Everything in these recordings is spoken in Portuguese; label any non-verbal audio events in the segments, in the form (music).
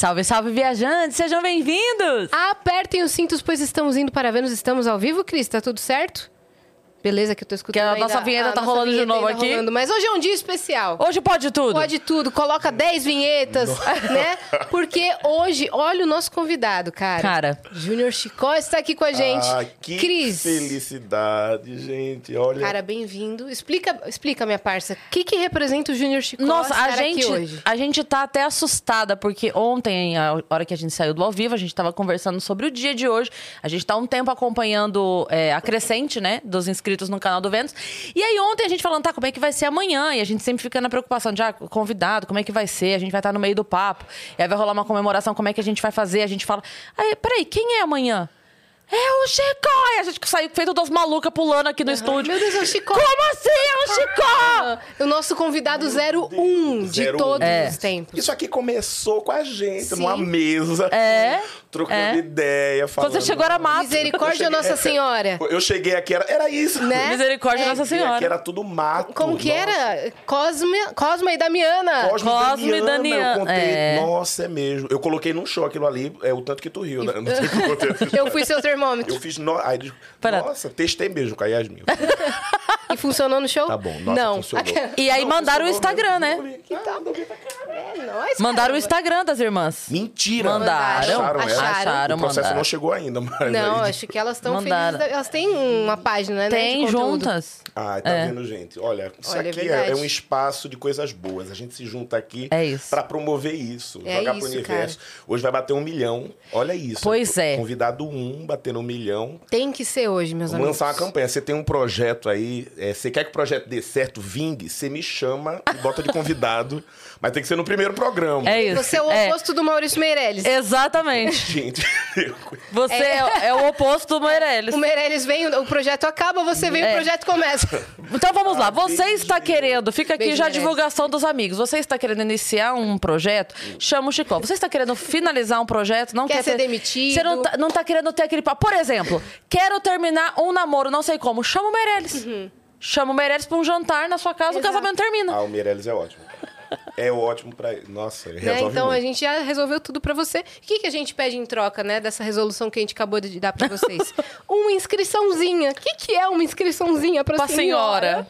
Salve, salve, viajantes! Sejam bem-vindos! Apertem os cintos, pois estamos indo para Vênus. Estamos ao vivo, Cris? Tá tudo certo? Beleza, que eu tô escutando Que a nossa vinheta tá nossa rolando de vinheta novo ainda aqui. rolando. Mas hoje é um dia especial. Hoje pode tudo. Pode tudo, coloca 10 vinhetas, né? Porque hoje, olha o nosso convidado, cara. Cara. Júnior Chicó está aqui com a gente. Ah, que Cris. felicidade, gente. Olha. Cara, bem-vindo. Explica, explica, minha parça, o que, que representa o Júnior Chicó Nossa, a estar gente, aqui hoje? a gente tá até assustada, porque ontem, a hora que a gente saiu do ao vivo, a gente tava conversando sobre o dia de hoje. A gente tá um tempo acompanhando é, a crescente, né, dos inscritos no canal do Vênus. E aí ontem a gente falando, tá, como é que vai ser amanhã? E a gente sempre fica na preocupação de, ah, convidado, como é que vai ser? A gente vai estar no meio do papo. E aí vai rolar uma comemoração, como é que a gente vai fazer? A gente fala, aí, peraí, quem é amanhã? É o Chicó! E a gente saiu feito duas malucas pulando aqui no estúdio. Meu Deus, é o Chicó. Como assim? É o Chicó! O nosso convidado 01 de 01. todos É. os tempos. Isso aqui começou com a gente, Sim. numa mesa. É. Trocando É. ideia, falando. Quando você chegou era mato. Misericórdia cheguei- Nossa Senhora. (laughs) Eu cheguei aqui, era, era isso. Né? Misericórdia É, Nossa Senhora. Aqui era tudo mato. Como que Nossa. era? Cosme, Cosma e Damiana. Cosme, Cosme e Damiana, Damiana, Eu contei. é. Nossa, é mesmo. Eu coloquei num show aquilo ali, é o tanto que tu riu, né? (laughs) Não sei o que aconteceu. Eu fui seu (laughs) termômetro. Eu fiz. No... Aí, eles-. Nossa, testei mesmo com a Yasmin. E funcionou no show? Tá bom, nossa, Não. funcionou. E aí Não, mandaram o Instagram, mesmo. né? Vi. Ah, pra caralho. É nóis, Mandaram o. Instagram das irmãs. Mentira. Mandaram. Acharam, ela? Acharam. O processo mandaram. não chegou ainda, mas. Não, aí- acho que elas estão felizes. da- Elas têm uma página, né? Tem juntas. Ah, tá É. vendo, gente? Olha, isso Olha, é aqui é, é um espaço de coisas boas. A gente se junta aqui É isso. pra promover isso, É jogar isso, pro universo. Hoje vai bater um milhão. Olha isso. Pois é. Convidado um, batendo um milhão. Tem que ser hoje, meus Vamos amigos. lançar uma campanha. Você tem um projeto aí, é, você quer que o projeto dê certo, vingue, você me chama e bota de convidado. (laughs) mas tem que ser no primeiro programa. É isso. Você é o oposto do Maurício Meirelles. Exatamente. Gente, (laughs) Você é, é o oposto do Meirelles. O Meirelles vem, o projeto acaba, você vem, É. o projeto começa. (laughs) Então vamos lá. Você está querendo, fica aqui Beijo, já a divulgação dos amigos. Você está querendo iniciar um projeto? Chama o Chicó. Você está querendo finalizar um projeto? Não Quer quer, ser ter- demitido? Você não tá, não tá querendo ter aquele papo. Por exemplo, quero terminar um namoro, não sei como. Chama o Meirelles. Chama o Meirelles para um jantar na sua casa, o Uhum. Exato. casamento termina. Ah, o Meirelles é ótimo. É ótimo pra. Nossa, ele Né? resolve Então muito. a gente já resolveu tudo pra você. O que, que a gente pede em troca, né, dessa resolução que a gente acabou de dar pra vocês? (laughs) uma inscriçãozinha. O que, que é uma inscriçãozinha pra, Pra senhora.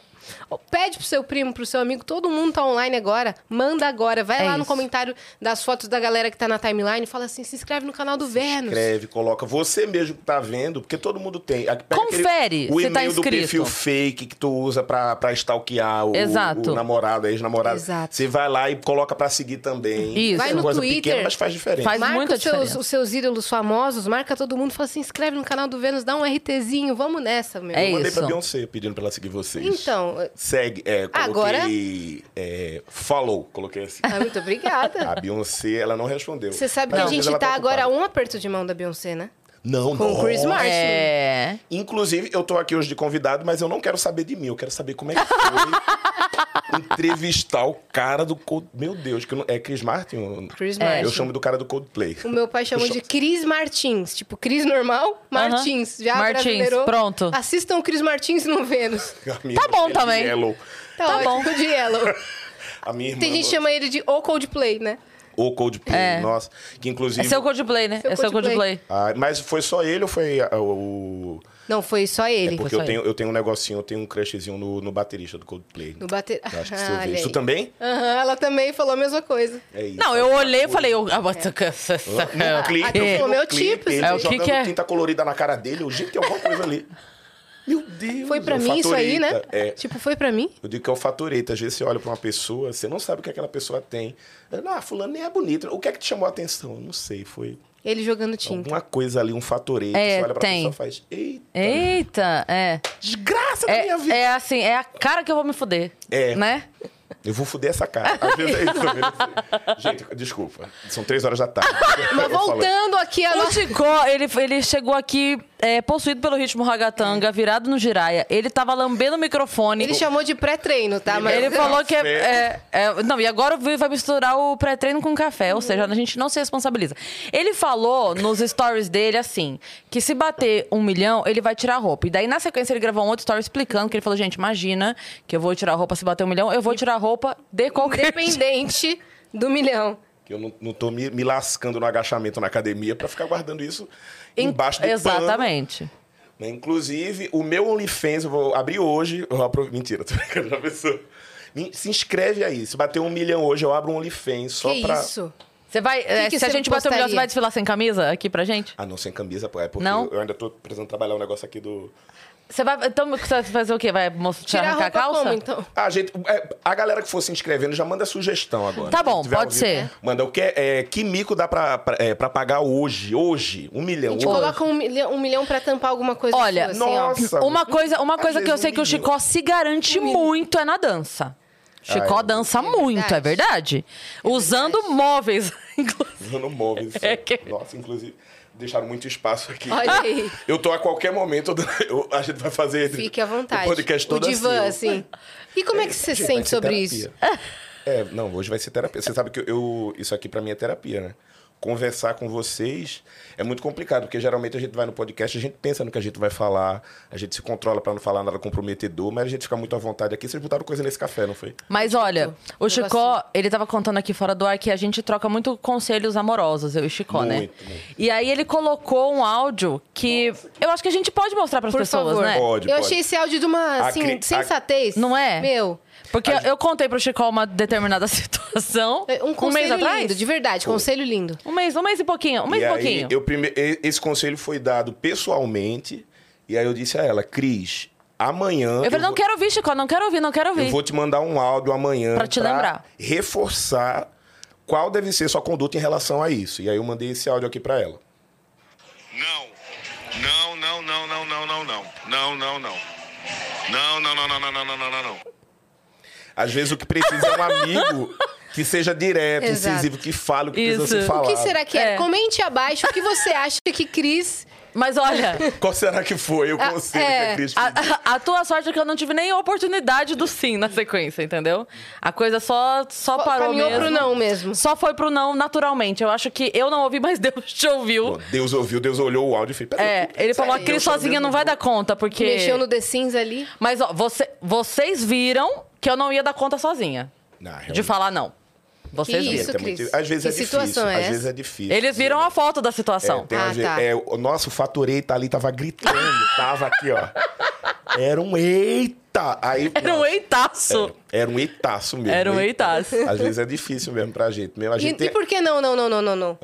Pede pro seu primo, pro seu amigo, todo mundo tá online agora. Manda agora. Vai É lá no isso. comentário das fotos da galera que tá na timeline e fala assim: se inscreve no canal do Vênus. Escreve, coloca. Você mesmo que tá vendo, porque todo mundo tem. Pega Confere o se tá e-mail do inscrito. perfil fake que tu usa pra, pra stalkear o, Exato. o namorado, ex-namorado. Exato. Você vai lá e coloca pra seguir também. Isso. Vai É no coisa Twitter. pequena, mas faz diferença. Faz marca muita os seus, diferença. os seus ídolos famosos, marca todo mundo, fala assim: inscreve no canal do Vênus, dá um RTzinho, vamos nessa, meu. É Eu mandei isso. pra Beyoncé pedindo pra ela seguir vocês. Então, Segue, é, Agora- coloquei é, follow, coloquei assim. ah, muito obrigada. A Beyoncé, ela não respondeu. Você sabe que a gente ela tá agora a um aperto de mão da Beyoncé, né? Não, com o Chris. Martin. É. Inclusive, eu tô aqui hoje de convidado, mas eu não quero saber de mim. Eu quero saber como é que foi (laughs) entrevistar o cara do Cold... Meu Deus, que não... é Chris Martin? Chris É. Martin. Eu chamo do cara do Coldplay. O meu pai chamou Eu de Cris Martins. Tipo, Cris normal, Martins. Já Martins, pronto. Assistam o Cris Martins no Vênus. (laughs) Tá bom é também. Yellow. Tá, Tá bom. de Yellow. (laughs) A minha irmã... Tem gente que chama ele de O Coldplay, né? O Coldplay, É. nossa. Que inclusive... É seu Coldplay, né? Seu é seu Coldplay. Coldplay. Ah, mas foi só ele ou foi o... Não, foi só ele. Porque só eu tenho, eu tenho um negocinho, eu tenho um crushzinho no, no baterista do Coldplay. No bater... Eu acho que Ah, você ouviu. Tu também? Aham, ela também falou a mesma coisa. É isso. Não, eu olhei e falei... Eu... Ah, mas- No clipe, tu eu no meu clipe, tipo, ele É, o que jogando que é? tinta colorida na cara dele. Eu, gente, tem alguma coisa ali. Meu Deus. Foi pra é o mim isso aí, né? Fatorita. É. Tipo, foi pra mim? Eu digo que é o fatoreta. Às vezes você olha pra uma pessoa, você não sabe o que aquela pessoa tem. Ah, fulano nem é bonito. O que é que te chamou a atenção? Eu não sei. Foi Ele jogando tinta. alguma coisa ali, um fatoreta. É, você olha pra tem. pessoa e faz, eita, Eita, é. desgraça da minha É, vida. é assim, é a cara que eu vou me fuder. É. Né? Eu vou fuder essa cara. Às vezes é isso. (laughs) Gente, desculpa. São três horas da tarde. Mas Eu voltando aqui a O nossa... Chicó, ele, ele chegou aqui é, possuído pelo ritmo ragatanga, virado no giraia. Ele tava lambendo o microfone. Ele chamou de pré-treino, tá? Mas Ele falou que é, é- é- Não, e agora vai misturar o pré-treino com café, ou seja, a gente não se responsabiliza. Ele falou nos stories dele assim: que se bater um milhão, ele vai tirar a roupa. E daí, na sequência, ele gravou um outro story explicando que ele falou: gente, imagina que eu vou tirar a roupa se bater um milhão, eu vou tirar a roupa de qualquer. Independente do milhão. Que eu não, não tô me, me lascando no agachamento na academia pra ficar guardando isso Em- embaixo do pano. Exatamente. né? Inclusive, o meu OnlyFans, eu vou abrir hoje. Eu apro... Mentira, (laughs) tô brincando? Me- Se inscreve aí. Se bater um milhão hoje, eu abro um OnlyFans só que pra. isso? Você vai. é, que se a gente bater um milhão, você vai desfilar sem camisa aqui pra gente? Ah, não, sem camisa, pô. É porque Não? eu ainda tô precisando trabalhar um negócio aqui do. Você vai. Então, você vai fazer o quê? Vai mostrar Tirar a arrancar a roupa calça? como, então? Ah, gente, é, a galera que for se inscrevendo já manda sugestão agora. Tá bom, pode ser. Manda o que é, que mico dá pra, pra, é, pra pagar hoje? Hoje? Um A milhão. gente hoje. coloca um milhão, um milhão pra tampar alguma coisa Olha, sua, assim, ó. Nossa. Uma coisa, uma coisa que eu sei um que o. Chicó se garante muito é na dança. Chicó Ah, é. dança É muito, é verdade? Usando móveis, (laughs) inclusive. Usando móveis. É que- Nossa, inclusive, deixaram muito espaço aqui. Olha aí. Eu tô a qualquer momento, (laughs) eu- a gente vai fazer Fique à vontade. o podcast todo o divã, assim. assim. E como é que você sente sobre terapia. isso? É, não, hoje vai ser terapia. Você sabe que eu, eu- isso aqui pra mim é terapia, né? Conversar com vocês é muito complicado, porque geralmente a gente vai no podcast, a gente pensa no que a gente vai falar, a gente se controla pra não falar nada comprometedor, mas a gente fica muito à vontade aqui. Vocês botaram coisa nesse café, não foi? Mas olha, o Negocinho. Chicó, ele tava contando aqui fora do ar que a gente troca muito conselhos amorosos, eu e o Chicó, né? Muito, muito. E aí ele colocou um áudio que eu acho que a gente pode mostrar pras Por pessoas, favor. né? Pode, eu pode. achei esse áudio de uma, assim, cri- a- sensatez. Não é? Meu. Porque eu contei pro Chicó uma determinada situação Um um conselho mês atrás. lindo, de verdade, conselho lindo. Um mês, um mês e pouquinho, um mês e e aí, pouquinho. eu prime... e- esse conselho foi dado pessoalmente, e aí eu disse a ela, Cris, amanhã. Eu falei, não vou... quero ouvir, Chicó, não quero ouvir, não quero ouvir. Eu vou te mandar um áudio amanhã Pra te lembrar. reforçar qual deve ser sua conduta em relação a isso. E aí eu mandei esse áudio aqui pra ela. Não. Não, não, não, não, não, não, não. Não, não, não. Não, não, não, não, não, não, não, não, não, não. Às vezes o que precisa é um amigo que seja direto, Exato. incisivo, que fale o que Isso. precisa ser O falado. O que será que é? É. Comente abaixo o que você acha que Cris... Mas olha, Qual será que foi o Ah, conselho é. que a Cris pediu? a, a tua sorte é que eu não tive nem oportunidade do sim na sequência, entendeu? A coisa só, só parou Caminhou mesmo. pro não mesmo. Só foi pro não naturalmente. Eu acho que eu não ouvi, (laughs) mas Deus te ouviu. Pô, Deus ouviu, Deus olhou o áudio e fez... "Peraí, É, ele falou, a Cris sozinha não vai vou." dar conta, porque... Mexeu no The Sims ali. Mas, ó, você, vocês viram que eu não ia dar conta sozinha. Não, De falar não. Vocês Que viram. isso, É muito- Cris? Às vezes Que é difícil, é às vezes é difícil. Eles viram a foto da É, situação. tem Ah, tá. é, o nosso faturei tá ali, tava gritando, tava aqui, ó. Era um eita! Aí, Era um eitaço. é, era um eitaço mesmo. Era um eitaço. Às vezes é difícil mesmo pra gente. Mesmo a E, gente e tem- por que não, não, não, não, não, não?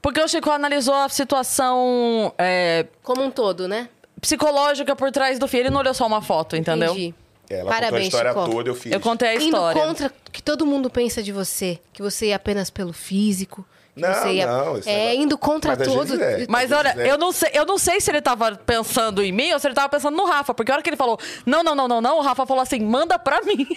Porque o Chico analisou a situação é, Como um todo, né? psicológica por trás do filho. Ele não olhou só uma foto, entendeu? Entendi. É, Ela Parabéns, contou a história Chico. toda, eu fiz. Eu contei a Indo história. contra o que todo mundo pensa de você. Que você ia apenas pelo físico. Não, você ia... não, É, negócio- indo contra Mas vezes é. Mas olha, é. eu não, sei, eu não sei se ele tava pensando em mim ou se ele tava pensando no Rafa. Porque a hora que ele falou, não, não, não, não, não, o Rafa falou assim, manda pra mim.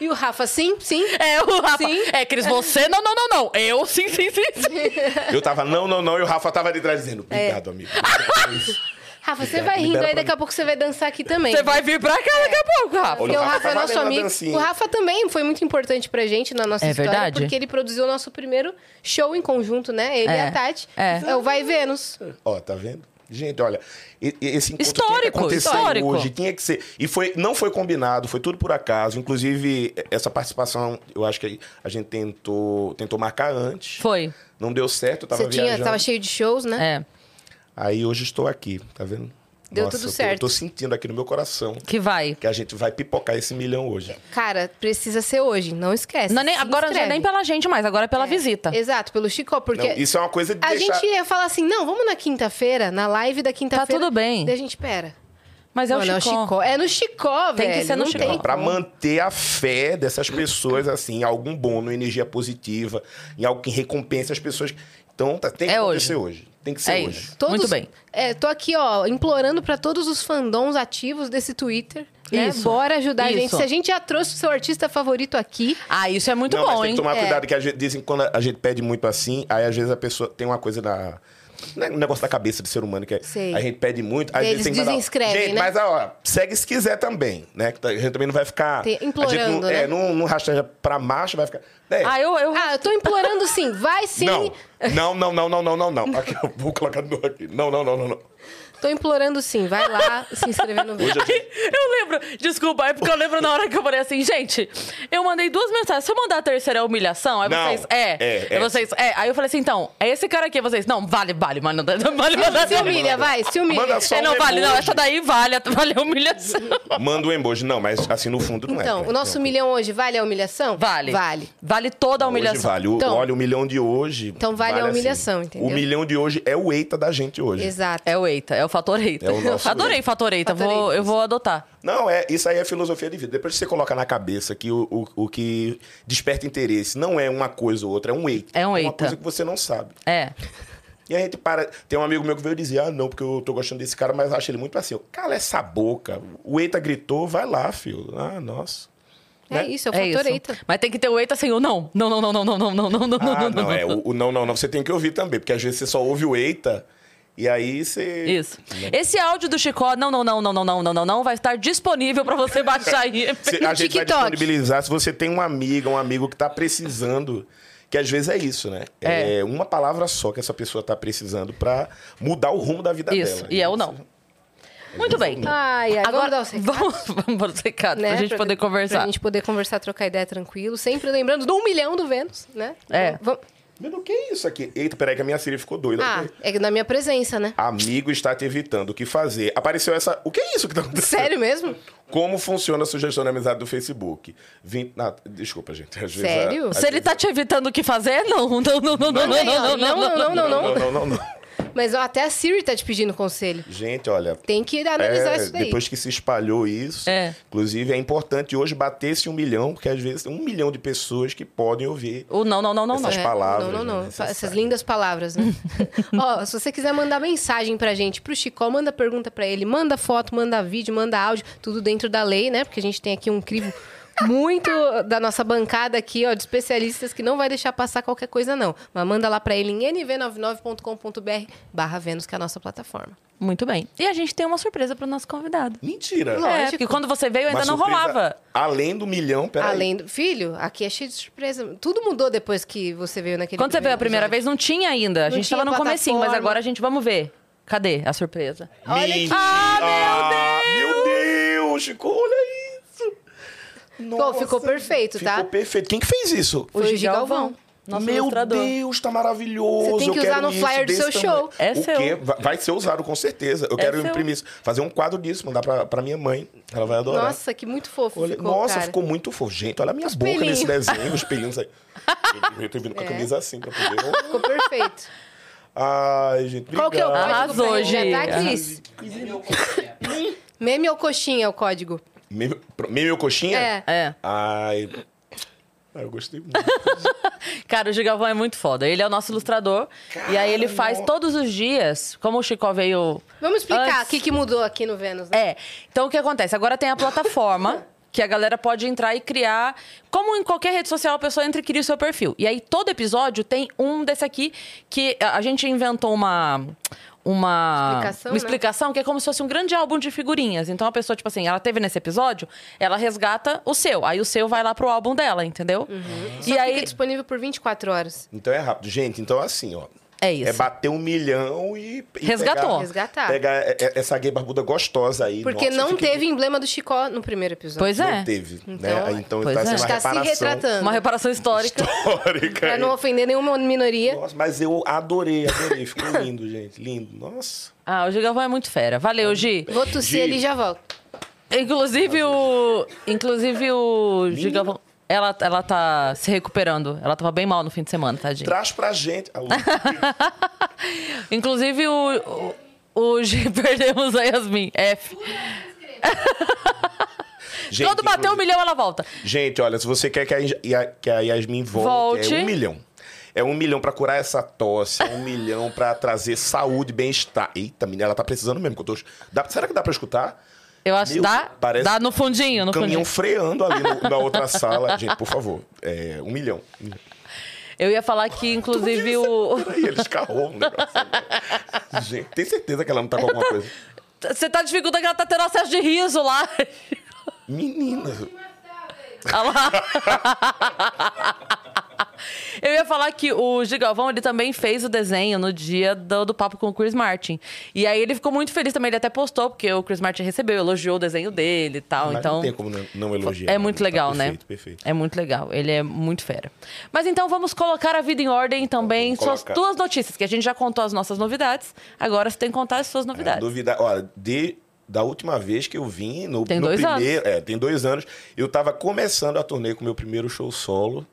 E o Rafa, sim, sim. (laughs) É, o Rafa. Sim. É, Cris, você, não, não, não, não. Eu, sim, sim, sim, sim. Eu tava, não, não, não, e o Rafa tava ali atrás dizendo, É. obrigado, (laughs) Rafa, você vai rindo aí, daqui a pouco você vai dançar aqui também. Você vai vir pra cá daqui a pouco, Rafa. Porque o Rafa é nosso amigo. O Rafa também foi muito importante pra gente na nossa É história. verdade? Porque ele produziu o nosso primeiro show em conjunto, né? Ele e É. a Tati. É. o Vai Vênus. Ó, tá vendo? Gente, olha, e- e- esse encontro Histórico, tinha que acontecer histórico. hoje, tinha que ser. E foi, não foi combinado, foi tudo por acaso. Inclusive, essa participação, eu acho que a gente tentou, tentou marcar antes. Foi. Não deu certo, eu tava Você tinha, viajando. tava cheio de shows, né? É. Aí hoje estou aqui, tá vendo? Deu Nossa, tudo eu tô- certo. Eu tô sentindo aqui no meu coração Que vai. que a gente vai pipocar esse milhão hoje. Cara, precisa ser hoje, não esquece. Não é nem- agora não é nem pela gente mais, agora é pela visita. Exato, pelo Chico, porque Não, isso é uma coisa de a deixar... gente ia falar assim, não, vamos na quinta-feira, na live da quinta-feira. Tá tudo bem. Daí a gente, pera. Mas é o Mano, é o Chicó. Chicó. É no Chicó, Tem que velho. ser no não Chicó. tem Pra manter a fé dessas pessoas, assim, em algum bom, numa energia positiva, em algo que recompense as pessoas. Então, tá- tem que É acontecer hoje. Tem que ser É hoje. isso. Todos- Muito bem. É, tô aqui, ó, implorando pra todos os fandoms ativos desse Twitter. Né? Isso. Bora ajudar a gente. Isso. Se a gente já trouxe o seu artista favorito aqui, Ah, isso é muito não, mas bom, tem hein? que tomar É. cuidado, que a gente, dizem que quando a gente pede muito assim, aí às vezes a pessoa tem uma coisa na. Né, Um negócio da cabeça do ser humano, que é, Sei. a gente pede muito, às Eles vezes tem que mandar- desinscrevem, Gente, né? mas ó, segue se quiser também, né? que A gente também não vai ficar. Tem- a gente não, implorando, é, né? não, não rasteja pra macho, vai ficar. É, Ah, eu, eu... Ah, eu tô implorando sim. Vai sim. Não. Não, não, não, não, não, não, não. Aqui, eu vou colocar de novo aqui. Não, não, não, não, não. Tô implorando sim, vai lá se inscrever no vídeo. Eu lembro, desculpa, é porque eu lembro na hora que eu falei assim, gente, eu mandei duas mensagens. Se eu mandar a terceira é humilhação, aí Não, vocês. É, é, Aí é. vocês. É, aí eu falei assim, então, é esse cara aqui, vocês. Não, vale, vale, mas não não vale mandar. Se humilha, vai, se humilha. Manda só É, não um vale, não, emoji. essa daí vale, (laughs) vale a humilhação. Manda um emoji. Não, mas assim no fundo não é. Então, né? o nosso Não. milhão hoje vale a humilhação? Vale. Vale. Vale toda a Hoje humilhação. vale. O- Então- olha, o milhão de hoje. Então vale a humilhação, assim. entendeu? O milhão de hoje é o eita da gente hoje. Exato. É o Eita, é o o Fatoreita. É o nosso Adorei Fatoreita, vou, eu vou adotar. Não, é isso aí é filosofia de vida. Depois que você coloca na cabeça que o, o, o que desperta interesse não é uma coisa ou outra, é um eita. É um eita. É uma coisa que você não sabe. É. E a gente para. Tem um amigo meu que veio dizer: ah, não, porque eu tô gostando desse cara, mas acho ele muito assim. Cala essa boca. O Eita gritou, vai lá, filho. Ah, nossa. É isso, é o fator Eita. Mas tem que ter o Eita assim, o não. Não, não, não, não, não, não, não, não, não não, não. É, o não, não, não, você tem que ouvir também, porque às vezes você só ouve o Eita e aí você. Isso. Esse áudio do Chicó, não, não, não, não, não, não, não, não, não, vai estar disponível pra você baixar aí. (laughs) A gente vai disponibilizar se você tem uma amiga, um amigo que tá precisando. Que às vezes é isso, né? É. É, uma palavra só que essa pessoa tá precisando pra mudar o rumo da vida Isso, dela. e é o não. Muito bem. Ai, ai, vamos dar os recados. vamos, (laughs) vamos para os recados, né? pra gente poder conversar. Pra gente poder conversar, trocar ideia tranquilo. Sempre lembrando do um milhão do Vênus, né? É. Vamos- Mas o que é isso aqui? Eita, peraí que a minha Siri ficou doida. Ah, é na minha presença, né? Amigo está te evitando o que fazer. Apareceu essa. O que é isso que tá acontecendo? Sério mesmo? Como funciona a sugestão de amizade do Facebook? Vinte... Ah, desculpa, gente. Às vezes Sério? a- às Se ele tá te evitando o que fazer, não, não, não, não, não, não, não, não, não, não, não, não, não. Não, não, não, não. Mas ó, até a Siri tá te pedindo conselho. Gente, olha. Tem que analisar é, isso daí. Depois que se espalhou isso, É. inclusive é importante hoje bater esse um milhão, porque às vezes tem um milhão de pessoas que podem ouvir. O não, não, não, não, não. Essas É, palavras, Não, não, né, não. Essas lindas palavras, né? (laughs) Ó, se você quiser mandar mensagem pra gente, pro Chicó, manda pergunta pra ele, manda foto, manda vídeo, manda áudio, tudo dentro da lei, né? Porque a gente tem aqui um crivo muito da nossa bancada aqui, ó, de especialistas que não vai deixar passar qualquer coisa, não. Mas manda lá pra ele em nv99.com.br barra Vênus, que é a nossa plataforma. Muito bem. E a gente tem uma surpresa pro nosso convidado. Mentira! Lógico. É, porque quando você veio ainda Uma não rolava. Além do milhão, peraí. Além do... Filho, aqui é cheio de surpresa. Tudo mudou depois que você veio naquele Quando você veio a primeira vez, não tinha ainda. A gente tava no comecinho, mas agora a gente vamos ver. Cadê a surpresa? Olha aqui. Mentira! Ah, meu Deus! Chico, olha isso! Nossa, ficou perfeito, tá? Ficou perfeito. Quem que fez isso? Foi o Gigalvão. Nosso Meu ilustrador. Deus, tá maravilhoso. Você tem que Eu usar no isso flyer do seu tamanho. show. É o seu. quê? Va- Vai ser usado, com certeza. Eu É quero seu. imprimir isso. Fazer um quadro disso, mandar pra, pra minha mãe. Ela vai adorar. Nossa, que muito fofo Olha- ficou, nossa, cara. ficou muito fofo. Gente, olha a minha Os boca nesse desenho, os pelinhos aí. Eu, (laughs) eu tô vindo com a É. camisa assim pra poder. Ficou perfeito. Ai, gente, Qual que é o obrigado. código Arrasou, gente? Tá, Cris? Meme ou coxinha é o código? Meme, meme ou coxinha? É. É. Ai. ai, eu gostei muito. (laughs) Cara, o Gigalvão é muito foda. Ele é o nosso ilustrador. e aí ele faz Caramba. todos os dias, como o Chico veio. Vamos explicar Antes- o que, que mudou aqui no Vênus, né? É. Então o que acontece? Agora tem a plataforma. (laughs) Que a galera pode entrar e criar. Como em qualquer rede social, a pessoa entra e cria o seu perfil. E aí, todo episódio tem um desse aqui que a gente inventou uma. Uma Explicação, uma né? explicação que é como se fosse um grande álbum de figurinhas. Então a pessoa, tipo assim, ela teve nesse episódio, ela resgata o seu. Aí o seu vai lá pro álbum dela, entendeu? Uhum. Só E aí. fica disponível por 24 horas. Então é rápido. Gente, então é assim, ó. É isso. É bater um milhão e. e Resgatou. Pegar, Resgatar. Pegar é- é- essa gay barbuda gostosa aí. Porque Nossa, não teve emblema do Chicó no primeiro episódio. Pois é. Não teve. Então, né? Aí, Então pois tá é. sendo uma se reparação retratando. Uma reparação histórica. histórica. Pra não ofender nenhuma minoria. Nossa, mas eu adorei, adorei. Ficou lindo, gente. Lindo. Nossa. Ah, o Gigalvão é muito fera. Valeu, Gi. Vou tossir Gi. ali e já volto. Inclusive o. Inclusive o Gigalvão. Ela, ela tá se recuperando. Ela tava bem mal no fim de semana, tadinha. Traz pra gente. (laughs) Inclusive o. O, o (laughs) perdemos a Yasmin. F. (laughs) Gente, Quando bater um milhão, ela volta. Gente, olha, se você quer que a, que a Yasmin volte, Volte. é um milhão. É um milhão pra curar essa tosse, é um milhão pra trazer saúde e bem-estar. Eita, menina, ela tá precisando mesmo. que eu tô... Dá- Será que dá pra escutar? Eu acho que dá. parece Dá no fundinho, no Caminhão fundinho. freando ali no- na outra (laughs) sala. Gente, por favor, é, um milhão. Eu ia falar que, inclusive, o. Peraí, ele escarrou um negócio. Gente, tem certeza que ela não tá com alguma coisa? (laughs) Você tá dificultando que ela tá tendo acesso de riso lá. Menina. Olha lá. (laughs) (laughs) Eu ia falar que o Gigalvão, ele também fez o desenho no dia do, do papo com o Chris Martin. E aí ele ficou muito feliz também, ele até postou, porque o Chris Martin recebeu, elogiou o desenho dele e tal. Mas então, não tem como não, elogiar. é muito Tá legal, né? perfeito, Perfeito. É muito legal. Ele é muito fera. Mas então vamos colocar a vida em ordem também. Vamos Suas colocar. duas notícias, que a gente já contou as nossas novidades. Agora você tem que contar as suas novidades. Duvida, olha, de, da última vez que eu vim, no, Tem no primeiro. É, tem dois anos. Eu tava começando a turnê com o meu primeiro show solo.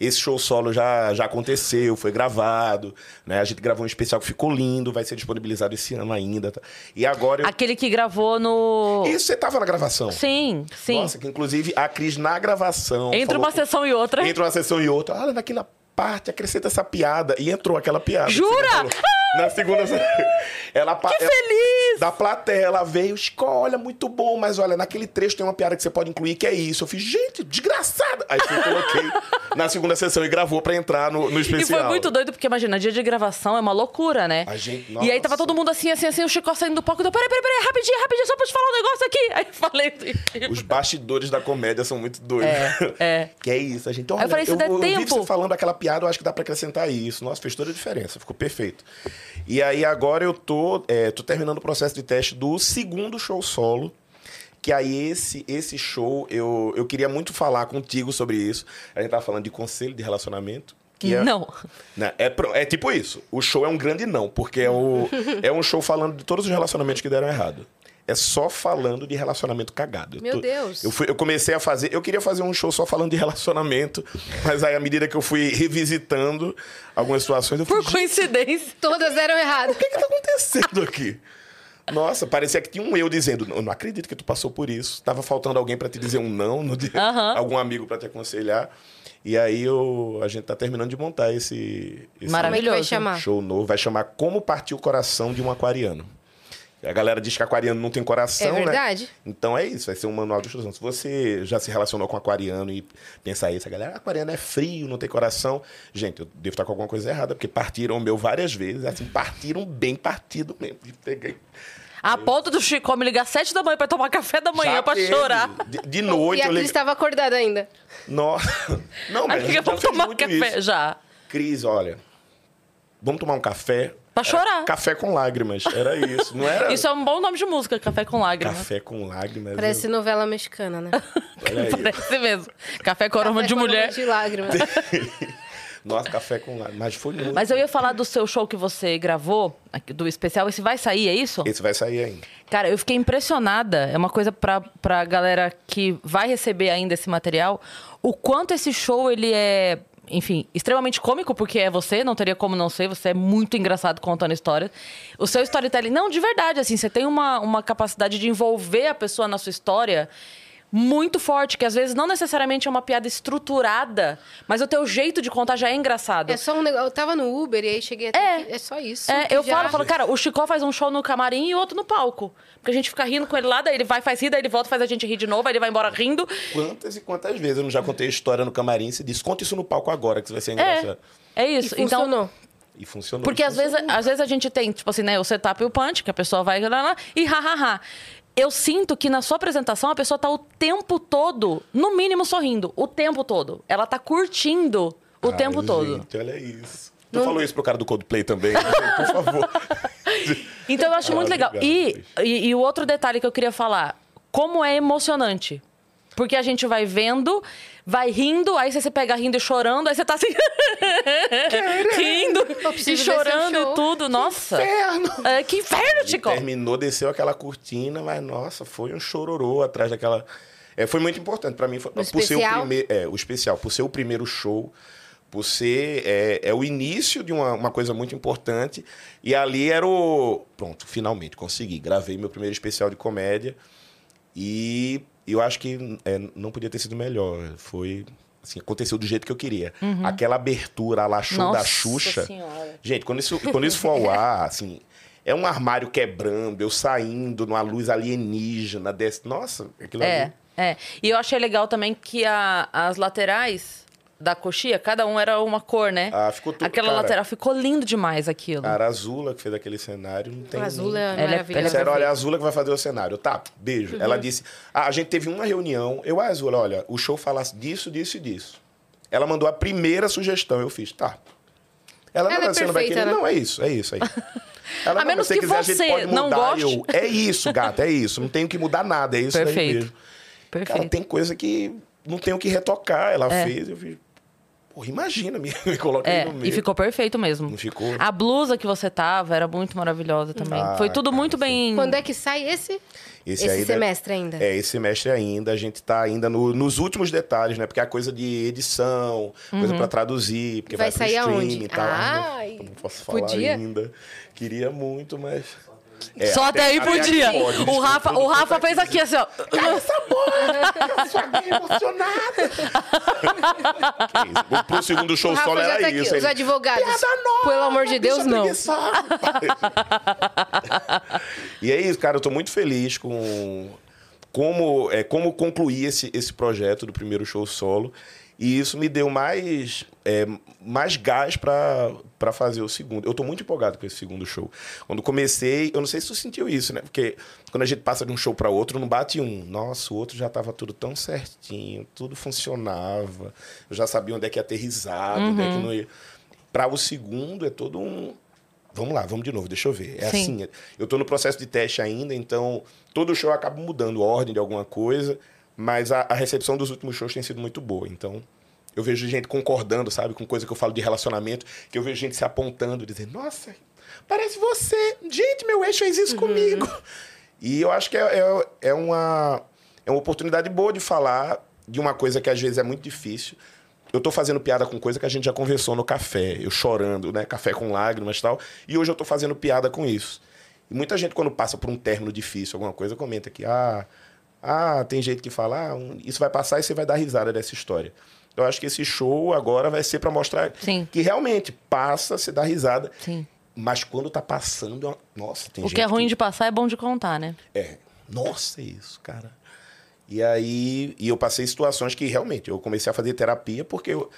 Esse show solo já, já aconteceu, foi gravado, né? A gente gravou um especial que ficou lindo, vai ser disponibilizado esse ano ainda. tá? E agora eu... Aquele que gravou no. Isso, você tava na gravação? Sim, sim. Nossa, que inclusive a Cris na gravação. Entre uma sessão e outra. Entre uma sessão e outra. Olha, naquela parte, acrescenta essa piada. E entrou aquela piada. Jura? falou. Na segunda. (laughs) ela, Que ela- feliz! Da plateia, ela veio, olha, muito bom, mas olha, naquele trecho tem uma piada que você pode incluir, que é isso. Eu fiz, gente, desgraçada! Aí eu coloquei na segunda sessão e gravou pra entrar no, no E especial. foi muito doido, porque imagina, dia de gravação é uma loucura, né? Gente- e aí tava todo mundo assim, assim, assim, o Chico saindo do palco. Deu, peraí, peraí, peraí, rapidinho, rapidinho, só pra te falar um negócio aqui. Aí eu falei. Os bastidores da comédia são muito doidos. É, é. (laughs) Que é isso, a gente. Olha, Aí eu falei, se der eu vi tempo- você falando aquela piada, eu acho que dá pra acrescentar isso. Nossa, fez toda a diferença, ficou perfeito. E aí agora eu tô, é, tô terminando o processo de teste do segundo show solo. Que aí esse, esse show, eu, eu queria muito falar contigo sobre isso. A gente tava falando de conselho de relacionamento. Que é, Não. né, É, é tipo isso. O show é um grande não, porque é, o, é um show falando de todos os relacionamentos que deram errado. É só falando de relacionamento cagado. Eu Meu tô- Deus. Eu, fui- eu comecei a fazer. Eu queria fazer um show só falando de relacionamento, mas aí, à medida que eu fui revisitando algumas situações, eu fui. Por "Gente, coincidência. Todas deram errado. O que, que tá acontecendo aqui? Nossa, parecia que tinha um eu dizendo: Eu não acredito que tu passou por isso. Tava faltando alguém pra te dizer um não, no dia- Aham. algum amigo pra te aconselhar. E aí eu, a gente tá terminando de montar esse, esse é Maravilhoso. chamar? show novo. Vai chamar Como Partir o Coração de um Aquariano. A galera diz que aquariano não tem coração, É né? verdade. Então é isso, vai ser um manual de instrução. Se você já se relacionou com aquariano e pensa isso, a galera, aquariano é frio, não tem coração. Gente, eu devo estar com alguma coisa errada, porque partiram o meu várias vezes, assim, partiram bem partido mesmo. E Peguei. A ponto do Chico me ligar sete da manhã pra tomar café da manhã Já pra teve. chorar. De, de noite e a Cris estava acordada ainda. Nossa. (laughs) Não, mas Amiga, vamos tomar café isso. já. Cris, olha, vamos tomar um café? Pra chorar. Café com lágrimas, era isso. Não era (laughs) Isso é um bom nome de música, Café com Lágrimas. café com lágrimas. Parece novela mexicana, né? (laughs) Parece mesmo. Café com aroma Café de com mulher. aroma de lágrimas. (laughs) Nossa, café com lágrimas. Mas foi muito. Mas eu ia falar do seu show que você gravou, do especial. Esse vai sair, é isso? Esse vai sair ainda. Cara, eu fiquei impressionada. É uma coisa pra, pra galera que vai receber ainda esse material. O quanto esse show, ele é... Enfim, extremamente cômico, porque é você, não teria como não ser. Você é muito engraçado contando histórias. O seu storytelling... Não, de verdade, assim. Você tem uma, uma capacidade de envolver a pessoa na sua história muito forte, que às vezes não necessariamente é uma piada estruturada, mas o teu jeito de contar já é engraçado. É só um negócio. Eu tava no Uber e aí cheguei até É. aqui. É só isso. É, eu já- falo, falo, cara, o Chicó faz um show no camarim e outro no palco. Porque a gente fica rindo com ele lá, daí ele vai, faz rir, daí ele volta, faz a gente rir de novo, aí ele vai embora rindo. Quantas e quantas vezes eu não já contei a história no camarim e você disse, conta isso no palco agora, que vai ser É, engraçado. é E isso. Então, funcionou. E funcionou. porque às vezes, às vezes a gente tem, tipo assim, né, o setup e o punch, que a pessoa vai lá, lá, e hahaha. Eu sinto que na sua apresentação a pessoa tá o tempo todo, no mínimo, sorrindo. O tempo todo. Ela tá curtindo o Ai, tempo todo. Gente, olha isso. Tu falou isso pro cara do Coldplay também, né, por favor. (laughs) Então eu acho Ah, muito legal. obrigado, E, e, e o outro detalhe que eu queria falar, como é emocionante. Porque a gente vai vendo, vai rindo, aí você pega rindo e chorando, aí você tá assim. (laughs) rindo e chorando e tudo. Nossa. Inferno! É, que inferno, Chico! Terminou, desceu aquela cortina, mas nossa, foi um chororô atrás daquela. É, foi muito importante pra mim, foi- por ser o especial? primeiro, é, o especial, por ser o primeiro show, por ser é, é o início de uma, uma coisa muito importante. E ali era o pronto, finalmente consegui, gravei meu primeiro especial de comédia e eu acho que é, não podia ter sido melhor. Foi assim, aconteceu do jeito que eu queria. Aquela abertura lá show da Uhum. Nossa Xuxa. Senhora. Gente, quando isso, quando isso for ao (laughs) ar, assim, é um armário quebrando, eu saindo numa luz alienígena, desse. Nossa, aquilo É, ali. é. E eu achei legal também que a- as laterais da coxia, cada um era uma cor, né? Ah, ficou tudo- Aquela cara. lateral ficou lindo demais aquilo. A Azula que fez aquele cenário, não tem. A Azul é Ela é- maravilhosa. ela é Sério, olha, a Azula que vai fazer o cenário. Tá, beijo. Ela disse: ah, a gente teve uma reunião. Eu, a Azula, olha, o show falasse disso, disso e disso. Ela mandou a primeira sugestão, eu fiz, tá. Ela, Ela não, é você não vai perfeita, querer. né? Não, é isso, é isso aí. (laughs) Ela, A não, menos se que quiser, a gente você não goste. Eu, é isso, gata, é isso. Não tenho que mudar nada, é isso daí Perfeito. mesmo. Perfeito. Cara, tem coisa que não tenho que retocar. Ela É. fez, eu fiz. Pô, imagina, me, (laughs) me coloquei É, no meio. e ficou perfeito mesmo. Não ficou? A blusa que você tava era muito maravilhosa também. Ah, Foi tudo cara, muito bem. Quando é que sai esse? Esse deve- semestre ainda? É, esse semestre ainda. A gente tá ainda no- nos últimos detalhes, né? Porque a coisa de edição, coisa Uhum. pra traduzir, porque Vai vai, pro sair streaming aonde? e tal. Ai, não, não posso falar podia? ainda. Queria muito, mas... É, Só até, aí aqui podia. pode, o Rafa, o Rafa é fez aqui assim, ó. Cala essa boca! Eu sou aqui emocionada! que isso? Pro- segundo show solo era tá aqui, isso. os ele, advogados. Nova, Pelo amor de Deus, não. preguiçosa. e é isso, cara. Eu tô muito feliz com como, é, como concluir esse, esse projeto do primeiro show solo. E isso me deu mais, é, mais gás para fazer o segundo. Eu tô muito empolgado com esse segundo show. Quando comecei, eu não sei se tu sentiu isso, né? Porque quando a gente passa de um show para outro, não bate um. Nossa, o outro já tava tudo tão certinho, tudo funcionava. Eu já sabia onde é que ia aterrizar, onde é que não ia. Para o segundo é todo um. Vamos lá, vamos de novo, deixa eu ver. É Sim. assim, eu tô no processo de teste ainda, então todo show acaba mudando a ordem de alguma coisa, mas a, a recepção dos últimos shows tem sido muito boa. Então, eu vejo gente concordando, sabe, com coisa que eu falo de relacionamento, que eu vejo gente se apontando, dizendo, nossa, parece você. Gente, meu ex fez isso comigo. E eu acho que é, é, é uma, é uma oportunidade boa de falar de uma coisa que às vezes é muito difícil. Eu tô fazendo piada com coisa que a gente já conversou no café, eu chorando, né? Café com lágrimas e tal. E hoje eu tô fazendo piada com isso. E muita gente, quando passa por um término difícil, alguma coisa, comenta que, ah, ah tem gente que fala, ah, um- isso vai passar e você vai dar risada dessa história. Eu acho que esse show agora vai ser para mostrar Sim. que realmente passa, você dá risada. Sim. Mas quando tá passando, é nossa, tem O gente que é ruim de passar é bom de contar, né? é, nossa, é isso, cara. E aí, e eu passei situações que realmente eu comecei a fazer terapia porque eu,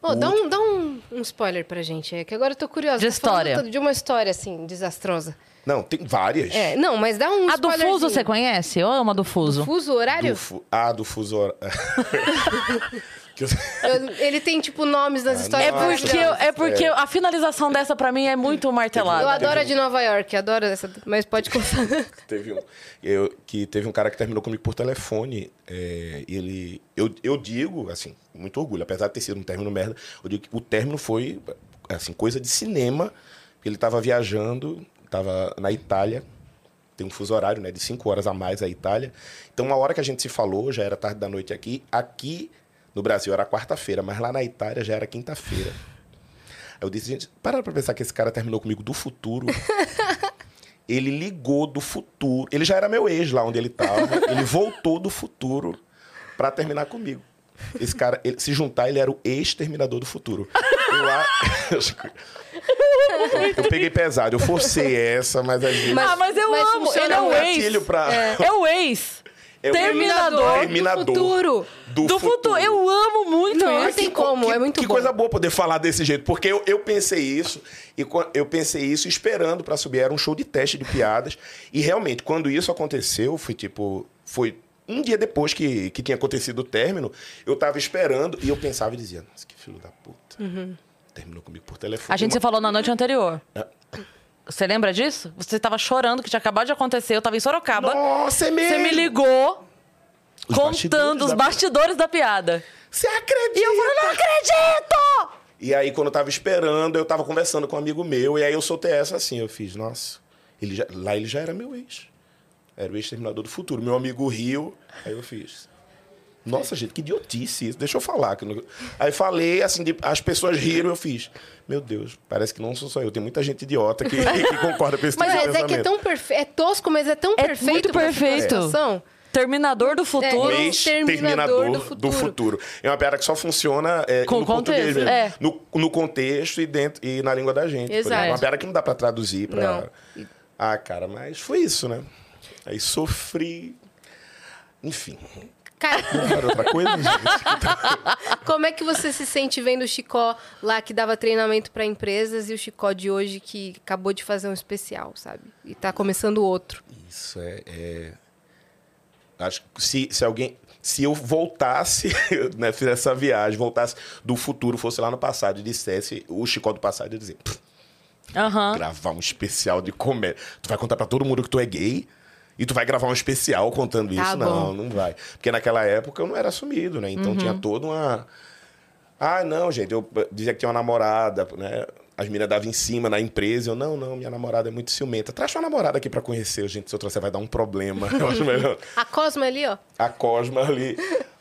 Pô, dá, um, dá um, um spoiler pra gente, é que agora eu tô curiosa. De história. De uma história, assim, desastrosa. não, tem várias. É, não, mas dá um A do. Fuso você conhece? Ou é uma do Fuso? Fuso horário? Do fu- ah, do fuso hor- Que (laughs) (laughs) eu- Eu- Ele tem, tipo, nomes nas Ah, histórias. É Nossa. porque, eu- é porque É. a finalização dessa pra mim é muito martelada. Eu adoro a de Nova York, adoro essa, mas pode contar. teve um eu, que teve um cara que terminou comigo por telefone é, e ele eu, eu digo assim muito orgulho apesar de ter sido um término merda eu digo que o término foi assim coisa de cinema ele estava viajando estava na Itália tem um fuso horário né de cinco horas a mais a Itália então uma hora que a gente se falou já era tarde da noite aqui aqui no Brasil era quarta-feira mas lá na Itália já era quinta-feira Aí eu disse, gente, para pra pensar que esse cara terminou comigo do futuro. (laughs) ele ligou do futuro. Ele já era meu ex lá onde ele tava. ele voltou do futuro pra terminar comigo. Esse cara, ele- se juntar, ele era o ex-terminador do futuro. Eu, a- (laughs) eu peguei pesado, eu forcei essa, mas a gente. ah, mas eu mas amo. Ele é o ex. pra- É, o ex. É o Terminador. Terminador. do futuro. Do, futuro. Eu amo muito Não, isso. não tem como, que, é muito que bom. coisa boa poder falar desse jeito, porque eu, eu pensei isso, e eu pensei isso esperando pra subir. Era um show de teste de piadas. E realmente, quando isso aconteceu, foi tipo. Foi um dia depois que, que tinha acontecido o término, eu tava esperando e eu pensava e dizia, nossa, que filho da puta. Terminou comigo por telefone. A gente se Uma- falou na noite anterior. É. Você lembra disso? Você tava chorando, que tinha acabado de acontecer. Eu tava em Sorocaba. Nossa, é mesmo! Você me ligou Os contando bastidores os da- bastidores da piada. Você acredita? E eu falei, não acredito! E aí, quando eu tava esperando, eu tava conversando com um amigo meu, e aí eu soltei essa assim, eu fiz, nossa, ele já- lá ele já era meu ex. Era o ex-terminador do futuro. Meu amigo riu, aí eu fiz. Nossa, gente, que idiotice isso. Deixa eu falar. Aí falei, assim, de- as pessoas riram, eu fiz. Meu Deus, parece que não sou só eu. Tem muita gente idiota que, (laughs) que concorda com esse Mas, tipo de é que é pensamento. tão perfeito. É tosco, mas é tão É perfeito. muito perfeito. situação. Terminador do futuro. É, Ex-terminador do do futuro. futuro. É uma piada que só funciona é, Com no português contexto, mesmo. é. No, no contexto e, dentro, e na língua da gente. Exato. exemplo. Uma piada que não dá pra traduzir. Pra... Não. Ah, cara, mas foi isso, né? Aí sofri. Enfim. Cara, Não outra coisa, (laughs) gente? como é que você se sente vendo o Chicó lá que dava treinamento pra empresas e o Chicó de hoje que acabou de fazer um especial, sabe? E tá começando outro. Isso é, é- Acho que se, se alguém. Se eu voltasse, (laughs) né, fizesse essa viagem, voltasse do futuro, fosse lá no passado e dissesse o Chicó do passado, eu ia dizer, "Pff, Aham. gravar um especial de comédia. Tu vai contar pra todo mundo que tu é gay? E tu vai gravar um especial contando Tá isso? bom. Não, não vai. Porque naquela época eu não era assumido, né? Então tinha toda uma. Ah, não, gente, eu dizia que tinha uma namorada, né? As meninas davam em cima na empresa. Eu, não, não, minha namorada é muito ciumenta. Traz sua namorada aqui pra conhecer, gente. Se eu trouxer, vai dar um problema. (laughs) Eu acho melhor. A Cosma ali, ó. A Cosma ali.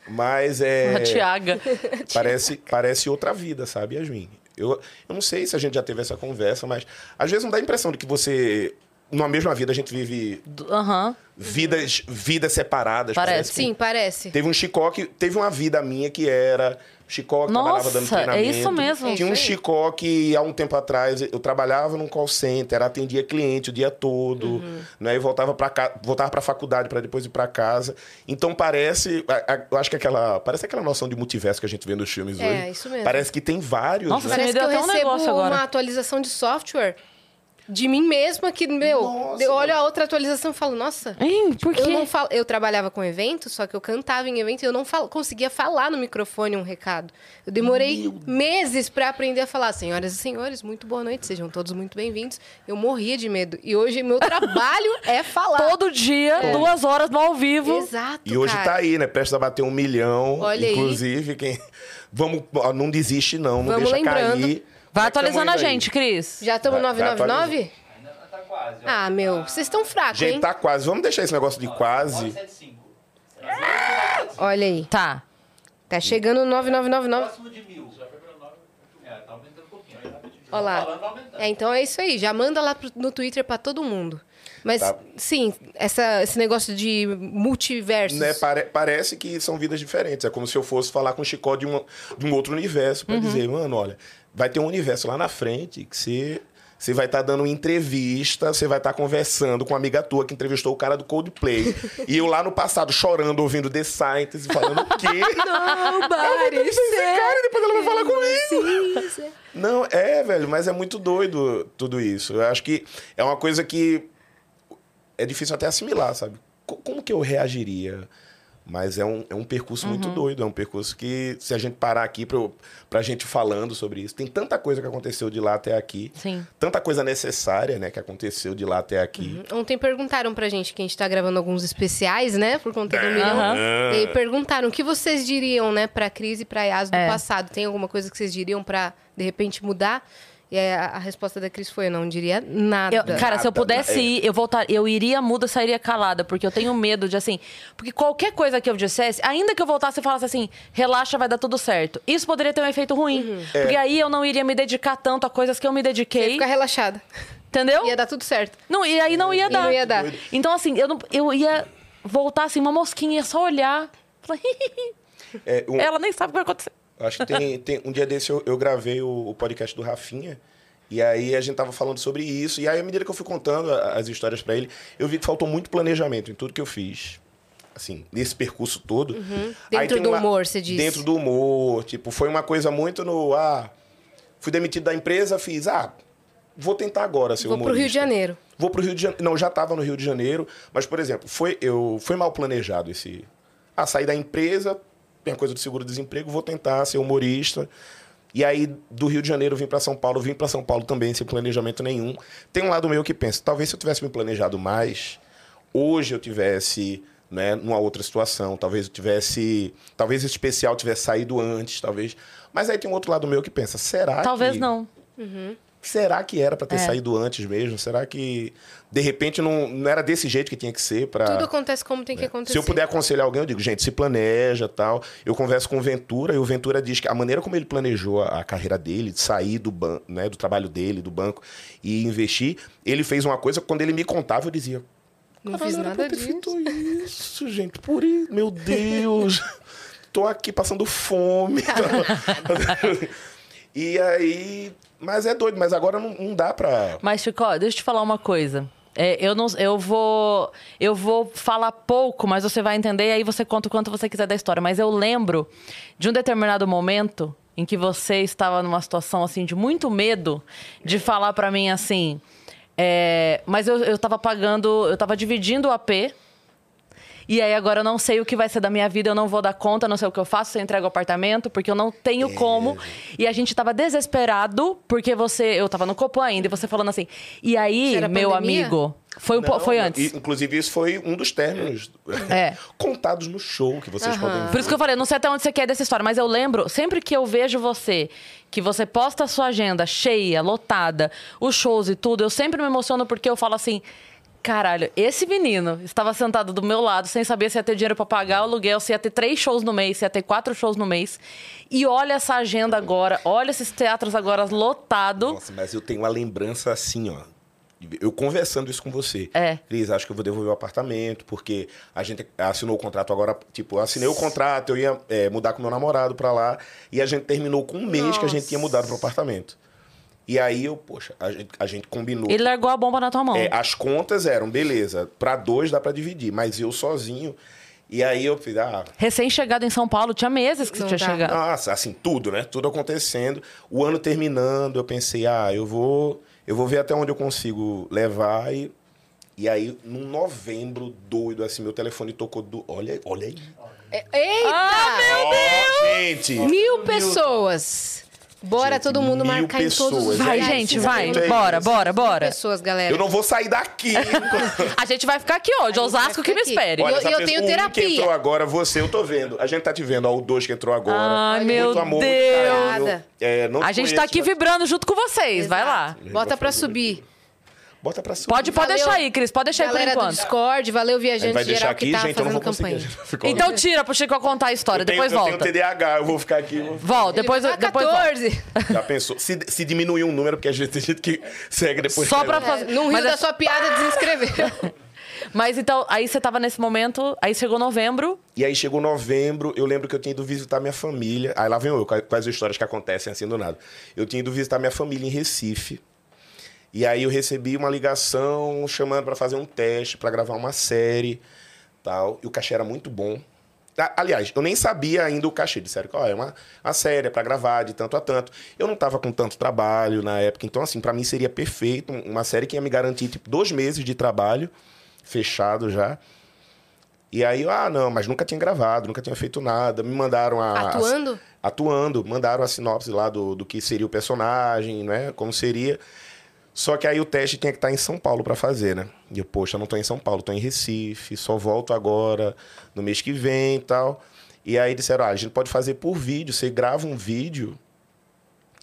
Mas é. A Tiaga. (laughs) Parece, parece outra vida, sabe, Yasmin? Eu, eu não sei se a gente já teve essa conversa, mas às vezes não dá a impressão de que você. Numa mesma vida a gente vive Aham. vidas, vidas separadas. Parece. que Sim, parece. Teve um Chicó que teve uma vida minha que era. Chicó que trabalhava dando Nossa, é treinamento. isso mesmo. Tinha um É. Chicó que há um tempo atrás eu trabalhava num call center, atendia cliente o dia todo, Uhum. né? E voltava para ca... voltava para faculdade para depois ir para casa. Então parece, eu acho que aquela, parece aquela noção de multiverso que a gente vê nos filmes É, hoje. isso mesmo. Parece que tem vários, Nossa, né? Parece que deu eu até um recebo negócio agora. uma atualização de software de mim mesma que, meu, Nossa, eu olho a outra atualização e falo, nossa. Hein, por quê? Eu não falo, eu trabalhava com evento, só que eu cantava em evento e eu não falo, conseguia falar no microfone um recado. Eu demorei meses pra aprender a falar, senhoras e senhores, muito boa noite, sejam todos muito bem-vindos. Eu morria de medo e hoje meu trabalho (laughs) é falar. Todo dia, duas horas no ao vivo. Exato, E hoje cara. tá aí, né? Prestes a bater um milhão. Olha aí. inclusive, quem. Vamos, não desiste, não. Não Vamos deixa lembrando. cair. Vai é atualizando a gente, Cris. Já estamos Vai- vai 999? Ainda tá quase. ó. Ah, meu, vocês estão fracos, Gente, hein? tá quase. Vamos deixar esse negócio de quase. 975. Olha aí. Tá. Tá chegando no 9999. Próximo de mil. Já foi pra 9. É, tá aumentando um pouquinho. aí rapidinho. Olha lá. Falando, aumentando. É, então é isso aí. Já manda lá pro- no Twitter pra todo mundo. Mas, Tá. sim, essa, esse negócio de multiversos. Né, pare- parece que são vidas diferentes. É como se eu fosse falar com o Chicó de, uma, de um outro universo Uhum. pra dizer, mano, olha, vai ter um universo lá na frente que você. Você vai estar dando uma entrevista, você vai estar conversando com uma amiga tua que entrevistou o cara do Coldplay. (laughs) e eu lá no passado chorando, ouvindo The Scientist, falando o quê? (laughs) Não, cara, e depois ela vai falar comigo. Não, é, velho, mas é muito doido tudo isso. Eu acho que é uma coisa que é difícil até assimilar, sabe? Co- Como que eu reagiria? Mas é um, é um percurso muito doido, é um percurso que, se a gente parar aqui pra, eu- pra gente falando sobre isso, tem tanta coisa que aconteceu de lá até aqui, Sim. tanta coisa necessária, né, que aconteceu de lá até aqui. Ontem perguntaram pra gente que a gente tá gravando alguns especiais, né? Por conta do milhão. Aham. E perguntaram o que vocês diriam, né, pra Cris e pra Yas do É. passado. Tem alguma coisa que vocês diriam pra, de repente, mudar? E aí a, resposta da Cris foi: eu não diria nada. Eu- cara, se eu Nada, pudesse nada. ir, eu voltar, eu iria muda, sairia calada, porque eu tenho medo de assim, porque qualquer coisa que eu dissesse, ainda que eu voltasse e falasse assim, relaxa, vai dar tudo certo. Isso poderia ter um efeito ruim, porque aí eu não iria me dedicar tanto a coisas que eu me Você ia dediquei, ficar relaxada. entendeu? Ia dar tudo certo. Não, e aí não ia E dar. não ia dar. Então assim, eu não, eu ia voltar assim uma mosquinha, ia só olhar, falar, (laughs) É, um- ela nem sabe o que vai acontecer. Acho que tem, tem- um dia desse eu, eu gravei o, o podcast do Rafinha. E aí a gente tava falando sobre isso. E aí, à medida que eu fui contando as histórias pra ele, eu vi que faltou muito planejamento em tudo que eu fiz. Assim, nesse percurso todo. Uhum. Dentro do uma- humor, você disse. Dentro do humor. Tipo, foi uma coisa muito no. Ah, fui demitido da empresa, fiz. Ah, vou tentar agora ser Vou pro humorista. Rio de Janeiro. Vou pro Rio de Janeiro. Não, já estava no Rio de Janeiro. Mas, por exemplo, foi, eu, foi mal planejado esse. Ah, sair da empresa, tem a coisa do seguro-desemprego, vou tentar ser humorista. E aí, do Rio de Janeiro, vim para São Paulo. Vim para São Paulo também, sem planejamento nenhum. Tem um lado meu que pensa, talvez se eu tivesse me planejado mais, hoje eu tivesse, né, numa outra situação. Talvez eu tivesse. Talvez esse especial tivesse saído antes, talvez. Mas aí tem um outro lado meu que pensa, será Talvez que... não. Será que era para ter É. saído antes mesmo? Será que de repente não, não era desse jeito que tinha que ser para Tudo acontece como tem que acontecer. Se eu puder aconselhar alguém, eu digo, gente, se planeja, tal. Eu converso com o Ventura e o Ventura diz que a maneira como ele planejou a, a carreira dele, de sair do banco, né, do trabalho dele, do banco e investir, ele fez uma coisa que quando ele me contava eu dizia, Não "Caralho, fiz nada pra ter disso. feito isso, gente, por isso, meu Deus. (laughs) Tô aqui passando fome. (laughs) (laughs) e aí, mas é doido, mas agora não, não dá pra Mas, Chico, deixa eu te falar uma coisa. É, eu, não, eu, vou, eu vou falar pouco, mas você vai entender e aí você conta o quanto você quiser da história. Mas eu lembro de um determinado momento em que você estava numa situação assim de muito medo de falar pra mim assim. é, mas eu, eu tava pagando, eu tava dividindo o AP. E aí agora eu não sei o que vai ser da minha vida, eu não vou dar conta, não sei o que eu faço, se eu entrego o apartamento, porque eu não É. tenho como. E a gente tava desesperado, porque você. Eu tava no Copan ainda, e você falando assim. E aí, era meu pandemia? amigo. Foi, um po- Não, foi antes. inclusive, isso foi um dos términos É. (laughs) contados no show que vocês podem ver. Por isso que eu falei, não sei até onde você quer dessa história, mas eu lembro, sempre que eu vejo você, que você posta a sua agenda cheia, lotada, os shows e tudo, eu sempre me emociono porque eu falo assim. Caralho, esse menino estava sentado do meu lado sem saber se ia ter dinheiro pra pagar o aluguel, se ia ter três shows no mês, se ia ter quatro shows no mês. E olha essa agenda agora, olha esses teatros agora lotados. Nossa, mas eu tenho uma lembrança assim, ó. Eu conversando isso com você. É. Cris, acho que eu vou devolver o apartamento, porque a gente assinou o contrato agora. Tipo, assinei o contrato, eu ia é, mudar com meu namorado pra lá. E a gente terminou com um mês que a gente tinha mudado pro apartamento. E aí eu, poxa, a gente, a gente combinou. Ele largou a bomba na tua mão. É, as contas eram, beleza, pra dois dá pra dividir, mas eu sozinho. E aí eu fiz, ah, Recém-chegado em São Paulo, tinha meses que você tinha dá. chegado. nossa, assim, tudo, né? Tudo acontecendo. O ano terminando, eu pensei, ah, eu vou, eu vou ver até onde eu consigo levar. E, e aí, num novembro doido, assim, meu telefone tocou do. Olha, olha aí. Eita! Ah, Ó, gente! Mil pessoas. Bora Gente, todo mundo marcar em todos os pessoas. Vai, gente, vai. Bora, bora, bora. pessoas, galera. Eu não vou sair daqui. (laughs) A gente vai ficar aqui hoje, Osasco que me aqui. espere. Olha, eu- eu tenho o um terapia. que entrou agora, você, eu tô vendo. A gente tá te vendo, ó, o dois que entrou agora. Ai, Muito meu amor, muito Deus. carinho. É, não A te gente tá conheço, aqui mas- vibrando junto com vocês. Vai lá. Bota pra subir. Bota pra subir. Pode, pode Valeu, deixar aí, Cris. Pode deixar aí por Galera do enquanto. Discord, valeu viajante vai deixar geral aqui, que tá gente, eu fazendo campanha. (laughs) Ficou- Então tira pro Chico contar a história, eu tenho, depois eu volta. tenho TDAH, eu vou ficar aqui. vou- Volta, depois, Ele depois pra volta. 14. (laughs) Já pensou? Se, se diminuir um número, porque a gente tem gente que segue depois. Só pra fazer. Não riu Mas, da é- sua piada, desinscreveu. (laughs) mas então, aí você tava nesse momento, aí chegou novembro. E aí chegou novembro, eu lembro que eu tinha ido visitar minha família. Aí lá vem eu, com as histórias que acontecem assim do nada. Eu tinha ido visitar minha família em Recife. E aí eu recebi uma ligação chamando para fazer um teste, para gravar uma série, tal. E o cachê era muito bom. Aliás, eu nem sabia ainda o cachê. Disseram que ó, é uma, uma série para gravar de tanto a tanto. Eu não tava com tanto trabalho na época, então assim, para mim seria perfeito um- uma série que ia me garantir tipo dois meses de trabalho fechado já. E aí, eu, ah, não, mas nunca tinha gravado, nunca tinha feito nada. Me mandaram a. Atuando? a- atuando, mandaram a sinopse lá do, do que seria o personagem, né? Como seria. Só que aí o teste tinha que estar em São Paulo para fazer, né? E eu, poxa, não tô em São Paulo, tô em Recife, só volto agora no mês que vem e tal. E aí disseram, ah, a gente pode fazer por vídeo, você grava um vídeo.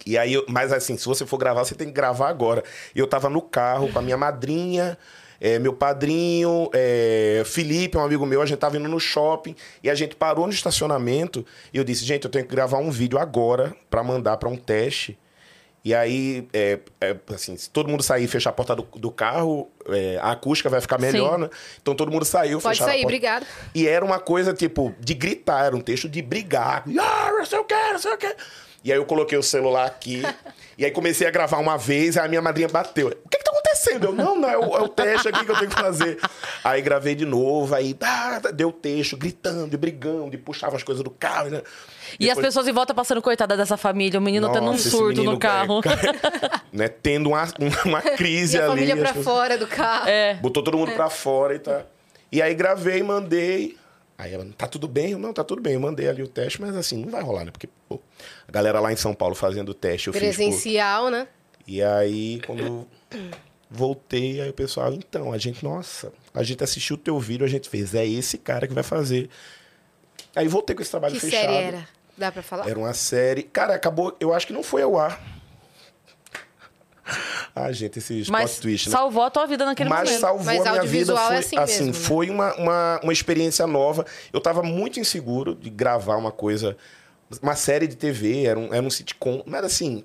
E aí, eu- mas assim, se você for gravar, você tem que gravar agora. E eu tava no carro com a minha madrinha, eh, meu padrinho, eh, Felipe, um amigo meu, a gente tava indo no shopping e a gente parou no estacionamento e eu disse, gente, eu tenho que gravar um vídeo agora para mandar para um teste. E aí, é, é, assim, se todo mundo sair e fechar a porta do, do carro, é, a acústica vai ficar melhor, Sim. né? Então todo mundo saiu, Pode fecharam a sair, porta. obrigado. E era uma coisa, tipo, de gritar, era um texto de brigar. Ah, não sei o que, não sei o que. E aí eu coloquei o celular aqui, e aí comecei a gravar uma vez, aí a minha madrinha bateu. O que que tá acontecendo? Eu, não, não, é o, é o teste aqui que eu tenho que fazer. Aí gravei de novo, aí ah, deu texto, gritando, e brigando, e puxava as coisas do carro, né? E as Depois- pessoas em volta passando coitada dessa família, o menino tendo um Nossa, surto no carro. é, né, tendo uma, uma crise (laughs) E a ali. família pra as fora do carro. É. Botou todo mundo pra fora e tá. E aí gravei, mandei. Aí ela, tá tudo bem? Eu, não, tá tudo bem. Eu mandei ali o teste, mas assim, não vai rolar, né? Porque, pô, a galera lá em São Paulo fazendo o teste, eu fiz. Presencial, né? E aí, quando eu voltei, aí o pessoal, então, a gente, nossa, a gente assistiu o teu vídeo, a gente fez, é esse cara que vai fazer. Aí voltei com esse trabalho Que fechado. série era? Dá pra falar? Era uma série. Cara, acabou. Eu acho que não foi ao ar. (laughs) Ah, gente, esse Mas plot twist, né? salvou a tua vida naquele Mas momento. salvou Mas a minha vida. audiovisual Foi, é assim mesmo, né? foi uma, uma, uma experiência nova. Eu tava muito inseguro de gravar uma coisa, uma série de TV, era um, era um sitcom. Mas assim,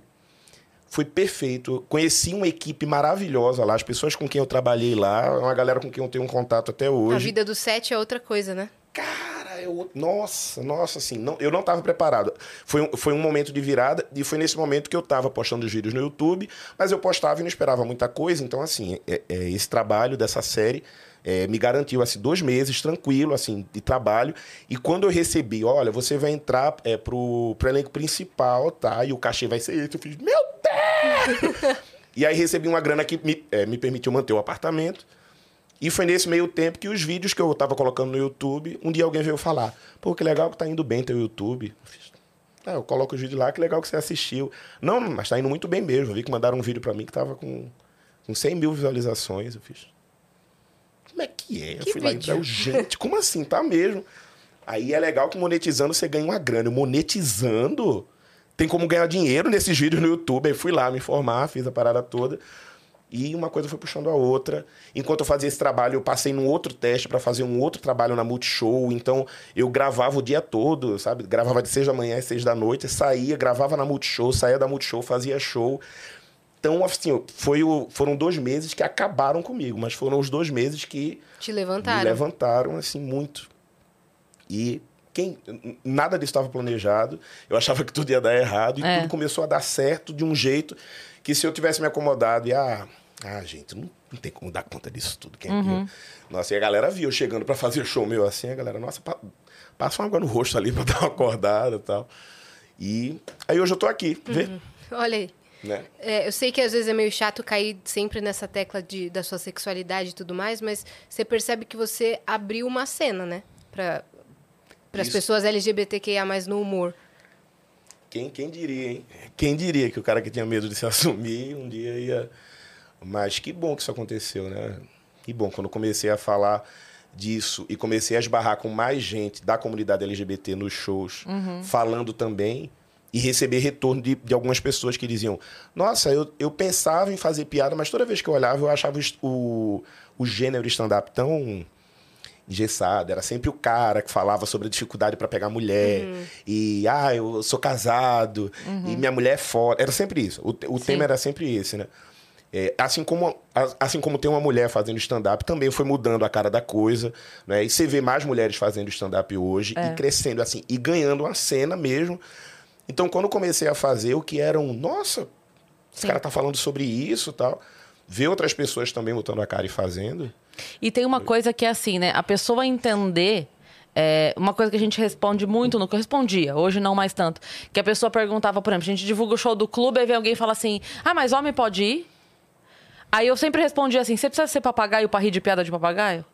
foi perfeito. Conheci uma equipe maravilhosa lá, as pessoas com quem eu trabalhei lá, uma galera com quem eu tenho um contato até hoje. A vida do set é outra coisa, né? Cara, eu, nossa, nossa, assim, não, eu não estava preparado. Foi um, foi um momento de virada e foi nesse momento que eu estava postando os vídeos no YouTube, mas eu postava e não esperava muita coisa. Então, assim, é- é esse trabalho dessa série é, me garantiu assim, dois meses tranquilo, assim, de trabalho. E quando eu recebi, olha, você vai entrar é, pro, pro elenco principal, tá? E o cachê vai ser esse. Eu fiz, meu Deus! e aí recebi uma grana que me, é, me permitiu manter o apartamento. E foi nesse meio tempo que os vídeos que eu tava colocando no YouTube, um dia alguém veio falar: pô, que legal que tá indo bem teu YouTube. Eu fiz, ah, eu coloco os vídeos lá, que legal que você assistiu. Não, mas tá indo muito bem mesmo. Eu vi que mandaram um vídeo pra mim que tava com, com 100 mil visualizações. Eu fiz. Como é que é? Eu Que fui lá vídeo? eu, gente, como assim? Tá mesmo. Aí é legal que monetizando você ganha uma grana. Monetizando, tem como ganhar dinheiro nesses vídeos no YouTube. Aí fui lá me informar, fiz a parada toda. E uma coisa foi puxando a outra. Enquanto eu fazia esse trabalho, eu passei num outro teste para fazer um outro trabalho na Multishow. Então, eu gravava o dia todo, sabe? Gravava de seis da manhã às seis da noite, saía, gravava na Multishow, saía da Multishow, fazia show. Então, assim, foi o- foram dois meses que acabaram comigo, mas foram os dois meses que Te me levantaram. levantaram, assim, muito. E quem nada disso estava planejado. Eu achava que tudo ia dar errado e É. tudo começou a dar certo de um jeito que se eu tivesse me acomodado e ah, ah gente, não, não tem como dar conta disso tudo. Quem Uhum. viu? Nossa, e a galera viu chegando para fazer show meu assim, a galera, nossa, pa- passa uma água no rosto ali para dar uma acordada e tal. E aí hoje eu tô aqui, vê? Olha aí. Né? É, eu sei que às vezes é meio chato cair sempre nessa tecla de, da sua sexualidade e tudo mais, mas você percebe que você abriu uma cena, né? Para as pessoas LGBTQIA no humor. Quem, quem diria, hein? Quem diria que o cara que tinha medo de se (laughs) assumir um dia ia. Mas que bom que isso aconteceu, né? Que bom. Quando eu comecei a falar disso e comecei a esbarrar com mais gente da comunidade LGBT nos shows, falando também, e receber retorno de, de algumas pessoas que diziam: Nossa, eu, eu pensava em fazer piada, mas toda vez que eu olhava, eu achava o o, gênero stand-up tão engessado. Era sempre o cara que falava sobre a dificuldade para pegar mulher. E, ah, eu sou casado. E minha mulher é foda. Era sempre isso. O, o tema era sempre esse, né? É, assim, como, a- assim como tem uma mulher fazendo stand-up, também foi mudando a cara da coisa. Né? E você vê mais mulheres fazendo stand-up hoje e crescendo assim, e ganhando uma cena mesmo. Então, quando eu comecei a fazer o que era um, nossa, esse Sim. cara tá falando sobre isso e tal. Ver outras pessoas também botando a cara e fazendo. E tem uma coisa que é assim, né? A pessoa entender. é, uma coisa que a gente responde muito no que eu respondia, hoje não mais tanto. Que a pessoa perguntava, por exemplo, a gente divulga o show do clube, aí vem alguém e fala assim: Ah, mas homem pode ir? Aí eu sempre respondia assim: Você precisa ser papagaio pra rir de piada de papagaio?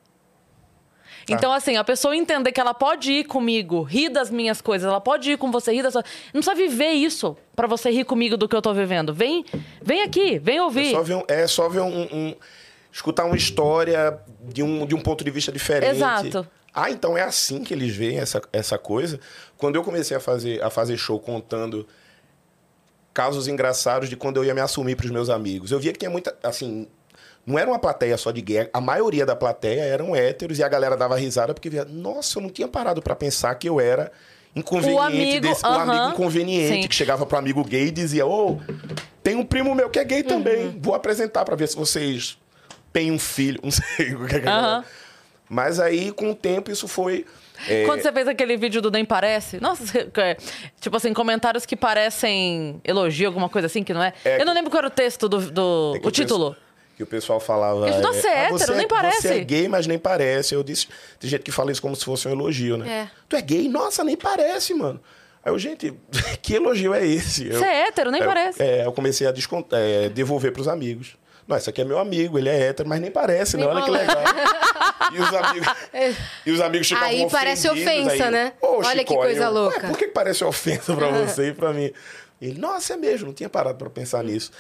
Então, assim, a pessoa entender que ela pode ir comigo, rir das minhas coisas, ela pode ir com você, rir das suas. Não precisa viver isso pra você rir comigo do que eu tô vivendo. Vem, vem aqui, vem É ouvir. só ver, um, é só ver um, um- escutar uma história de um, de um ponto de vista diferente. Exato. Ah, então é assim que eles veem essa, essa coisa. Quando eu comecei a fazer, a fazer show contando casos engraçados de quando eu ia me assumir para os meus amigos, eu via que tinha muita, assim, não era uma plateia só de gay, a maioria da plateia eram héteros e a galera dava risada porque via, nossa, eu não tinha parado para pensar que eu era inconveniente O amigo, desse, o aham. amigo inconveniente Sim. que chegava pro amigo gay e dizia: Ô, tem um primo meu que é gay também. Vou apresentar para ver se vocês têm um filho. (laughs) Não sei o que é que Mas aí, com o tempo, isso foi. é, Quando você fez aquele vídeo do Nem Parece, nossa, (laughs) é, tipo assim, comentários que parecem elogio, alguma coisa assim, que não é. É, Eu não lembro qual era o texto do. do- é o título. pessoal- que o pessoal falava. Ele, "Nossa, é "Ah, você hétero, nem parece." Você é gay, mas nem parece. Eu disse. Tem gente que fala isso como se fosse um elogio, né? É. Tu é gay? Nossa, nem parece, mano. Aí eu, gente, (laughs) que elogio é esse? Eu- Você é hétero, nem eu- parece. É, eu comecei a descont- é, devolver pros amigos. Não, esse aqui é meu amigo, ele é hétero, mas nem parece, né? Nem Olha que legal. (laughs) E os amigos, e os amigos ficavam Aí parece ofensa, aí, né? "Ô, Olha que Chicó", coisa eu, louca. "Ué, por que que parece ofensa pra (laughs) você e pra mim? Ele, nossa, é mesmo, não tinha parado pra pensar nisso.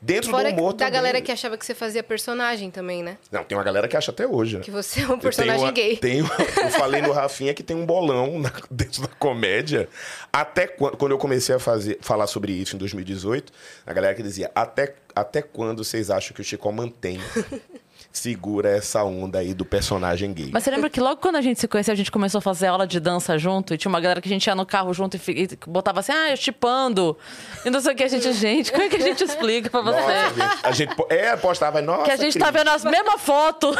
Dentro Fora do humor da também- galera que achava que você fazia personagem também, né? Não, tem uma galera que acha até hoje, né? Que você é um personagem uma- gay. tenho- (laughs) eu falei no Rafinha que tem um bolão na- (laughs) dentro da comédia. Até quando, quando eu comecei a fazer, falar sobre isso em 2018, a galera que dizia: até, até quando vocês acham que o Chico mantém, (laughs) segura essa onda aí do personagem gay? Mas você lembra que logo quando a gente se conheceu, a gente começou a fazer aula de dança junto e tinha uma galera que a gente ia no carro junto e, e botava assim, ah, eu chipando. E não sei o que, a gente, gente, como é que a gente explica pra você? Nossa, a gente, a gente po- é, postava, nossa, que a gente tá Cris, vendo as mesmas fotos.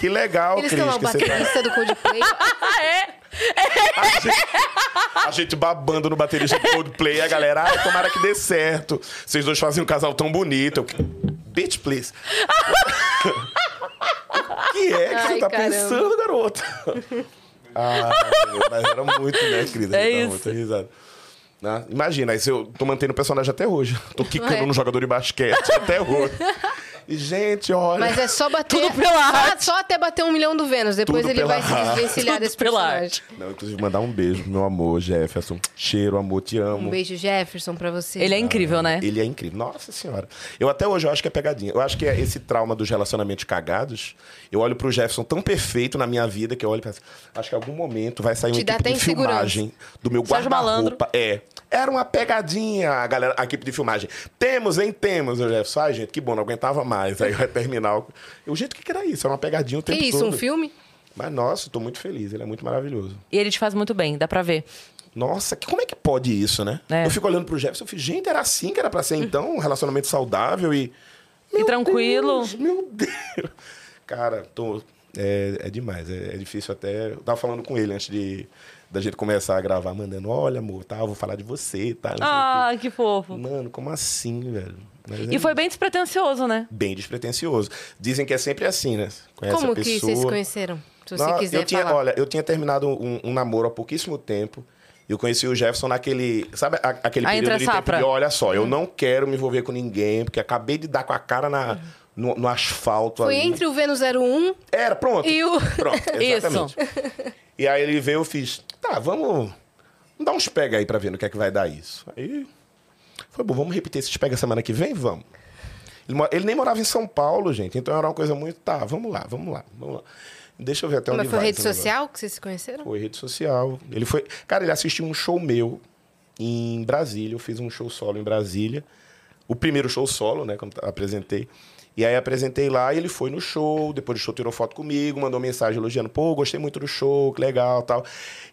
que legal, Eles Cris, estão lá, o que você tá... baterista do Coldplay. ah, (laughs) é? A gente, a gente babando no baterista do Coldplay, a galera, ai, tomara que dê certo. Vocês dois fazem um casal tão bonito. Eu, Bitch, please. o (laughs) que é que Ai, você tá caramba. pensando, garota? (laughs) Ah, mas era muito, né, querida? É isso. risada. Né? Imagina, aí se eu tô mantendo o personagem até hoje. Tô quicando É. no jogador de basquete até hoje. E, gente, olha. Mas é só bater. Tudo pela só, (laughs) arte. só até bater um milhão do Vênus. Depois Tudo ele vai se arte. desvencilhar Tudo desse pela personagem. arte. Não, inclusive, mandar um beijo pro meu amor, Jefferson. Cheiro, amor, te amo. Um beijo, Jefferson, pra você. Ele é incrível, né? Ele é incrível. Nossa senhora. Eu até hoje eu acho que é pegadinha. Eu acho que é esse trauma dos relacionamentos cagados. Eu olho pro Jefferson tão perfeito na minha vida que eu olho e penso, acho que em algum momento vai sair equipe até de filmagem do meu guarda-roupa. É. Era uma pegadinha, a galera, a equipe de filmagem. Temos, hein? Temos, o Jefferson. Ai, gente, que bom, não aguentava mais. Aí vai terminar. o- Eu, gente, o que que era isso? Era uma pegadinha o Que tempo isso, todo. um filme? Mas, nossa, eu tô muito feliz. Ele é muito maravilhoso. E ele te faz muito bem, dá pra ver. Nossa, que, como é que pode isso, né? É. Eu fico olhando pro Jefferson e fico, gente, era assim que era pra ser então, um relacionamento saudável e. E tranquilo. Deus, meu Deus. Cara, tô, é, é demais. É, é difícil até. Eu tava falando com ele antes de da gente começar a gravar, mandando, olha, amor, tá, eu vou falar de você, tá? Ah, que fofo. Mano, como assim, velho? Mas E é foi bem despretensioso, né? bem despretensioso. Dizem que é sempre assim, né? Conhece Como a que pessoa. vocês se conheceram? Se você Não, quiser eu tinha, falar. Olha, eu tinha terminado um, um namoro há pouquíssimo tempo. Eu conheci o Jefferson naquele. Sabe aquele A período de tempo de olha só, eu não quero me envolver com ninguém, porque acabei de dar com a cara na, no, no asfalto Foi ali. entre o Vênus 01 Era, pronto. e o. Pronto, (laughs) Isso. exatamente. E aí ele veio, eu fiz, tá, vamos, vamos dar uns pega aí pra ver no que é que vai dar isso. Aí foi bom, vamos repetir esses pega semana que vem? Vamos. Ele, ele nem morava em São Paulo, gente, então era uma coisa muito, tá, vamos lá, vamos lá, vamos lá. Deixa eu ver até onde Mas foi vai rede esse negócio. social que vocês se conheceram? Foi rede social. Ele foi. Cara, ele assistiu um show meu em Brasília. Eu fiz um show solo em Brasília. O primeiro show solo, né? Quando apresentei. E aí apresentei lá e ele foi no show. Depois do show tirou foto comigo, mandou mensagem elogiando. Pô, gostei muito do show, que legal tal.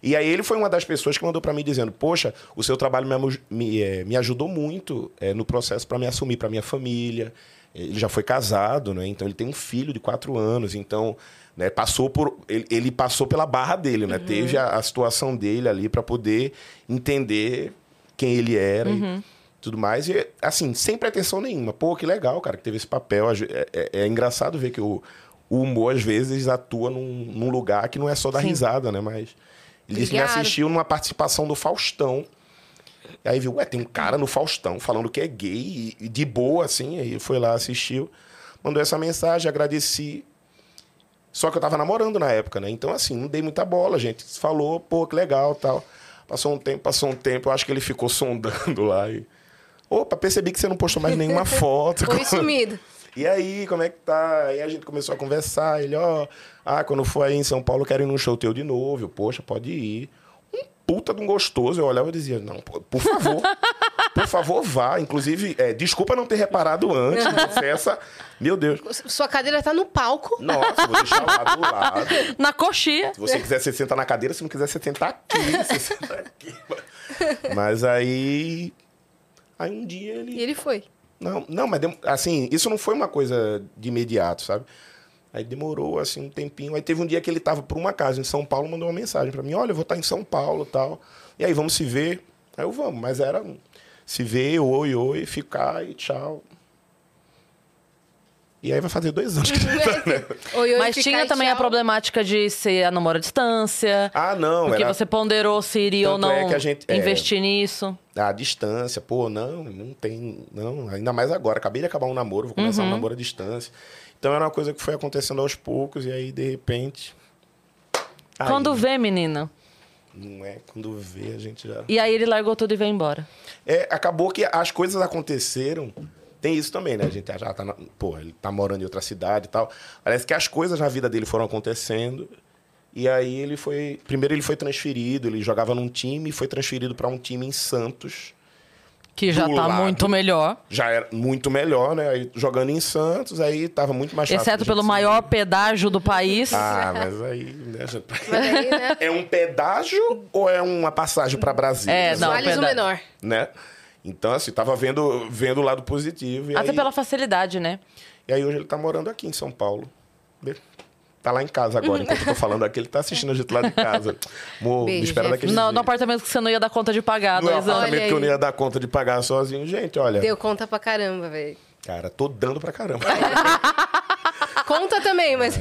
E aí ele foi uma das pessoas que mandou pra mim dizendo: Poxa, o seu trabalho me, me, eh, me ajudou muito eh, no processo pra me assumir pra minha família. Ele já foi casado, né? Então ele tem um filho de quatro anos. Então, né, passou por. Ele, ele passou pela barra dele, né? Teve a, a situação dele ali para poder entender quem ele era e tudo mais. E, assim, sem pretensão nenhuma. Pô, que legal, cara, que teve esse papel. É, é- é engraçado ver que o, o humor, às vezes, atua num, num lugar que não é só dar Sim. risada, né? Mas. Ele me assistiu numa participação do Faustão. E aí viu, ué, tem um cara no Faustão falando que é gay, e, e de boa, assim. Aí foi lá, assistiu, mandou essa mensagem, agradeci. Só que eu tava namorando na época, né? Então, assim, não dei muita bola, gente. Falou, pô, que legal tal. Passou um tempo, passou um tempo, eu acho que ele ficou (laughs) sondando lá e. Opa, percebi que você não postou mais nenhuma (laughs) foto. Foi sumido. E aí, como é que tá? Aí a gente começou a conversar. Ele, ó, ah, quando for aí em São Paulo, quero ir num show teu de novo. Eu, Poxa, pode ir. Um puta de um gostoso. Eu olhava e dizia, não, por favor, (laughs) por favor, vá. Inclusive, é, desculpa não ter reparado antes. Essa. Meu Deus. Sua cadeira tá no palco. Nossa, vou deixar lá do lado. (laughs) Na coxinha. Se você quiser, você senta na cadeira. Se não quiser, você senta aqui. Você senta aqui. Mas aí. Aí um dia ele. E ele foi. Não, não, mas assim, isso não foi uma coisa de imediato, sabe? Aí demorou assim um tempinho. Aí teve um dia que ele tava por uma casa em São Paulo, mandou uma mensagem pra mim: "Olha, eu vou estar em São Paulo, tal. E aí vamos se ver". Aí eu vamos, mas era se ver, oi, oi, ficar e tchau. E aí vai fazer dois anos que a gente tá, (laughs) né? Oi, oi, Mas tinha também a tchau. problemática de ser a namoro à distância. Ah, não, porque era você ponderou se iria ou Tanto é não que a gente- é. investir nisso. a distância. Pô, não, não tem, não, ainda mais agora. Acabei de acabar um namoro, vou começar um Uhum. namoro à distância. Então era uma coisa que foi acontecendo aos poucos e aí de repente aí, Quando vê, menina. Não é quando vê, a gente já. E aí ele largou tudo e veio embora. É, acabou que as coisas aconteceram. Tem isso também, né? A gente já tá. Na... Pô, ele tá morando em outra cidade e tal. Parece que as coisas na vida dele foram acontecendo. E aí ele foi. Primeiro ele foi transferido, ele jogava num time e foi transferido para um time em Santos. Que já tá lado. muito melhor. Já era muito melhor, né? Aí, jogando em Santos, aí tava muito mais fácil. Exceto pelo maior pedágio do país. Ah, mas aí. Né, já- Mas aí, né? É um pedágio ou é uma passagem para Brasília? É, não, Vales o menor. Né? Então, assim, tava vendo, vendo o lado positivo. E Até aí, pela facilidade, né? E aí hoje ele tá morando aqui em São Paulo. Tá lá em casa agora, enquanto eu tô falando aqui, ele tá assistindo a gente lá de casa. Amor, me espera Jeff. No, jeito. no apartamento que você não ia dar conta de pagar No dois anos. apartamento que eu aí. não ia dar conta de pagar sozinho. Gente, olha, Deu conta pra caramba, velho. cara, tô dando pra caramba. (laughs) Conta também, mas.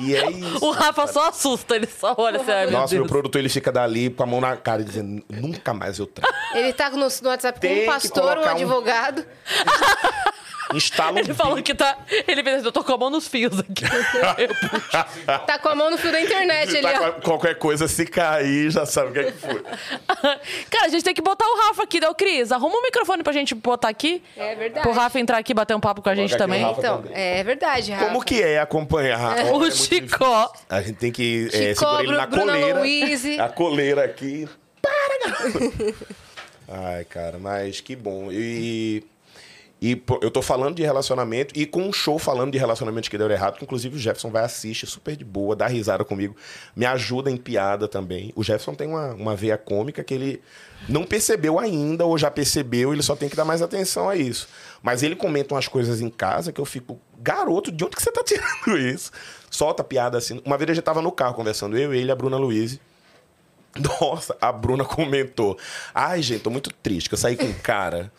e é isso. (laughs) O Rafa só assusta, ele só olha assim, ai, meu Nossa, meu Deus. produtor, ele fica dali com a mão na cara, dizendo, nunca mais eu trago. Ele tá no, no WhatsApp com Tem um que pastor, um colocar um- advogado. (laughs) instala um Ele falou que tá. Ele fez assim, eu tô com a mão nos fios aqui. (laughs) Tá com a mão no fio da internet ali, tá qualquer coisa, se cair, já sabe o que é que foi. (laughs) Cara, a gente tem que botar o Rafa aqui, né? Ô, Cris, arruma um microfone pra gente botar aqui. É verdade. Pro Rafa entrar aqui e bater um papo com a gente também. Rafa. Então, também. é verdade, Rafa. Como que é acompanhar? Ó, é O muito Chicó. A gente tem que é, Chicó, segurar ele na Bruna coleira. Louise. A coleira aqui. Para, garoto. (laughs) Ai, cara, mas que bom. E, e eu tô falando de relacionamento e com um show falando de relacionamentos que deu errado, que inclusive o Jefferson vai assistir super de boa, dá risada comigo, me ajuda em piada também. O Jefferson tem uma, uma veia cômica que ele não percebeu ainda, ou já percebeu, ele só tem que dar mais atenção a isso. Mas ele comenta umas coisas em casa que eu fico, garoto, de onde que você tá (laughs) tirando isso? Solta piada assim. Uma vez a gente tava no carro conversando, eu, ele e a Bruna Luiz. (laughs) Nossa, a Bruna comentou. Ai, gente, tô muito triste, que eu saí com um cara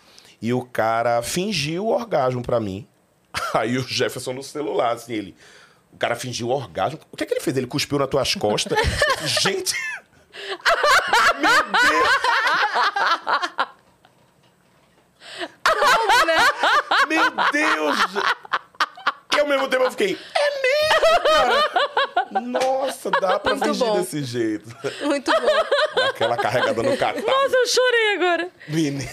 e o cara fingiu o orgasmo pra mim. (laughs) Aí o Jefferson no celular, assim, ele. O cara fingiu o orgasmo. O que é que ele fez? Ele cuspiu nas tuas costas. (laughs) gente! Meu Deus! Meu Deus! E ao mesmo tempo eu fiquei. É mesmo, cara? Nossa, dá pra Muito fingir bom. desse jeito. Muito bom. Aquela carregada no catarro. Nossa, eu chorei agora. Menino.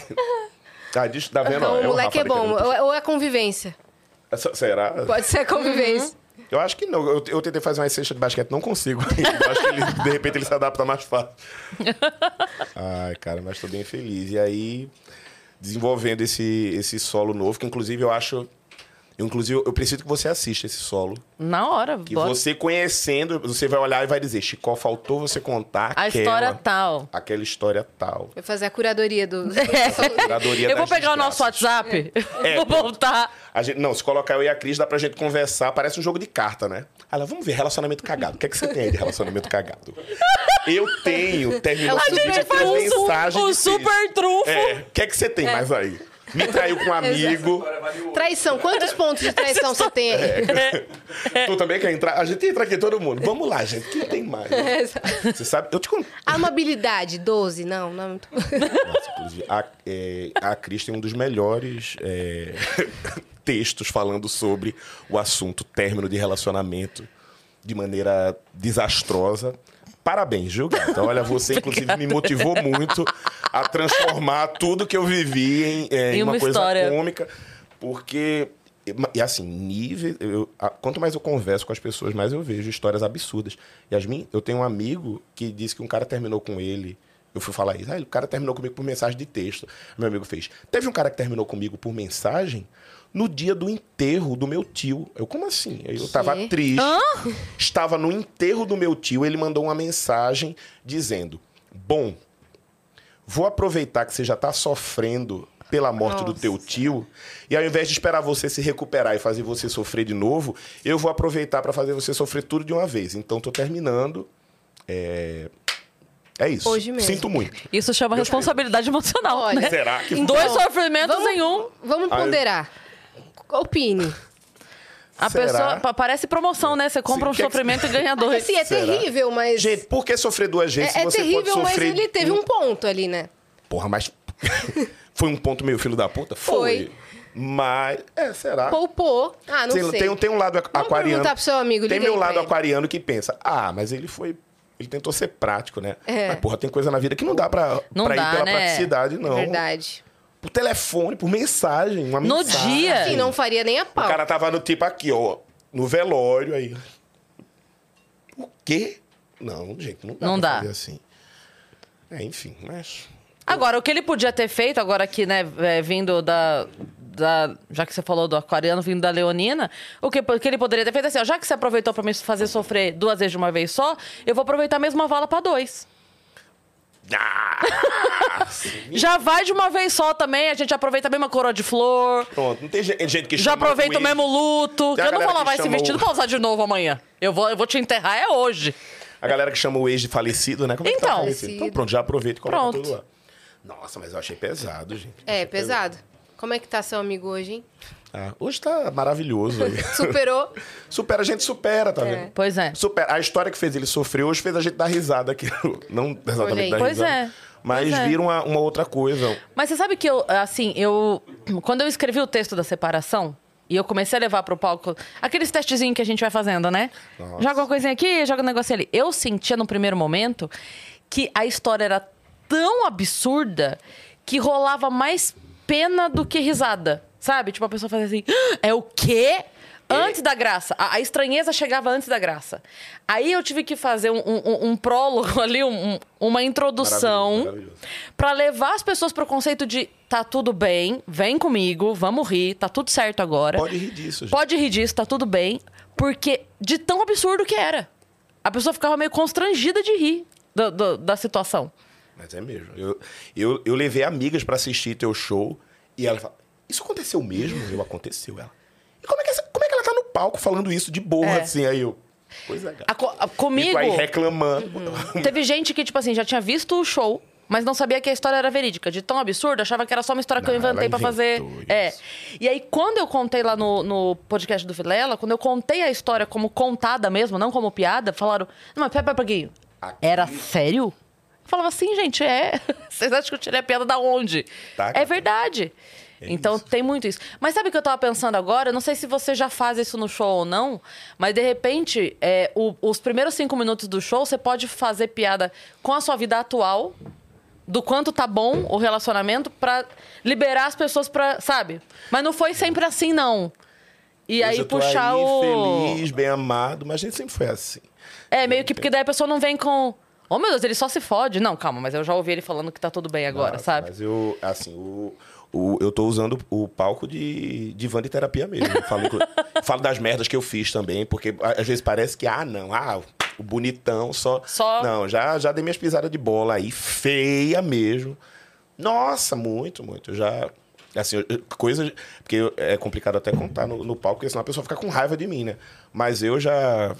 Ah, disso, tá vendo? Então, ó, o moleque é bom. querendo- Ou é convivência. Essa- Será? Pode ser convivência. Eu acho que não. Eu, eu tentei fazer uma cesta de basquete, não consigo. (laughs) Eu acho que ele, de repente ele se adapta mais fácil. (laughs) Ai, cara, mas tô bem feliz. E aí, desenvolvendo esse, esse solo novo, que inclusive eu acho. Eu, inclusive, eu preciso que você assista esse solo. Na hora, Que bota. você conhecendo, você vai olhar e vai dizer: Chicó, faltou você contar a aquela, história tal. aquela história tal. Vai fazer a curadoria do. (laughs) Curadoria Eu vou pegar o nosso desgraças. WhatsApp, É, (laughs) vou pronto. voltar. A gente, não, se colocar eu e a Cris, dá pra gente conversar. Parece um jogo de carta, né? Ela, vamos ver, relacionamento cagado. O que é que você tem aí de relacionamento cagado? Eu tenho, terminou A gente vídeo faz com um mensagem de super trunfo. É, o que é que você tem mais aí? Me traiu com um amigo. Traição. Quantos pontos de traição você tem aí? É. Tu também quer entrar? A gente entra aqui, todo mundo. Vamos lá, gente. Quem tem mais? Você sabe? Eu te conto. Amabilidade, 12. Não, não. Nossa, inclusive, a, é, a Cris tem um dos melhores é, (laughs) textos falando sobre o assunto término de relacionamento de maneira desastrosa. Parabéns, viu, gata? Olha, você, (laughs) inclusive, me motivou muito a transformar tudo que eu vivi em, em uma, uma coisa história. cômica, porque. E assim, nível. eu- quanto mais eu converso com as pessoas, mais eu vejo histórias absurdas. Yasmin, eu tenho um amigo que disse que um cara terminou com ele. Eu fui falar isso. Ah, o cara terminou comigo por mensagem de texto. Meu amigo fez. Teve um cara que terminou comigo por mensagem no dia do enterro do meu tio. Eu, como assim? Eu tava Quê? triste. Estava no enterro do meu tio. Ele mandou uma mensagem dizendo: Bom, vou aproveitar que você já tá sofrendo pela morte do Nossa. teu tio, e ao invés de esperar você se recuperar e fazer você sofrer de novo, eu vou aproveitar para fazer você sofrer tudo de uma vez. Então tô terminando. É, é isso. Hoje mesmo. Sinto muito. Isso chama responsabilidade emocional, Olha, né? Será que Então, Dois sofrimentos vamos- em um. Vamos Aí- ponderar. Opine. A Será? pessoa pa- parece promoção, né? Você compra Sim, um que- sofrimento e ganha dois. Assim, é Será? terrível, mas. Gente, por que sofrer duas vezes é, é se você terrível, pode mas sofrer... ele teve um ponto ali, né? Porra, mas... (laughs) Foi um ponto meio filho da puta? Foi. Foi. Mas... É, será? Poupou. Ah, não Tem, sei. tem, tem um lado aquariano. perguntar pro seu amigo, Tem liga meu aí pra lado ele. aquariano que pensa, ah, mas ele foi. Ele tentou ser prático, né? É. Mas, porra, tem coisa na vida que não dá pra, Não pra dá, ir pela né? praticidade, não. Verdade. Por telefone, por mensagem, uma No mensagem. dia. Sim, não faria nem a O pau. cara tava no tipo aqui, ó, no velório aí. O quê? Não, gente, não dá Não pra dá. fazer assim. É, enfim, mas. Agora, o que ele podia ter feito, agora aqui, né, é, vindo da, da. Já que você falou do aquariano vindo da Leonina, o que, o que ele poderia ter feito é assim, ó, já que você aproveitou pra me fazer sofrer duas vezes de uma vez só, eu vou aproveitar a mesma vala pra dois. Ah, (laughs) Já vai de uma vez só também, a gente aproveita a mesma coroa de flor. pronto, não tem gente gente que Já aproveita o mesmo luto. Eu não vou lavar esse vestido o- pra usar de novo amanhã. Eu vou, eu vou te enterrar é hoje. A galera que chama o ex de falecido, né? Como é que tá Então. falecido? Então pronto, já aproveita e coloca Pronto. tudo lá. Nossa, mas eu achei pesado, gente. É, Achei pesado. Como é que tá seu amigo hoje, hein? Ah, hoje tá maravilhoso aí. (laughs) Superou. supera, a gente supera, tá vendo? Pois é. Supera. A história que fez ele sofrer hoje fez a gente dar risada aqui. (laughs) Não exatamente dar Pois risada. é. Mas Pois é. vira uma, uma outra coisa. Mas você sabe que eu, assim, eu. Quando eu escrevi o texto da separação. E eu comecei a levar pro palco aqueles testezinhos que a gente vai fazendo, né? Nossa. Joga uma coisinha aqui, joga um negocinho ali. Eu sentia no primeiro momento que a história era tão absurda que rolava mais pena do que risada. Sabe? Tipo, a pessoa fazia assim: "Ah, é o quê? Antes da graça. A, a estranheza chegava antes da graça. Aí eu tive que fazer um, um- um- prólogo (laughs) ali, um- um- uma introdução. Pra levar as pessoas pro conceito de tá tudo bem, vem comigo, vamos rir, tá tudo certo agora. Pode rir disso, gente. Pode rir disso, tá tudo bem. Porque de tão absurdo que era. A pessoa ficava meio constrangida de rir do- do- da situação. Mas é mesmo. Eu, eu, eu levei amigas pra assistir teu show e ela fala: Isso aconteceu mesmo? Eu aconteceu. Ela. E como é que, essa- como é que ela tá no palco falando isso de boa, É. assim? Aí eu. Pois é, cara. A co- comigo, tu aí reclamando. teve gente que, tipo assim, já tinha visto o show, mas não sabia que a história era verídica. De tão absurdo, achava que era só uma história que eu Não, ela inventei pra fazer. inventou É. isso. E aí, quando eu contei lá no, no podcast do Vilela, quando eu contei a história como contada mesmo, não como piada, falaram: Não, mas pera, pera, Era sério? Eu falava assim, gente, é. (laughs) Vocês acham que eu tirei a piada da onde? Tá, é cara. Verdade. então tem muito isso. Mas sabe o que eu tava pensando agora? Eu Não sei se você já faz isso no show ou não, mas de repente, é, o- os primeiros cinco minutos do show, você pode fazer piada com a sua vida atual, do quanto tá bom o relacionamento, pra liberar as pessoas pra. Sabe? Mas não foi sempre assim, não. E Hoje aí eu tô puxar aí, o. feliz, bem amado, mas a gente sempre foi assim. É, meio que porque daí a pessoa não vem com. Oh, meu Deus, ele só se fode. Não, calma, mas eu já ouvi ele falando que tá tudo bem agora, Nossa, sabe? Mas eu, assim, o, o- eu tô usando o palco de, de van de terapia mesmo. Falo, (laughs) falo das merdas que eu fiz também, porque às vezes parece que, ah, não, ah, o bonitão só. Só- Não, já, já dei minhas pisadas de bola aí, feia mesmo. Nossa, muito, muito. Já. Assim, eu- eu- coisa. Porque é complicado até contar no, no palco, porque senão a pessoa fica com raiva de mim, né? Mas eu já.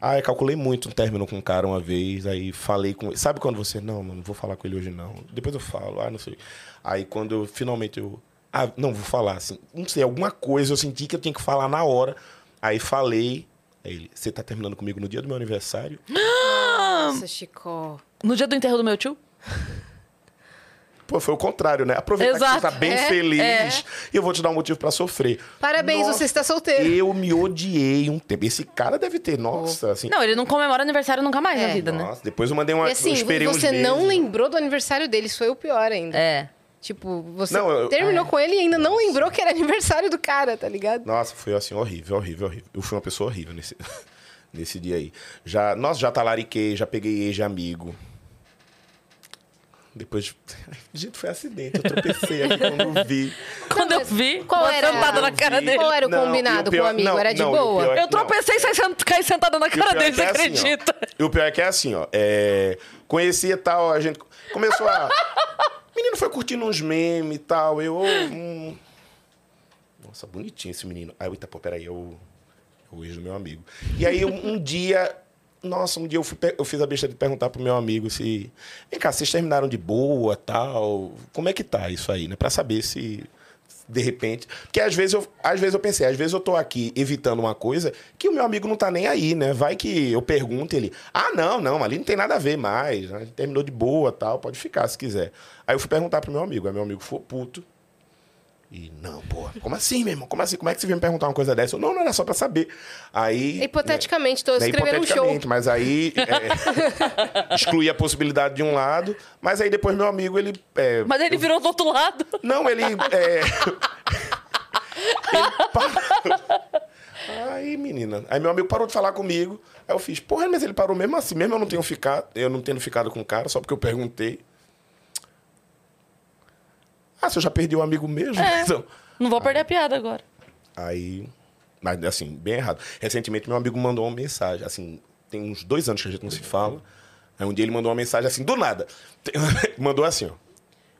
Ah, eu calculei muito um término com um cara uma vez, aí falei com Sabe quando você. Não, mano, não vou falar com ele hoje, não. Depois eu falo, ah, não sei. Aí quando eu finalmente eu. Ah, não, vou falar, assim. Não sei, alguma coisa eu senti que eu tinha que falar na hora. Aí falei. Aí ele, você tá terminando comigo no dia do meu aniversário? (gasps) Nossa, Chico. No dia do enterro do meu tio? Pô, foi o contrário, né? Aproveita que Exato. você tá bem É, feliz é. e eu vou te dar um motivo pra sofrer. Parabéns, Nossa, você está solteiro. Eu me odiei um tempo. Esse cara deve ter, nossa, assim. Não, ele não comemora aniversário nunca mais na É. vida, né? Nossa, depois eu mandei uma. E assim, eu esperei uns você não meses. lembrou do aniversário dele, isso foi o pior ainda. É. Tipo, você Não, eu- terminou com ele e ainda não lembrou que era (laughs) aniversário do cara, tá ligado? Nossa, foi assim, horrível, horrível, horrível. Eu fui uma pessoa horrível nesse, (laughs) nesse dia aí. Já, nossa, já talariquei, já peguei ex de amigo. Depois. (laughs) Gente, foi acidente. Eu tropecei aqui quando vi. Quando eu vi, qual uma era? sentada na Eu cara dele. Qual era o Não, combinado o pior- com o amigo? não, era de não, boa? é Eu que- não. tropecei e saí sent- caí sentada na cara pior dele, você é assim, ó. acredita? E o pior é que é assim, ó. É... Conhecia tal, a gente começou a. Menino foi curtindo uns memes e tal. Eu. hum, Nossa, bonitinho esse menino. Aí eita, pô, peraí, eu. O ex do meu amigo. E aí um, um dia. Nossa, um dia eu, fui eu fiz a besta de perguntar pro meu amigo se. Vem cá, vocês terminaram de boa tal? Como é que tá isso aí, né? Pra saber se. De repente. Porque às vezes eu, às vezes eu pensei, às vezes eu tô aqui evitando uma coisa que o meu amigo não tá nem aí, né? Vai que eu pergunto ele, ah, não, não, ali não tem nada a ver mais. né? Terminou de boa tal, pode ficar se quiser. Aí eu fui perguntar pro meu amigo, aí meu amigo foi puto. E, não, pô, como assim, meu irmão? Como assim? Como é que você veio me perguntar uma coisa dessa? Eu, não, não era só pra saber. Aí. Hipoteticamente, tô né, escrevendo um show. hipoteticamente, mas aí é, (laughs) excluí a possibilidade de um lado, mas aí depois meu amigo, ele. é, Mas ele virou do outro lado. não, ele. É... (laughs) ele parou. Aí, menina. Aí meu amigo parou de falar comigo. Aí eu fiz, porra, mas ele parou mesmo assim, mesmo eu não tenho ficado, eu não tendo ficado com o cara, só porque eu perguntei. Ah, se eu já perdi o amigo mesmo? Então, Não vou perder a piada agora. Aí. Mas, assim, bem errado. Recentemente, meu amigo mandou uma mensagem. Assim, tem uns dois anos que a gente não se fala. Aí um dia ele mandou uma mensagem assim, do nada. (laughs) mandou assim, ó.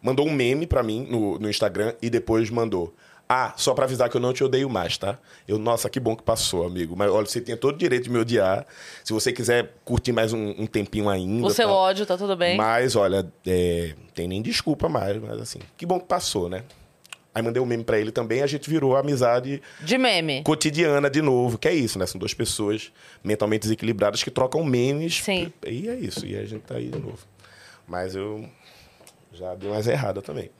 Mandou um meme pra mim no, no Instagram e depois mandou. Ah, só pra avisar que eu não te odeio mais, tá? Eu, nossa, que bom que passou, amigo. Mas olha, você tem todo o direito de me odiar. Se você quiser curtir mais um, um tempinho ainda. O seu tá? ódio tá tudo bem. Mas, olha, é, tem nem desculpa mais, mas assim, que bom que passou, né? Aí mandei um meme pra ele também, a gente virou amizade De meme. cotidiana de novo, que é isso, né? São duas pessoas mentalmente desequilibradas que trocam memes. Sim. E é isso, e a gente tá aí de novo. Mas eu. Já deu umas erradas também.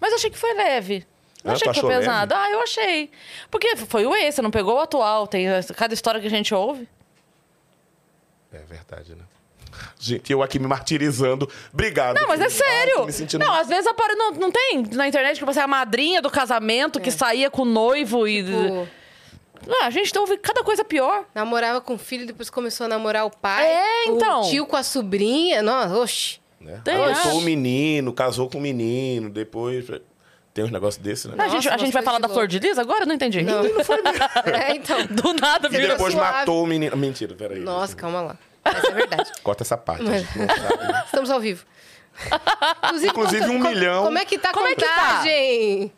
Mas achei que foi leve. Não Ah, achei que foi pesado. Ah, eu achei. Porque foi o ex, você não pegou o atual. Tem cada história que a gente ouve. É verdade, né? Gente, eu aqui me martirizando. Obrigado. Não, mas é sério. sentindo... Não, às vezes apare... não, não tem na internet que você é a madrinha do casamento, que saía com o noivo e. Tipo, Ah, a gente ouve cada coisa pior. namorava com o filho, depois começou a namorar o pai. É, então. O tio com a sobrinha. Nossa, oxi. Né? Tem, o menino, casou com o menino, depois. Tem uns negócios desses, né? a gente, a gente vai falar da. Flor de Lis agora? Eu Não entendi. Não. (laughs) (laughs) É, então. Do nada, E virou. depois suave. matou o menino. Mentira, peraí. Nossa, calma lá. Mas é verdade. (laughs) Corta essa parte. não sabe, né? Estamos ao vivo. Inclusive, Inclusive, um milhão. Como é que tá a Como é que tá? contagem?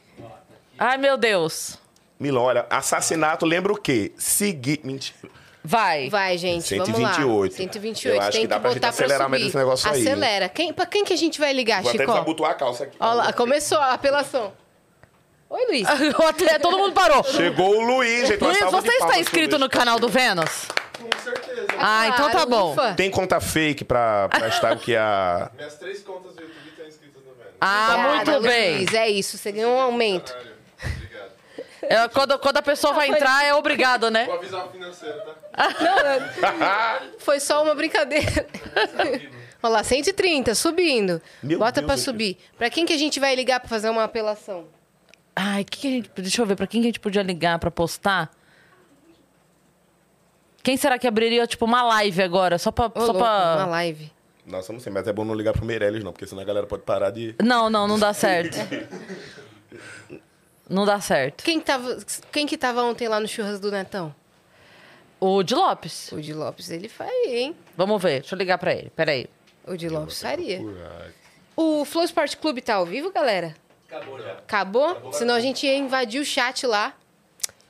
Ai, meu Deus. Milão, olha, assassinato lembra o quê? Seguir. Mentira. Vai. Vai, gente, vamos 128. lá. 128. Eu acho Tem que dá pra gente acelerar mais esse negócio aí, Acelera. Quem, pra quem que a gente vai ligar, Vou até Chico? desabotoar a calça aqui. Olha lá, começou a apelação. Oi, Luiz. (laughs) Até todo mundo parou. Chegou o Luiz, gente. Luiz, você está inscrito no canal do Vênus? Com certeza. Ah, então tá bom. ufa. Tem conta fake pra, pra estar o que a. Minhas três contas do YouTube estão inscritas no Vênus. Ah, Obrigada, muito bem. Luiz, é isso, você ganhou um aumento. Caralho. É, quando, quando a pessoa vai entrar, é obrigado, né? Vou avisar o financeiro, tá? (laughs) Foi só uma brincadeira. Olha lá, 130, subindo. Meu Bota Deus, pra subir. Pra quem que a gente vai ligar pra fazer uma apelação? Ai, que que a gente, deixa eu ver, pra quem que a gente podia ligar pra postar? Quem será que abriria, tipo, uma live agora? Só pra. Ô, só louco, pra... uma live. Nossa, não sei, mas é bom não ligar pro Meirelles, não, porque senão a galera pode parar de. Não, não, não dá certo. (laughs) não dá certo. Quem, tava, quem que tava ontem lá no churras do Netão? O de Lopes. O de Lopes, ele faria, hein? Vamos ver, deixa eu ligar pra ele. Peraí. O de Lopes faria. O Flow Sport Clube tá ao vivo, galera? Acabou já. Acabou? Senão a gente ia invadir o chat lá.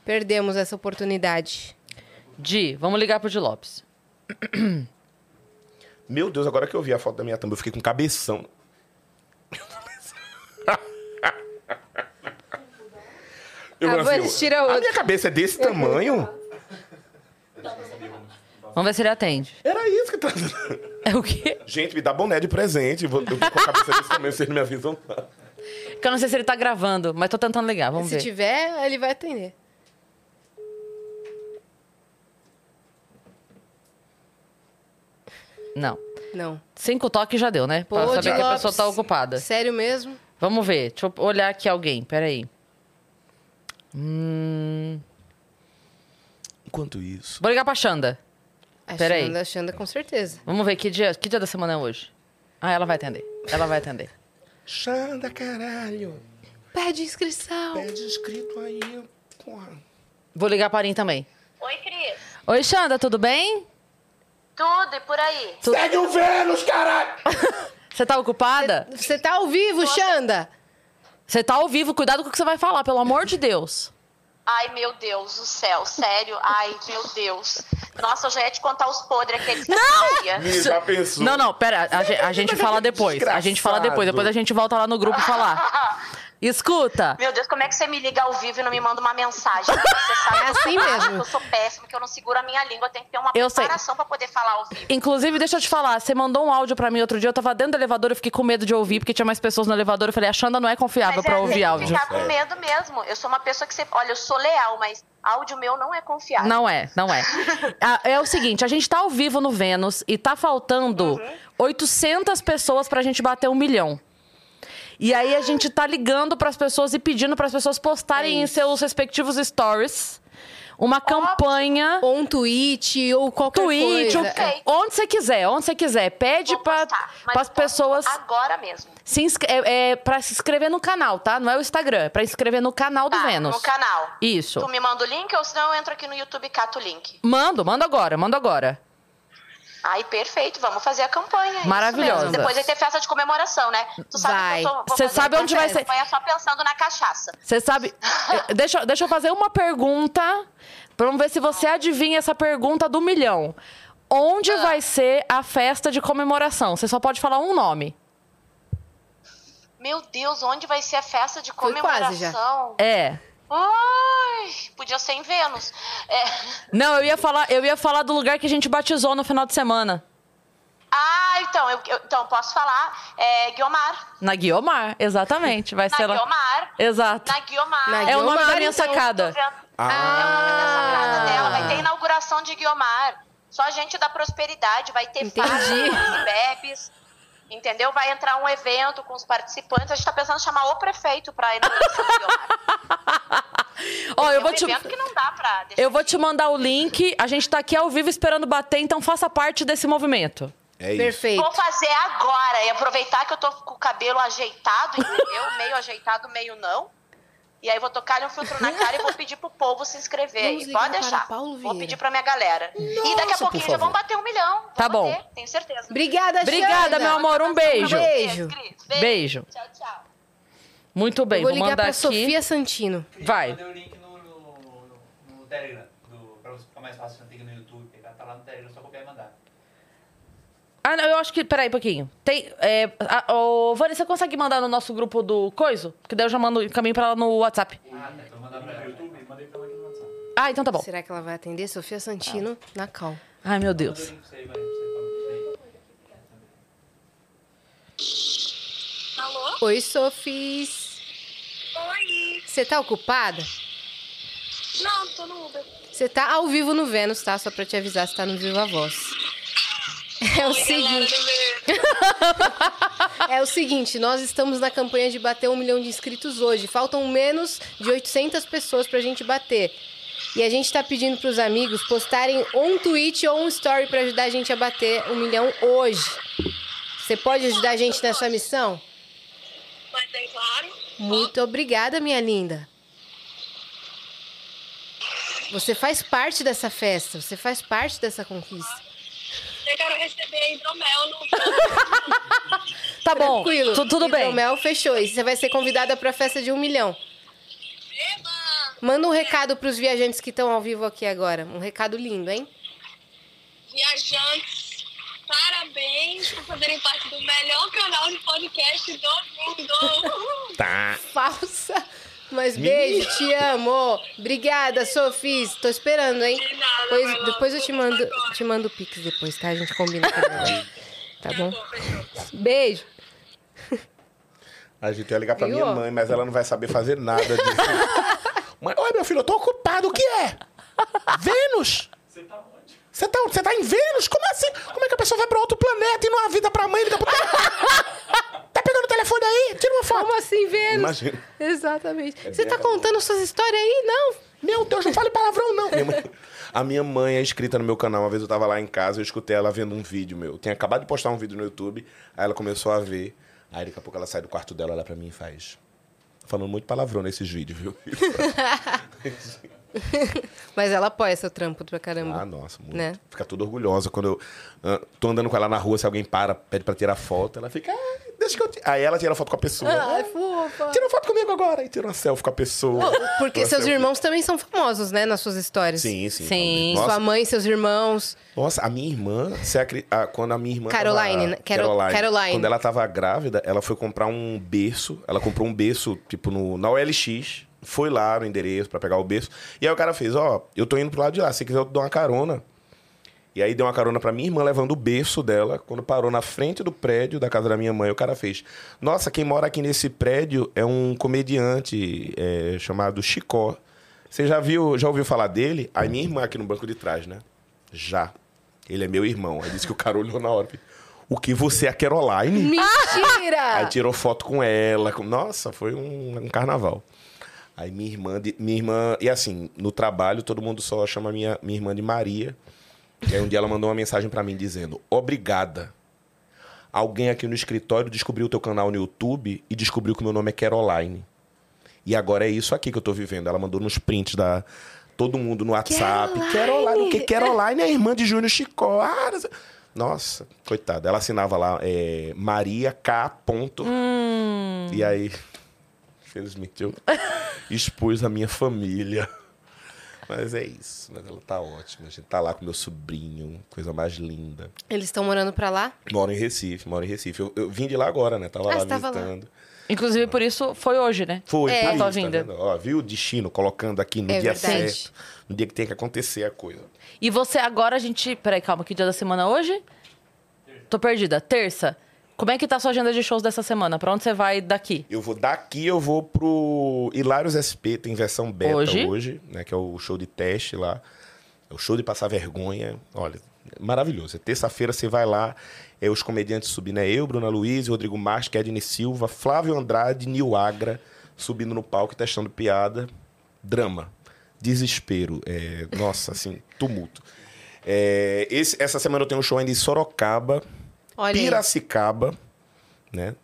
Perdemos essa oportunidade. Di, vamos ligar pro de Lopes. Meu Deus, agora que eu vi a foto da minha thumb, eu fiquei com cabeção. Eu Ah, vou assistir a a outra." minha cabeça é desse tamanho? Vamos ver se ele atende. Era isso que tá. É o quê? Gente, me dá boné de presente. Vou- Eu tô com a cabeça desse tamanho, vocês não me avisam. Que eu não sei se ele tá gravando, mas tô tentando ligar, vamos Se ver. tiver, ele vai atender. Não. Não. Cinco toques já deu, né? Pra Pô, saber de que a pessoa tá ocupada. Sério mesmo? Vamos ver. Deixa eu olhar aqui alguém. Peraí. Hum... Enquanto isso. Vou ligar pra Xanda. A Peraí. Xanda, a Xanda, com certeza. Vamos ver que dia, que dia da semana é hoje. Ah, ela vai atender. Ela vai atender. Xanda, caralho. Pede inscrição. Pede inscrito aí, porra. Vou ligar pra Arim também. Oi, Cris. Oi, Xanda, tudo bem? Tudo e por aí? Segue o Vênus, caralho! (laughs) Você tá ocupada? Você tá ao vivo, Xanda? Você tá ao vivo, cuidado com o que você vai falar, pelo amor de Deus. Ai, meu Deus do céu, sério? Ai, meu Deus. Nossa, eu já ia te contar os podres aqueles que eu fazia. Menino, já pensou? Não, não, pera, a, a gente fala depois. A gente fala depois, depois a gente volta lá no grupo falar. (laughs) Escuta, Meu Deus, como é que você me liga ao vivo e não me manda uma mensagem? (laughs) Você sabe É assim mesmo. que Eu sou péssima, que eu não seguro a minha língua. Eu tenho que ter uma Eu preparação pra poder falar ao vivo. inclusive, deixa eu te falar, você mandou um áudio pra mim outro dia, eu tava dentro do elevador, eu fiquei com medo de ouvir, porque tinha mais pessoas no elevador, eu falei, a Xanda não é confiável Mas pra é, ouvir áudio. ficar com medo mesmo. Eu sou uma pessoa que você... Olha, eu sou leal, mas áudio meu não é confiável. Não é, não é. (laughs) Ah, É o seguinte, a gente tá ao vivo no Vênus e tá faltando Uhum. 800 pessoas pra gente bater um milhão. E aí a gente tá ligando pras pessoas e pedindo pras pessoas postarem É em seus respectivos stories uma campanha, Ou um tweet, ou qualquer tweet, coisa. Ok. onde você quiser, onde você quiser. Pede pras posto pessoas Agora mesmo. se é, é pra se inscrever no canal, tá? Não é o Instagram, é pra inscrever no canal do Tá, Vênus. no canal. Isso. Tu me manda o link ou senão eu entro aqui no YouTube e cato o link. Mando, manda agora, manda agora. Ai, perfeito. Vamos fazer a campanha. é Maravilhosa. Depois vai ter festa de comemoração, né? Tu sabe Vai. que eu sou, vou Cê fazer sabe onde vai ser- campanha só pensando na cachaça. Você sabe. (laughs) Eh, deixa, deixa eu fazer uma pergunta. Vamos ver se você adivinha essa pergunta do milhão. Onde Ah. vai ser a festa de comemoração? Você só pode falar um nome. Meu Deus, onde vai ser a festa de comemoração? É. Ai, podia ser em Vênus. É. Não, eu ia falar, eu ia falar do lugar que a gente batizou no final de semana. Ai, então, eu, eu- então posso falar. É Guiomar. Na Guiomar, exatamente. Vai Na ser lá. Guiomar. Exato. Na Guiomar. Na É o nome Guiomar, da minha então. sacada. Ah, É o nome da sacada dela. Vai ter inauguração de Guiomar. Só gente da prosperidade. Vai ter Entendi. fadas e bebes. Entendeu? Vai entrar um evento com os participantes. A gente tá pensando em chamar o prefeito pra inauguração Guiomar. Ó, eu é vou um te. evento que não dá pra deixar Eu vou te mandar o link. A gente tá aqui ao vivo esperando bater, então faça parte desse movimento. é isso. Perfeito. Vou fazer agora e aproveitar que eu tô com o cabelo ajeitado, entendeu? meio ajeitado, meio não. E aí vou tocar um filtro na cara e vou pedir pro povo se inscrever Vamos aí. ligar Pode deixar. Paulo Vou pedir pra minha galera. e daqui a pouquinho já vão bater um milhão. Vão Tá bom. bater, tenho certeza. Obrigada, Obrigada, meu amor. Um beijo. Beijo. Cris. Beijo. Tchau, tchau. Muito bem, Vou vou, ligar mandar pra aqui. Sofia Santino. Vai. Eu mandei o link no, no, no, no Telegram, do, pra você ficar mais fácil, não tem que ir no YouTube pegar. Tá lá no Telegram, só copiar e mandar. Ah, não, eu acho que. Peraí, um pouquinho. Tem. É, a, ô, você consegue mandar no nosso grupo do Coiso? Que daí eu já mando o caminho pra ela no WhatsApp. Ah, tá. Então mandar pra ela. YouTube, mandei pra ela aqui no WhatsApp. Ah, então tá bom. Será que ela vai atender? Sofia Santino na cal. Ai, meu Deus. Alô? Oi, Sofis. Oi. Você tá ocupada? Não, tô no Uber. Você tá ao vivo no Vênus, tá? Só pra te avisar, você tá no Viva Voz. É o seguinte. (laughs) É o seguinte, nós estamos na campanha de bater um milhão de inscritos hoje. Faltam menos de 800 pessoas pra gente bater. E a gente tá pedindo pros amigos postarem um tweet ou um story pra ajudar a gente a bater um milhão hoje. Você pode ajudar a gente nessa missão? Mas é claro. Muito obrigada, minha linda. Você faz parte dessa festa, você faz parte dessa conquista. Eu quero receber hidromel no. (laughs) Tá bom. Tranquilo. Tu- tudo bem. Hidromel fechou. E você vai ser convidada pra festa de um milhão. Manda um recado pros viajantes que estão ao vivo aqui agora. Um recado lindo, hein? Viajantes, parabéns por fazerem parte do melhor canal de podcast do mundo. Tá. Falsa. Mas beijo, te amo. Obrigada, Sofis. Tô esperando, hein? De nada, Depois, vai lá, depois eu te mando, te mando o pix depois, tá? A gente combina. Tá bom? Beijo. A gente ia ligar pra Viu? minha mãe, mas ela não vai saber fazer nada disso. (laughs) mãe, oi, meu filho, eu tô ocupado. O que é? Vênus? Você tá? Você tá, você tá em Vênus? Como assim? Como é que a pessoa vai pra outro planeta e não avisa pra mãe? Liga pro (laughs) Tá pegando o telefone aí? Tira uma foto. Como assim, Vênus? Imagina. Exatamente. É Você tá contando suas histórias aí? Não. Meu Deus, não fale palavrão, não. Minha mãe- A minha mãe é inscrita no meu canal. Uma vez eu tava lá em casa, eu escutei ela vendo um vídeo meu. Eu tinha acabado de postar um vídeo no YouTube, aí ela começou a ver. Aí daqui a pouco ela sai do quarto dela, olha pra mim e faz. Falando muito palavrão nesses vídeos, viu? (laughs) (laughs) (laughs) Mas ela apoia seu trampo pra caramba. Ah, nossa, muito. Né? Fica toda orgulhosa. Quando eu ah, tô andando com ela na rua, se alguém para, pede pra tirar foto, ela fica. "Ah, deixa que eu. ti-" Aí ela tira foto com a pessoa. Ai, "Ah, fofa. Tira foto comigo agora. E tira uma selfie com a pessoa. Porque seus selfie. irmãos também são famosos, né? Nas suas histórias. Sim, sim. Sim. Nossa, Sua mãe, seus irmãos. Nossa, a minha irmã, você acri- ah, quando a minha irmã. Caroline, tava- né? Caro- Caroline. Quando ela tava grávida, ela foi comprar um berço. Ela comprou um berço, tipo, no, na OLX. Foi lá no endereço pra pegar o berço. E aí o cara fez: Ó, eu tô indo pro lado de lá. Se quiser, eu te dou uma carona. E aí deu uma carona pra minha irmã levando o berço dela. Quando parou na frente do prédio da casa da minha mãe, o cara fez: Nossa, quem mora aqui nesse prédio é um comediante é, chamado Chicó. Você já viu, já ouviu falar dele? Aí minha irmã aqui no banco de trás, né? Já. Ele é meu irmão. Aí disse que o cara olhou na hora. O que você é a Caroline? Mentira! Aí tirou foto com ela. com- Nossa, foi um, um carnaval. Aí minha irmã, de- minha irmã, e assim, no trabalho todo mundo só chama minha, minha irmã de Maria. E aí um dia ela mandou uma mensagem pra mim dizendo: Obrigada. Alguém aqui no escritório descobriu o teu canal no YouTube e descobriu que o meu nome é Caroline. E agora é isso aqui que eu tô vivendo. Ela mandou nos prints da todo mundo no WhatsApp. Caroline! Caroline, o que Caroline é a irmã de Júnior Chicó. Ah, Nossa, coitada. Ela assinava lá é, Maria K. Ponto. E aí, infelizmente, eu expus a minha família. Mas é isso. Mas ela tá ótima. A gente tá lá com meu sobrinho, coisa mais linda. Eles estão morando pra lá? Moro em Recife, moro em Recife. Eu, eu vim de lá agora, né? Tava Ah, lá você tava lá. visitando. Inclusive, por isso, foi hoje, né? Foi, É. por A isso, tua tá vinda. vendo? Ó, viu o destino colocando aqui no É dia verdade. certo. No dia que tem que acontecer a coisa. E você agora, a gente. Peraí, calma, que dia da semana hoje? Tô perdida. Terça. Como é que tá a sua agenda de shows dessa semana? Pra onde você vai daqui? Eu vou daqui, eu vou pro Hilários SP, tem versão beta Hoje? hoje, né? Que é o show de teste lá. É o show de passar vergonha. Olha, maravilhoso. É terça-feira você vai lá, é os comediantes subindo. É eu, Bruna Luiz, Rodrigo Marques, Edney Silva, Flávio Andrade, Nil Agra, subindo no palco e testando piada. Drama. Desespero. É, nossa, assim, tumulto. É, esse- essa semana eu tenho um show ainda em Sorocaba, Olha aí. Piracicaba, né?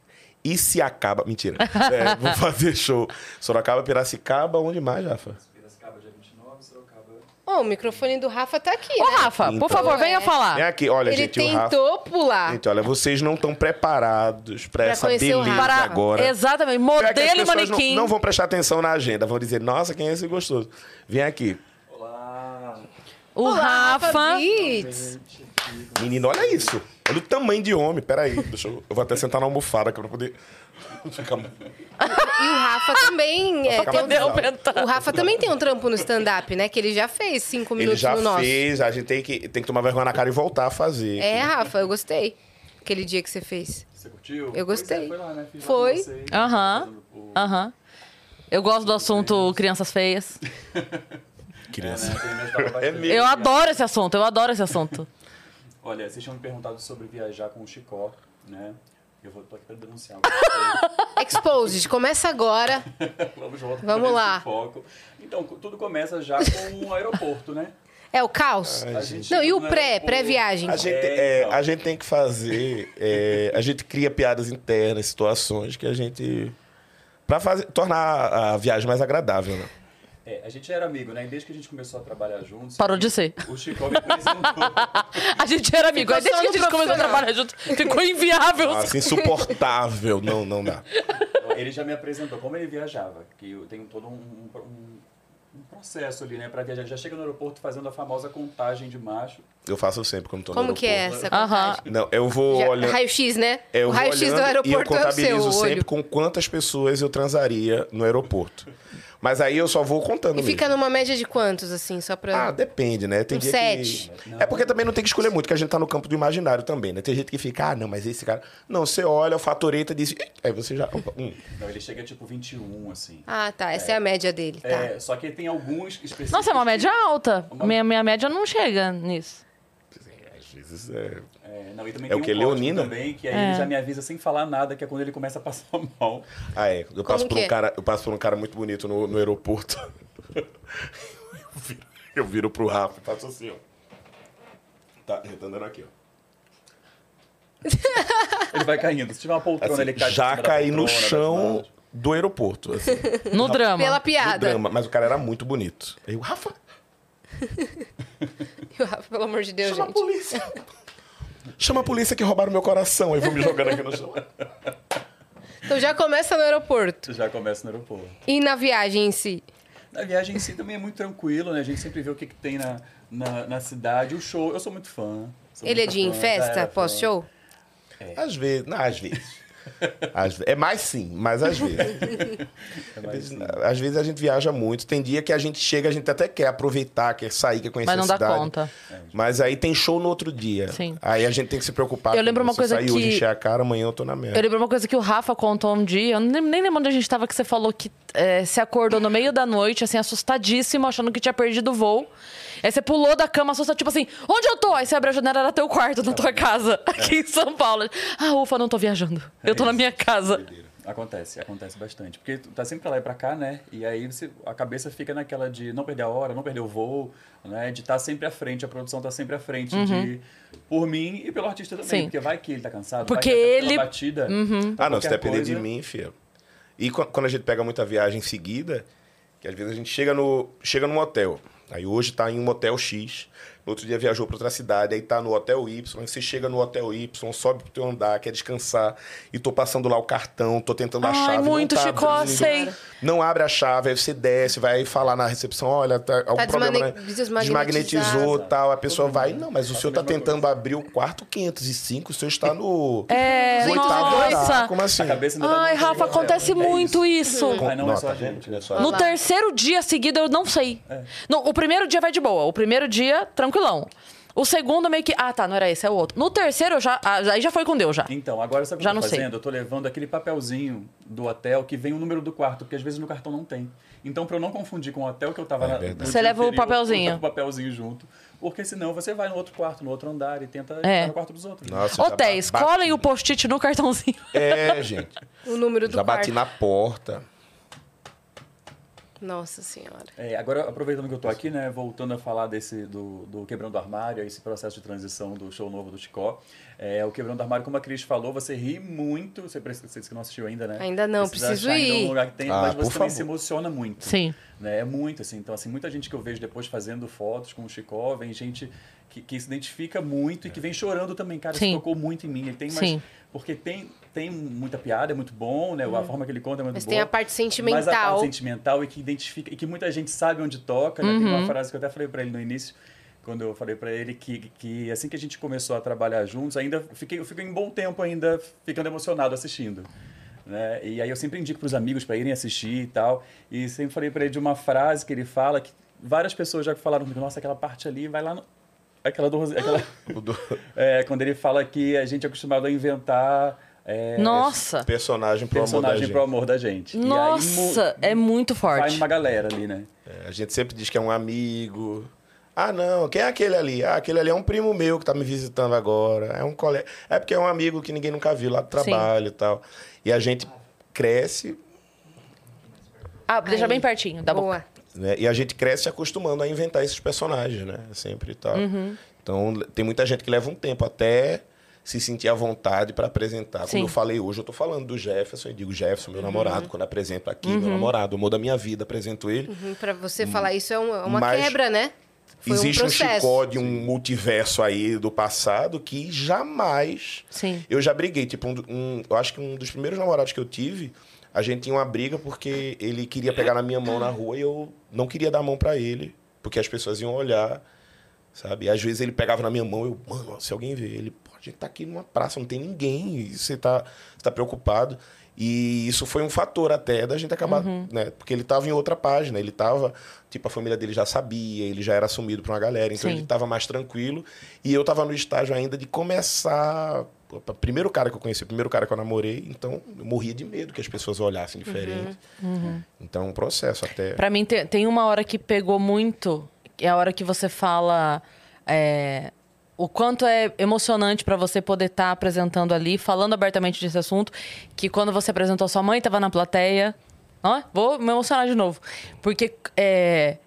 E se acaba. Mentira. (laughs) É, vou fazer show. Sorocaba, Piracicaba, onde mais, Rafa? Piracicaba, dia 29, Sorocaba. Ó, o microfone do Rafa tá aqui, Ô, né? Rafa, Então. por favor, venha É. falar. Vem aqui, olha, Ele gente, o Rafa. tentou pular. Gente, olha, vocês não estão preparados pra Pra essa beleza Rafa. Para, agora. Exatamente. É Modelo e manequim. Não, não vão prestar atenção na agenda, vão dizer, nossa, quem é esse gostoso? Vem aqui. Olá! O Olá, Rafa. Beats. Menino, olha isso. Olha o tamanho de homem. Peraí, deixa eu. Eu vou até sentar na almofada pra poder. (laughs) Ficar... E o Rafa também é, tem um-. O Rafa também tem um trampo no stand-up, né? Que ele já fez cinco Ele minutos já no nosso. fez, a gente tem que, tem que tomar vergonha na cara e voltar a fazer. É, Rafa, eu gostei. Aquele dia que você fez. Você curtiu? Eu gostei. Pois é, foi lá, né? Fiz lá Foi. Aham. Aham. Eu gosto do assunto crianças feias. Criança. (laughs) É, né? Bastante. É mesmo. Eu adoro esse assunto, eu adoro esse assunto. (laughs) Olha, vocês tinham me perguntado sobre viajar com o Chicó, né? Eu vou tô aqui pra denunciar. Exposed, começa agora. (laughs) Vamos voltar Vamos lá. foco. Então, tudo começa já com o aeroporto, né? É o caos? A gente Não, e o pré, pré-viagem? A gente, É, é, então. a gente tem que fazer. é, a gente cria piadas internas, situações que a gente. Pra fazer, tornar a viagem mais agradável, né? É, a gente era amigo, né? E desde que a gente começou a trabalhar juntos. Parou de ser. O Chicó me apresentou. (laughs) A gente era amigo, aí desde que a gente começou a trabalhar junto, ficou inviável. Nossa, insuportável. Não, não dá. ele já me apresentou como ele viajava, que eu tenho todo um, um- um processo ali, né, para viajar. Já chega no aeroporto fazendo a famosa contagem de macho. Eu faço sempre quando tô no Como que é aeroporto. essa Aham. contagem? Não, eu vou Já- olhando. Raio-X, né? Eu o raio-x do olhando e eu aeroporto é o seu contabilizo sempre olho. com quantas pessoas eu transaria no aeroporto. Mas aí eu só vou contando E mesmo. fica numa média de quantos, assim, só pra... Ah, depende, né? Tem Um dia sete. que... É porque também não tem que escolher muito, que a gente tá no campo do imaginário também, né? Tem gente que fica, ah, não, mas esse cara... Não, você olha, o fatoreta diz... Aí você já... opa, hum. Então ele chega tipo 21, assim. Ah, tá. Essa é, a média dele, tá. É, só que tem alguns específicos. Nossa, é uma média alta. Uma- Minha, minha média não chega nisso. Às vezes é... É, não, e também É o que, um Leonina? também, que aí É. ele já me avisa sem falar nada, que é quando ele começa a passar (laughs) mal. Ah, é. Eu passo, por que um é? cara, eu passo por um cara muito bonito no, no aeroporto. eu, (laughs) viro, eu viro pro Rafa e faço assim, ó. Tá, ele tá andando aqui, ó. (laughs) Ele vai caindo. Se tiver uma poltrona, Assim, ele cai de já caí no poltrona, chão do aeroporto, assim. No drama. Pela no piada. drama. Mas o cara era muito bonito. Aí o Rafa, E o Rafa, Pelo amor de Deus, chama a gente. polícia. Chama a polícia que roubaram meu coração. Aí vou me jogando aqui no chão. Então já começa no aeroporto. Já começa no aeroporto. E na viagem em si? A viagem em si também é muito tranquilo, né? A gente sempre vê o que, que tem na, na, na cidade. O show, eu sou muito fã. Sou Ele é muito de em fã, festa, é, fã. pós-show? Às vezes, não, às vezes. Às é mais sim, mas às vezes. (laughs) É Às mais vezes, às vezes a gente viaja muito. Tem dia que a gente chega, a gente até quer aproveitar, quer sair, quer conhecer Mas não a dá conta. Mas aí tem show no outro dia. Sim. Aí a gente tem que se preocupar. Eu lembro com uma coisa sair que- hoje, encher a cara, amanhã eu tô na merda. Eu lembro uma coisa que o Rafa contou um dia, eu nem, nem lembro onde a gente tava, que você falou que é, se acordou no meio da noite, assim, assustadíssimo, achando que tinha perdido o voo. Aí você pulou da cama, assustado, tipo assim, onde eu tô? Aí você abre a janela, era teu quarto, na tua casa, aqui em São Paulo. Ah, ufa, não tô viajando. Eu tô na minha casa. Acontece, acontece bastante. Porque tu tá sempre pra lá e pra cá, né? E aí você, a cabeça fica naquela de não perder a hora, não perder o voo, né? De estar sempre à frente, a produção tá sempre à frente de por mim e pelo artista também. Uhum. Sim. Porque vai que ele tá cansado, Porque vai que ele- Uhum. batida. Ah, não, se depender de coisa- mim, filho. E qu- quando a gente pega muita viagem em seguida, que às vezes a gente chega no chega num hotel. Aí hoje tá em um hotel X, no outro dia viajou para outra cidade, aí tá no hotel Y, aí você chega no hotel Y, sobe pro teu andar, quer descansar, e tô passando lá o cartão, tô tentando a Ai, chave. muito, não tá Chico, abrindo. sei. Não abre a chave, aí você desce, vai falar na recepção, olha, tá, algum Tá problema, né? desmagnetizou tal, a pessoa vai, não, mas o Faço senhor a tá tentando abrir o quarto 505, o senhor está no, É, oitavo andar. nossa. Como assim? A tá Ai, Rafa, acontece É muito isso. Não é só a tá vendo? gente. Não só a No terceiro dia seguido, eu não sei. É. No, o primeiro dia vai de boa. O primeiro dia, tranquilão. O segundo meio que. Ah, tá, não era esse, é o outro. No terceiro, eu já. ah, Aí já foi com Deus já. Então, agora sabe o que Já eu tô não sei. fazendo? Eu tô levando aquele papelzinho do hotel que vem o número do quarto, porque às vezes no cartão não tem. Então, pra eu não confundir com o hotel que eu tava É na, Você leva o papelzinho. Eu o papelzinho junto. Porque senão você vai no outro quarto, no outro andar e tenta É. entrar no quarto dos outros. Nossa, já Hotéis, bati- colhem o post-it no cartãozinho. É, gente. (laughs) O número do Já bati quarto. na porta. Nossa senhora. É, agora, aproveitando que eu tô aqui, né, voltando a falar desse, do, do Quebrando Armário, esse processo de transição do show novo do Chicó. É, o Quebrando Armário, como a Cris falou, você ri muito. Você, precisa- você disse que não assistiu ainda, né? Ainda não, Precisa preciso achar, ir. um lugar que tem, Ah, mas você também favor. se emociona muito. Sim. né? É muito, assim. Então, assim, muita gente que eu vejo depois fazendo fotos com o Chicó, vem gente que, que se identifica muito e que vem chorando também. Cara, Sim. isso tocou muito em mim. Ele tem mais... Sim. Porque tem, tem muita piada, é muito bom, né? A forma que ele conta é muito Mas boa. tem a parte Mas a sentimental. parte sentimental e que identifica e que muita gente sabe onde toca. Né? Tem uma frase que eu até falei para ele no início, quando eu falei para ele que, que assim que a gente começou a trabalhar juntos, ainda fiquei, eu fiquei em bom tempo ainda ficando emocionado assistindo. Né? E aí eu sempre indico para os amigos para irem assistir e tal. E sempre falei para ele de uma frase que ele fala que várias pessoas já falaram comigo, nossa, aquela parte ali vai lá no aquela do aquela (laughs) é, quando ele fala que a gente é acostumado a inventar é, Nossa! personagem pro amor da personagem gente. pro amor da gente. E aí, Nossa, mu- é muito vai forte. uma galera ali, né? É, a gente sempre diz que é um amigo. Ah, não, quem é aquele ali? Ah, aquele ali é um primo meu que tá me visitando agora. É um colega. É porque é um amigo que ninguém nunca viu lá do trabalho e tal. E a gente cresce, Ah, deixa Aí. bem pertinho da boca. Boa. né? E a gente cresce se acostumando a inventar esses personagens, né? Sempre e tal. Uhum. Então, tem muita gente que leva um tempo até se sentir à vontade para apresentar. Como Sim. eu falei hoje, eu tô falando do Jefferson, eu digo Jefferson, Uhum. meu namorado, quando apresento aqui, meu namorado, o amor da minha vida, apresento ele. Uhum, Pra você falar isso é uma, uma Mas quebra, né? Foi Existe um um, um multiverso aí do passado que jamais. Sim. Eu já briguei. Tipo, um, um- eu acho que um dos primeiros namorados que eu tive, a gente tinha uma briga porque ele queria pegar na minha mão na rua e eu não queria dar a mão pra ele, porque as pessoas iam olhar, sabe? E às vezes ele pegava na minha mão, eu, mano, se alguém ver ele, gente tá aqui numa praça, não tem ninguém, e você tá, você tá preocupado. E isso foi um fator até da gente acabar, né? Porque ele tava em outra página, ele tava, tipo, a família dele já sabia, ele já era assumido pra uma galera, então Sim. ele tava mais tranquilo. E eu tava no estágio ainda de começar. o primeiro cara que eu conheci, o primeiro cara que eu namorei, então eu morria de medo que as pessoas olhassem diferente. Então, um processo até. Pra mim, tem, tem uma hora que pegou muito, é a hora que você fala é, o quanto é emocionante pra você poder estar apresentando ali, falando abertamente desse assunto, que quando você apresentou sua mãe, tava na plateia. Ó, vou me emocionar de novo. Porque, é,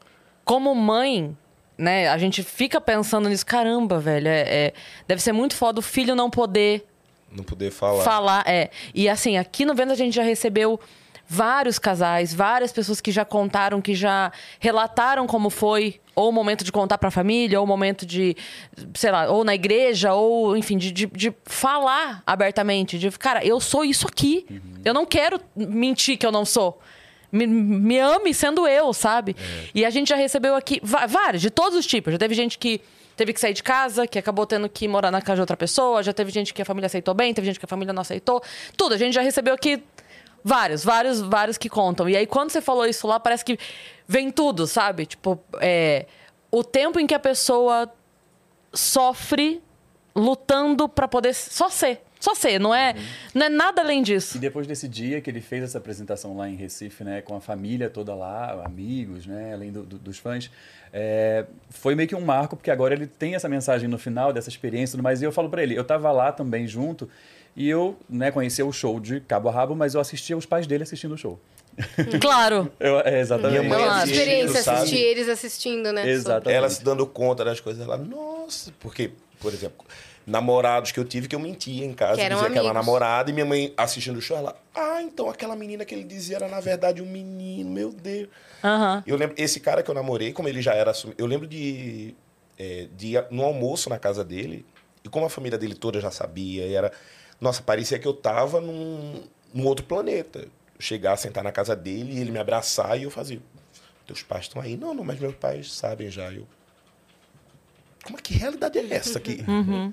como mãe, né, a gente fica pensando nisso, caramba, velho, é- é, deve ser muito foda o filho não poder Não poder falar. falar, é. E assim, aqui no Vênus a gente já recebeu vários casais, várias pessoas que já contaram, que já relataram como foi, ou o momento de contar pra família, ou o momento de, sei lá, ou na igreja, ou enfim, de, de, de falar abertamente, de, cara, eu sou isso aqui. Eu não quero mentir que eu não sou. Me, me ame sendo eu, sabe? E a gente já recebeu aqui vários, de todos os tipos. Já teve gente que teve que sair de casa, que acabou tendo que morar na casa de outra pessoa, já teve gente que a família aceitou bem, teve gente que a família não aceitou. Tudo, a gente já recebeu aqui vários, vários, vários que contam. E aí, quando você falou isso lá, parece que vem tudo, sabe? Tipo, é, o tempo em que a pessoa sofre lutando pra poder só ser. Só ser, não é, não é nada além disso. E depois desse dia que ele fez essa apresentação lá em Recife, né, com a família toda lá, amigos, né, além do- do- dos fãs, é, foi meio que um marco, porque agora ele tem essa mensagem no final dessa experiência, e tudo mais, e eu falo pra ele, eu tava lá também junto, e eu, né, conhecia o show de cabo a rabo, mas eu assistia os pais dele assistindo o show. (laughs) Claro. Eu, é, exatamente. Minha mãe Uma Claro. assistindo, experiência sabe? assistir eles assistindo, né? Exatamente. Ela se dando conta das coisas, ela, nossa, porque, por exemplo, namorados que eu tive que eu mentia em casa, Que eram dizia que era amigos. namorada, e minha mãe assistindo o show, ela, ah, então aquela menina que ele dizia era na verdade um menino, meu Deus. Aham. Eu lembro, esse cara que eu namorei, como ele já era assumido, eu lembro de, é, de ir no almoço na casa dele, e como a família dele toda já sabia, e era, nossa, parecia que eu tava num, num outro planeta. Chegar, sentar na casa dele, e ele me abraçar, e eu fazia, teus pais estão aí? Não, não, mas meus pais sabem já. Eu, como é que realidade é essa aqui?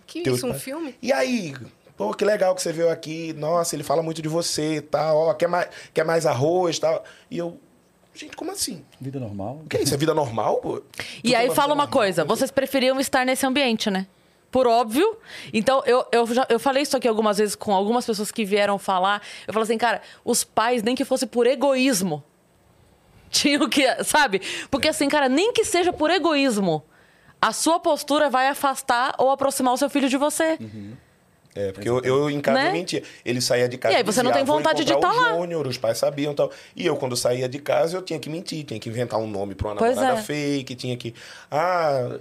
Que Teus isso, um pais- filme? E aí? Pô, que legal que você veio aqui. Nossa, ele fala muito de você e tal. Ó, quer mais, quer mais arroz e tal. E eu, Gente, como assim? Vida normal. O que é isso? É vida normal, pô? E aí fala uma normal? coisa, vocês preferiam estar nesse ambiente, né? Por óbvio. Então, eu, eu, já, eu falei isso aqui algumas vezes com algumas pessoas que vieram falar. Eu falo assim, cara, os pais, nem que fosse por egoísmo, tinham que, sabe? Porque assim, cara, nem que seja por egoísmo, a sua postura vai afastar ou aproximar o seu filho de você. É, porque eu, eu em casa Né? eu mentia. Ele saía de casa E aí você não dizia, tem "Ah, vontade de encontrar tá lá." Júnior, os pais sabiam e tal. E eu, quando saía de casa, eu tinha que mentir, tinha que inventar um nome pra uma Pois namorada é. fake, tinha que. Ah,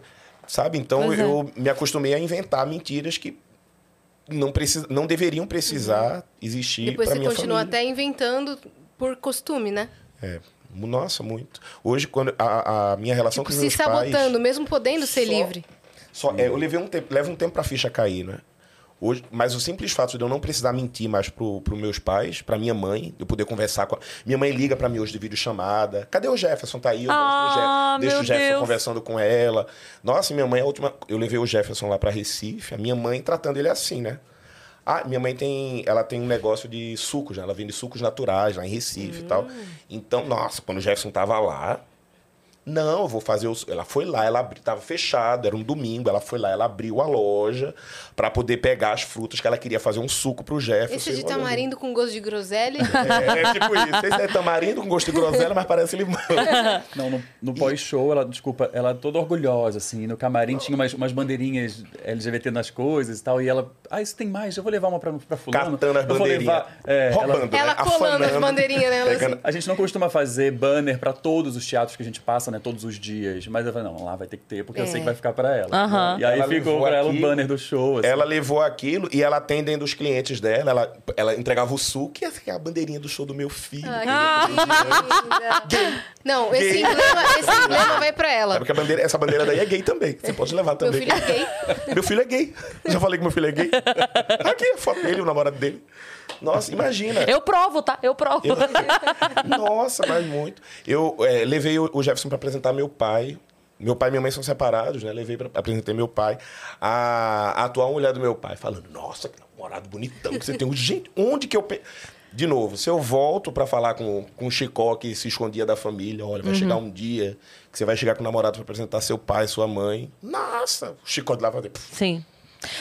sabe? Então é. eu me acostumei a inventar mentiras que não, precis... não deveriam precisar existir Depois você continua família. até inventando por costume, né? É. Nossa, muito. Hoje, quando a, a minha relação Tipo, com os se meus pais... sabotando, mesmo podendo ser Só- livre. Só, é, eu levei um tempo, leva um tempo pra ficha cair, né? Hoje, mas o simples fato de eu não precisar mentir mais pro, pro meus pais, pra minha mãe, eu poder conversar com a... Minha mãe liga pra mim hoje de videochamada. Cadê o Jefferson? Tá aí, eu Ah, mostro o Jefferson. Deixo o Jefferson Deus. conversando com ela. Nossa, minha mãe, a última... Eu levei o Jefferson lá pra Recife, a minha mãe tratando ele assim, né? Ah, minha mãe tem, ela tem um negócio de sucos, né? Ela vende sucos naturais lá em Recife e tal. Então, nossa, quando o Jefferson tava lá, não, eu vou fazer o. Ela foi lá, ela abri... tava fechado, era um domingo. Ela foi lá, ela abriu a loja pra poder pegar as frutas que ela queria fazer um suco pro Jefferson. Esse é de tamarindo com gosto de groselha. (laughs) É, é tipo isso. Esse é tamarindo com gosto de groselha, mas parece limão. (laughs) Não, no, no pós-show, ela, desculpa, ela toda orgulhosa, assim. No camarim tinha umas, umas bandeirinhas LGBT nas coisas e tal. E ela, ah, isso tem mais, eu vou levar uma pra, pra fulano. Catando as bandeirinhas. É, ela- roubando, Ela né? colando as Afanando, bandeirinhas nela, assim. A gente não costuma fazer banner pra todos os teatros que a gente passa, né? Todos os dias. Mas eu falei, não, lá vai ter que ter, porque eu sei É. que vai ficar pra ela. Aham. E aí Ela ficou pra ela o banner do show. assim. Ela levou aquilo e ela atendendo os clientes dela, ela, ela entregava o suco e essa aqui é a bandeirinha do show do meu filho. Ah, que. Não, esse emblema, esse emblema vai pra É ela. porque a bandeira, essa bandeira daí é gay também. Você pode levar Meu também. filho é gay. Meu filho é gay. Já falei que meu filho é gay. Aqui a foto dele, o namorado dele. Nossa, imagina. Eu provo, tá? Eu provo. Eu- (laughs) Nossa, mas muito. Eu é, levei o Jefferson para apresentar meu pai. Meu pai e minha mãe são separados, né? Levei para apresentar meu pai. A, a atual mulher do meu pai, falando: Nossa, que namorado bonitão que você tem. (laughs) Gente, onde que eu. pe-" De novo, se eu volto para falar com, com o Chicó que se escondia da família, olha, vai chegar um dia que você vai chegar com o namorado para apresentar seu pai, sua mãe. Nossa, o Chicó de lá vai dizer, "Pff, Sim.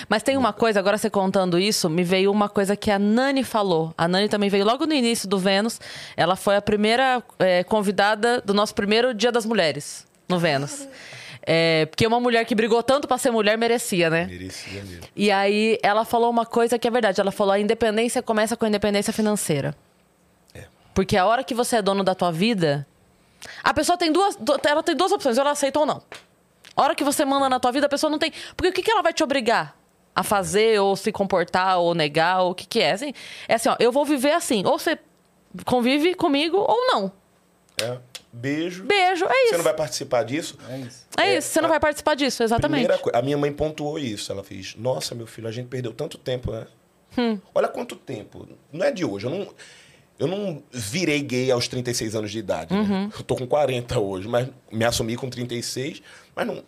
Mas tem uma coisa, agora você contando isso, me veio uma coisa que a Nani falou. A Nani também veio logo no início do Vênus. Ela foi a primeira é, convidada do nosso primeiro Dia das Mulheres no Vênus. É, porque uma mulher que brigou tanto pra ser mulher merecia, né? merecia mesmo. E aí ela falou uma coisa que é verdade. Ela falou: a independência começa com a independência financeira. É. Porque a hora que você é dono da tua vida, a pessoa tem duas, du- ela tem duas opções, ou ela aceita ou não. A hora que você manda na tua vida, a pessoa não tem. Porque o que, que ela vai te obrigar a fazer, ou se comportar, ou negar, ou o que, que é? Assim, é assim, ó, eu vou viver assim. Ou você convive comigo ou não. É. Beijo. Beijo, é isso. Você não vai participar disso? É isso. É isso, você não vai participar disso, exatamente. A minha mãe pontuou isso. Ela fez: Nossa, meu filho, a gente perdeu tanto tempo, né? Hum. Olha quanto tempo. Não é de hoje. Eu não, eu não virei gay aos 36 anos de idade. Uhum. Né? Eu tô com 40 hoje, mas me assumi com 36. Mas não.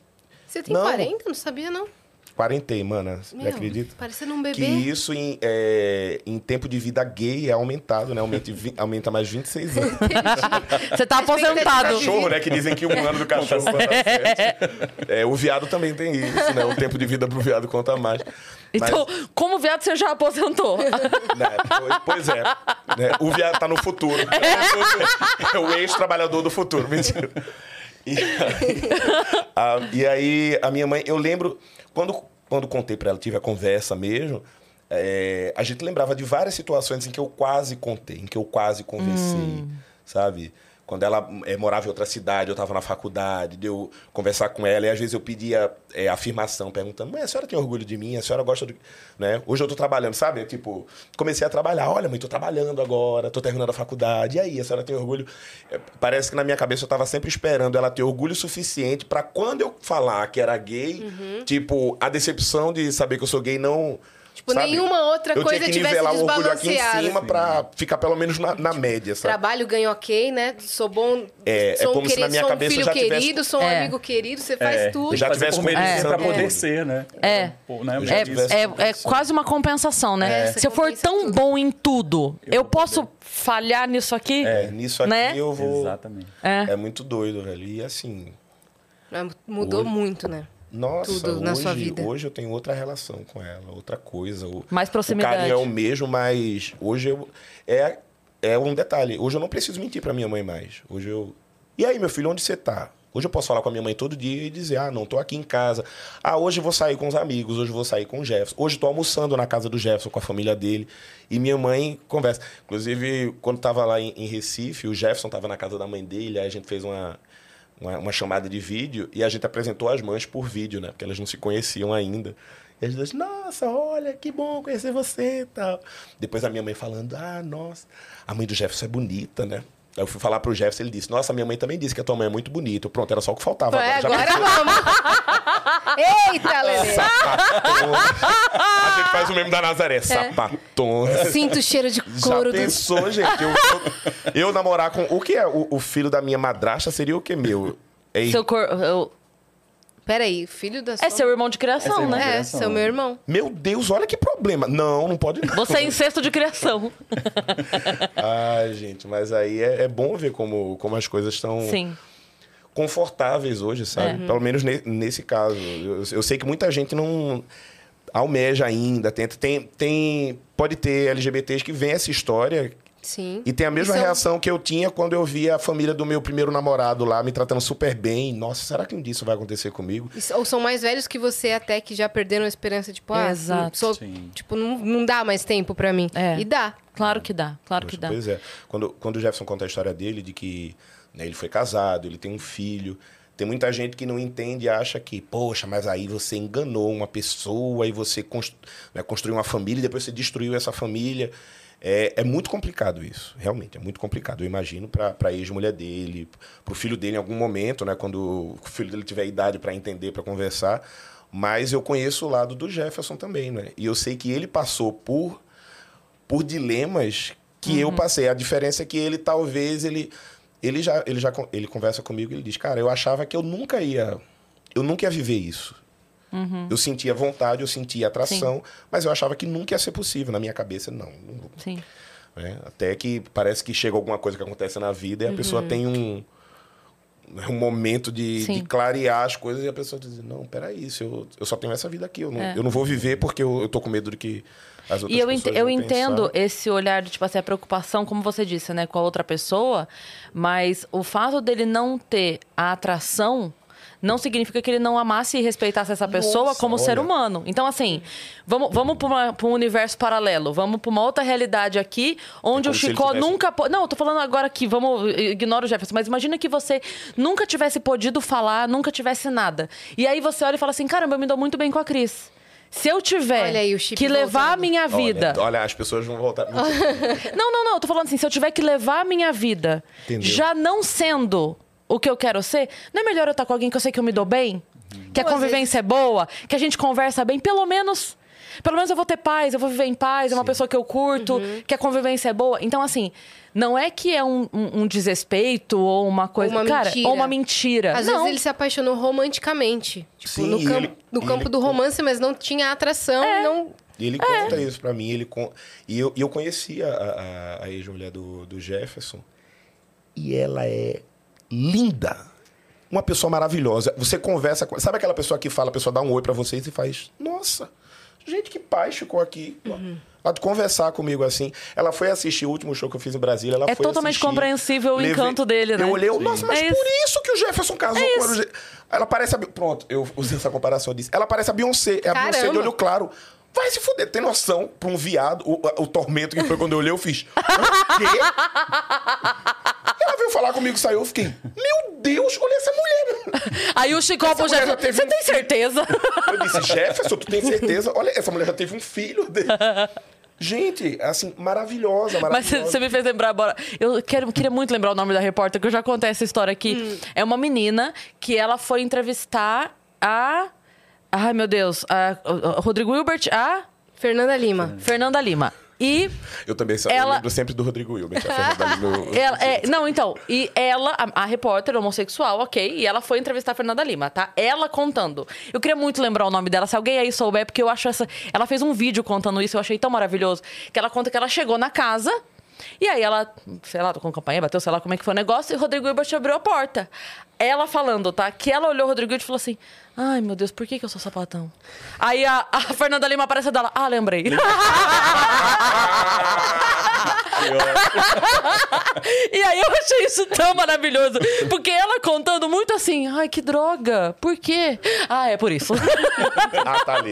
Você tem Não. 40? Não sabia, não. Quarentei, mana. Você Meu, acredita? Parecendo um Que bebê. isso em, é, em tempo de vida gay é aumentado, né? Aumenta, aumenta mais 26 anos. (laughs) Você tá aposentado. cachorro, né? Que dizem que um ano do cachorro conta sete. É, o viado também tem isso, né? O tempo de vida pro viado conta mais. Mas, Então, como viado, você já aposentou. (laughs) né, pois- Pois é. né, O viado tá no futuro. É o ex-trabalhador do futuro. Mentira. E aí, (laughs) a, e aí, a minha mãe... Eu lembro... Quando, quando contei pra ela, tive a conversa mesmo... é, a gente lembrava de várias situações em que eu quase contei, em que eu quase conversei, sabe? Quando ela eh, morava em outra cidade, eu estava na faculdade, de eu conversar com ela, e às vezes eu pedia eh, afirmação, perguntando, mãe, a senhora tem orgulho de mim? A senhora gosta do... Né? Hoje eu tô trabalhando, sabe? Tipo, comecei a trabalhar, olha, mãe, tô trabalhando agora, tô terminando a faculdade, e aí, a senhora tem orgulho? Eh, Parece que na minha cabeça eu tava sempre esperando ela ter orgulho suficiente para quando eu falar que era gay, tipo, a decepção de saber que eu sou gay não Tipo, sabe? nenhuma outra eu coisa tinha que tivesse nivelar o orgulho aqui em cima pra ficar pelo menos na, na média, sabe? Trabalho ganho ok, né? Sou bom. É, é sou um, como se na minha sou um cabeça filho já tivesse- querido, sou um É. amigo querido, você faz É, tudo. Já fazer tivesse por merecer compensando pra poder ser, né? É. Pô, né? Eu Eu já É, já é, é quase uma compensação, né? É, Se eu for tão tudo. bom em tudo, eu, Eu posso falhar nisso aqui? É, nisso aqui Né? eu vou. Exatamente. É. É muito doido, velho. E assim, Mudou muito, né? Nossa, Tudo hoje, na sua vida. hoje eu tenho outra relação com ela, outra coisa. O, Mais proximidade. O carinho é o mesmo, mas hoje eu. É, é um detalhe. Hoje eu não preciso mentir pra minha mãe mais. Hoje eu. E aí, meu filho, onde você tá? Hoje eu posso falar com a minha mãe todo dia e dizer: ah, não, tô aqui em casa. Ah, hoje eu vou sair com os amigos, hoje eu vou sair com o Jefferson. Hoje tô almoçando na casa do Jefferson com a família dele. E minha mãe conversa. Inclusive, quando tava lá em, em Recife, o Jefferson tava na casa da mãe dele, aí a gente fez uma, uma, uma chamada de vídeo e a gente apresentou as mães por vídeo, né? Porque elas não se conheciam ainda. E as duas, nossa, olha, que bom conhecer você e tal. Depois a minha mãe falando, ah, nossa, a mãe do Jefferson é bonita, né? Aí eu fui falar pro Jefferson, ele disse, nossa, minha mãe também disse que a tua mãe é muito bonita. Eu, Pronto, era só o que faltava. É, já agora pensou? vamos. (laughs) Eita, Lelê. (laughs) Sapatona. a gente faz o meme da Nazaré, sapatona. Sinto o cheiro de Já couro do... pensou, gente? Eu, eu, eu namorar com... O que é? O, o filho da minha madrasta seria o que meu? Ei, Seu cor... eu- Peraí, filho da sua... É seu irmão de É criação, seu irmão. né? É, criação. seu meu irmão. Meu Deus, olha que problema. Não, não pode não. Você é incesto de criação. (laughs) Ai, gente, mas aí é, é bom ver como, como as coisas estão Sim. confortáveis hoje, sabe? Pelo menos ne- nesse caso. Eu, eu sei que muita gente não almeja ainda, tenta. Tem, tem, pode ter LGBTs que vêm essa história Sim. e tem a mesma são- reação que eu tinha quando eu via a família do meu primeiro namorado lá me tratando super bem. Nossa, será que um dia isso vai acontecer comigo? Isso- Ou são mais velhos que você até que já perderam a esperança, tipo, ah, Exato. sou- tipo, não, não dá mais tempo pra mim. É. E dá. Claro que dá, claro que Poxa, dá. Pois é. Quando, quando o Jefferson conta a história dele, de que né, ele foi casado, ele tem um filho. Tem muita gente que não entende e acha que, poxa, mas aí você enganou uma pessoa e você constru, né, construiu uma família e depois você destruiu essa família. É, é muito complicado isso, realmente, é muito complicado. Eu imagino para a ex-mulher dele, para o filho dele em algum momento, né, quando o filho dele tiver idade para entender, para conversar. Mas eu conheço o lado do Jefferson também, né? E eu sei que ele passou por por dilemas que eu passei. A diferença é que ele talvez ele ele já ele já ele conversa comigo e ele diz: "Cara, eu achava que eu nunca ia eu nunca ia viver isso. Eu sentia vontade, eu sentia atração, mas eu achava que nunca ia ser possível na minha cabeça, não. Sim. né? Até que parece que chega alguma coisa que acontece na vida e a pessoa tem um um momento de, Sim. de clarear as coisas e a pessoa diz, não, peraí, se eu, eu só tenho essa vida aqui, eu não, É. eu não vou viver porque eu, eu tô com medo de que as outras E eu, pessoas ente- eu entendo pensar. esse olhar de, tipo assim, a preocupação, como você disse, né, com a outra pessoa, mas o fato dele não ter a atração não significa que ele não amasse e respeitasse essa pessoa Nossa, como ser olha. humano. Então, assim, vamos, vamos para um universo paralelo, vamos para uma outra realidade aqui, onde É o Chicó tivesse- nunca. po- Não, eu tô falando agora aqui, vamos, ignora o Jefferson, mas imagina que você nunca tivesse podido falar, nunca tivesse nada. E aí você olha e fala assim: caramba, eu me dou muito bem com a Cris. Se eu tiver Olha aí que levar a voltando. minha vida. Olha, olha, as pessoas vão voltar. (laughs) Não, não, não. Eu tô falando assim, se eu tiver que levar a minha vida Entendeu. já não sendo o que eu quero ser, não é melhor eu estar com alguém que eu sei que eu me dou bem? Que a convivência é boa? Que a gente conversa bem? Pelo menos. Pelo menos eu vou ter paz, eu vou viver em paz, é uma pessoa que eu curto, que a convivência é boa. Então, assim, não é que é um, um- um desrespeito ou uma coisa. uma cara, mentira. ou uma mentira. Às não. vezes ele se apaixonou romanticamente. Tipo, Sim, no, campo, ele- no campo ele do romance, mas não tinha atração É. e não. E ele conta isso pra mim. Ele con... E eu, eu conhecia a, a, a ex-mulher do, do Jefferson. E ela é linda. Uma pessoa maravilhosa. Você conversa com. Sabe aquela pessoa que fala, a pessoa dá um oi pra vocês e faz. Nossa, gente, que paz ficou aqui. Ela de conversar comigo assim. Ela foi assistir o último show que eu fiz em Brasília. Ela É foi totalmente assistir. compreensível o Levei- encanto dele, né? Eu olhei, nossa, mas É por isso. isso que o Jefferson casou É com. Ge- Ela parece a. Pronto, eu usei essa comparação. Eu disse. Ela parece a Beyoncé. É a Beyoncé de Caramba. olho claro. Vai se fuder. Tem noção pra um viado, o, o tormento que foi quando eu olhei, eu fiz. O quê? Ela veio falar comigo, saiu, eu fiquei. Meu Deus, olha essa mulher. Aí o mulher já Jefferson. teve Você um tem filho." certeza? Eu disse, Jefferson, tu tem certeza? Olha, essa mulher já teve um filho dele. Gente, assim, maravilhosa, Mas maravilhosa. você me fez lembrar agora. Eu quero, queria muito lembrar o nome da repórter, que eu já contei essa história aqui. É uma menina que ela foi entrevistar a. Ai, meu Deus. A, a- a Rodrigo Hilbert, a. Fernanda Lima. Fernanda Lima. E Eu também só, Ela- eu lembro sempre do Rodrigo Hilbert. a Fernanda Lima, eu- (laughs) ela, é, não, então, e ela, a, a repórter homossexual, ok, e ela foi entrevistar a Fernanda Lima, tá? Ela contando. Eu queria muito lembrar o nome dela, se alguém aí souber, porque eu acho essa. Ela fez um vídeo contando isso, eu achei tão maravilhoso. Que ela conta que ela chegou na casa. E aí ela, sei lá, tô com campanha, bateu, sei lá como é que foi o negócio, e o Rodrigo Hilbert abriu a porta. Ela falando, tá? Que ela olhou o Rodrigo Hilbert e falou assim: Ai, meu Deus, por que, que eu sou sapatão? Aí a, a (laughs) Fernanda Lima aparece dela, ah, lembrei. (laughs) E aí eu achei isso tão maravilhoso. Porque ela contando muito assim, ai, que droga. Por quê? Ah, é por isso. (laughs) Ah, tá ali.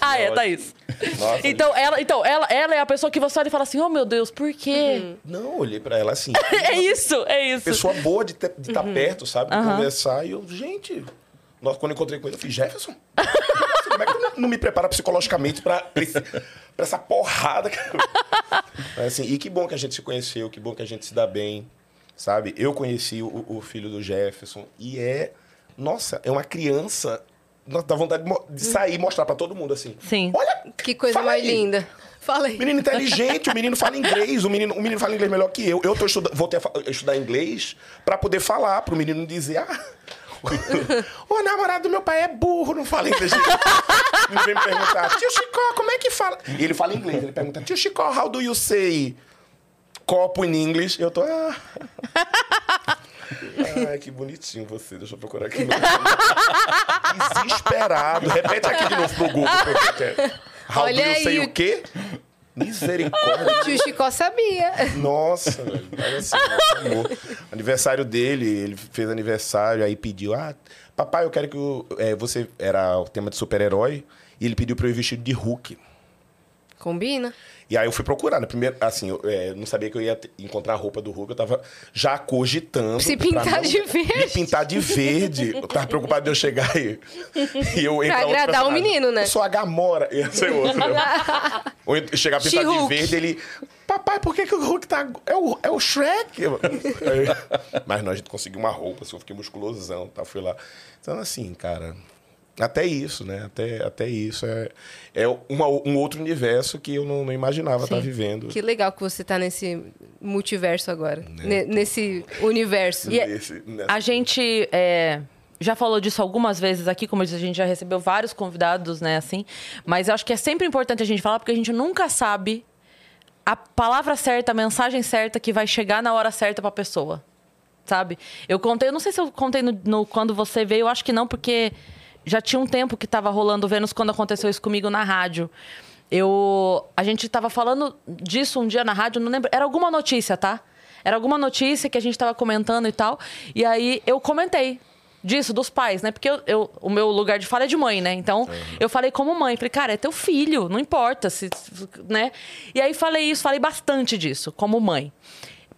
ah, é, tá isso. Nossa, Então, ela, então ela, ela é a pessoa que você olha e fala assim, oh meu Deus, por quê? Não, olhei pra ela assim. É isso, é isso. Pessoa boa de estar Uhum. perto, sabe? De conversar. E eu, gente. Nossa, quando eu encontrei com ele, eu falei, Jefferson, como é que tu não- me prepara psicologicamente pra, pra, esse- pra essa porrada? (laughs) Mas, assim, e que bom que a gente se conheceu, que bom que a gente se dá bem, sabe? Eu conheci o, o filho do Jefferson e é. Nossa, é uma criança. Nossa, dá vontade de, de sair e mostrar pra todo mundo assim. Sim. Olha! Que coisa mais aí. linda. Fala aí. Menino inteligente, o menino fala inglês, o menino, o menino fala inglês melhor que eu. Eu tô estudando, voltei a estudar inglês pra poder falar, pro menino dizer, ah, (laughs) o namorado do meu pai é burro, não fala inglês. Ele vem me perguntar, tio Chicó, como é que fala? E ele fala inglês, ele pergunta, tio Chicó, how do you say copo in English? Eu tô, ah. Ai, que bonitinho você. Deixa eu procurar aqui. Desesperado. Repete aqui de novo pro Google. How Olha do you say aí. o quê? Misericórdia. Tio Chicó sabia. Nossa, velho. Assim. Aniversário dele, ele fez aniversário, aí pediu: Ah, papai, eu quero que o- é, você. Era o tema de super-herói, e ele pediu pra eu ir vestido de Hulk. Combina. E aí eu fui procurar, né? Primeiro, assim, eu é, não sabia que eu ia encontrar a roupa do Hulk, eu tava já cogitando. Se pra pintar de verde. Me pintar de verde. Eu tava preocupado de eu chegar aí. E eu entrar outro agradar o menino, né? Eu sou a Gamora. Ia ser outro? (laughs) Ou eu chegar pintado de verde, ele. Papai, por que, que o Hulk tá. É o, é o Shrek? Mas não, a gente conseguiu uma roupa, assim, eu fiquei musculosão, tá? Fui lá. Então, assim, cara. Até isso, né? Até, até isso. É, é uma- um outro universo que eu não, não imaginava estar vivendo. Que legal que você tá nesse multiverso agora. Né? Ne- Nesse universo. E é- Nesse- nessa- A gente é, já falou disso algumas vezes aqui, como eu disse, a gente já recebeu vários convidados, né, assim. Mas eu acho que é sempre importante a gente falar, porque a gente nunca sabe a palavra certa, a mensagem certa que vai chegar na hora certa pra pessoa. Sabe? Eu contei, eu não sei se eu contei no, no- quando você veio, eu acho que não, porque já tinha um tempo que tava rolando Vênus quando aconteceu isso comigo na rádio. Eu. A gente tava falando disso um dia na rádio, não lembro. Era alguma notícia, tá? Era alguma notícia que a gente tava comentando e tal. E aí eu comentei disso, dos pais, né? Porque eu, eu- o meu lugar de fala é de mãe, né? Então, eu falei como mãe. Falei, cara, é teu filho, não importa, se, né? E aí falei isso, falei bastante disso, como mãe.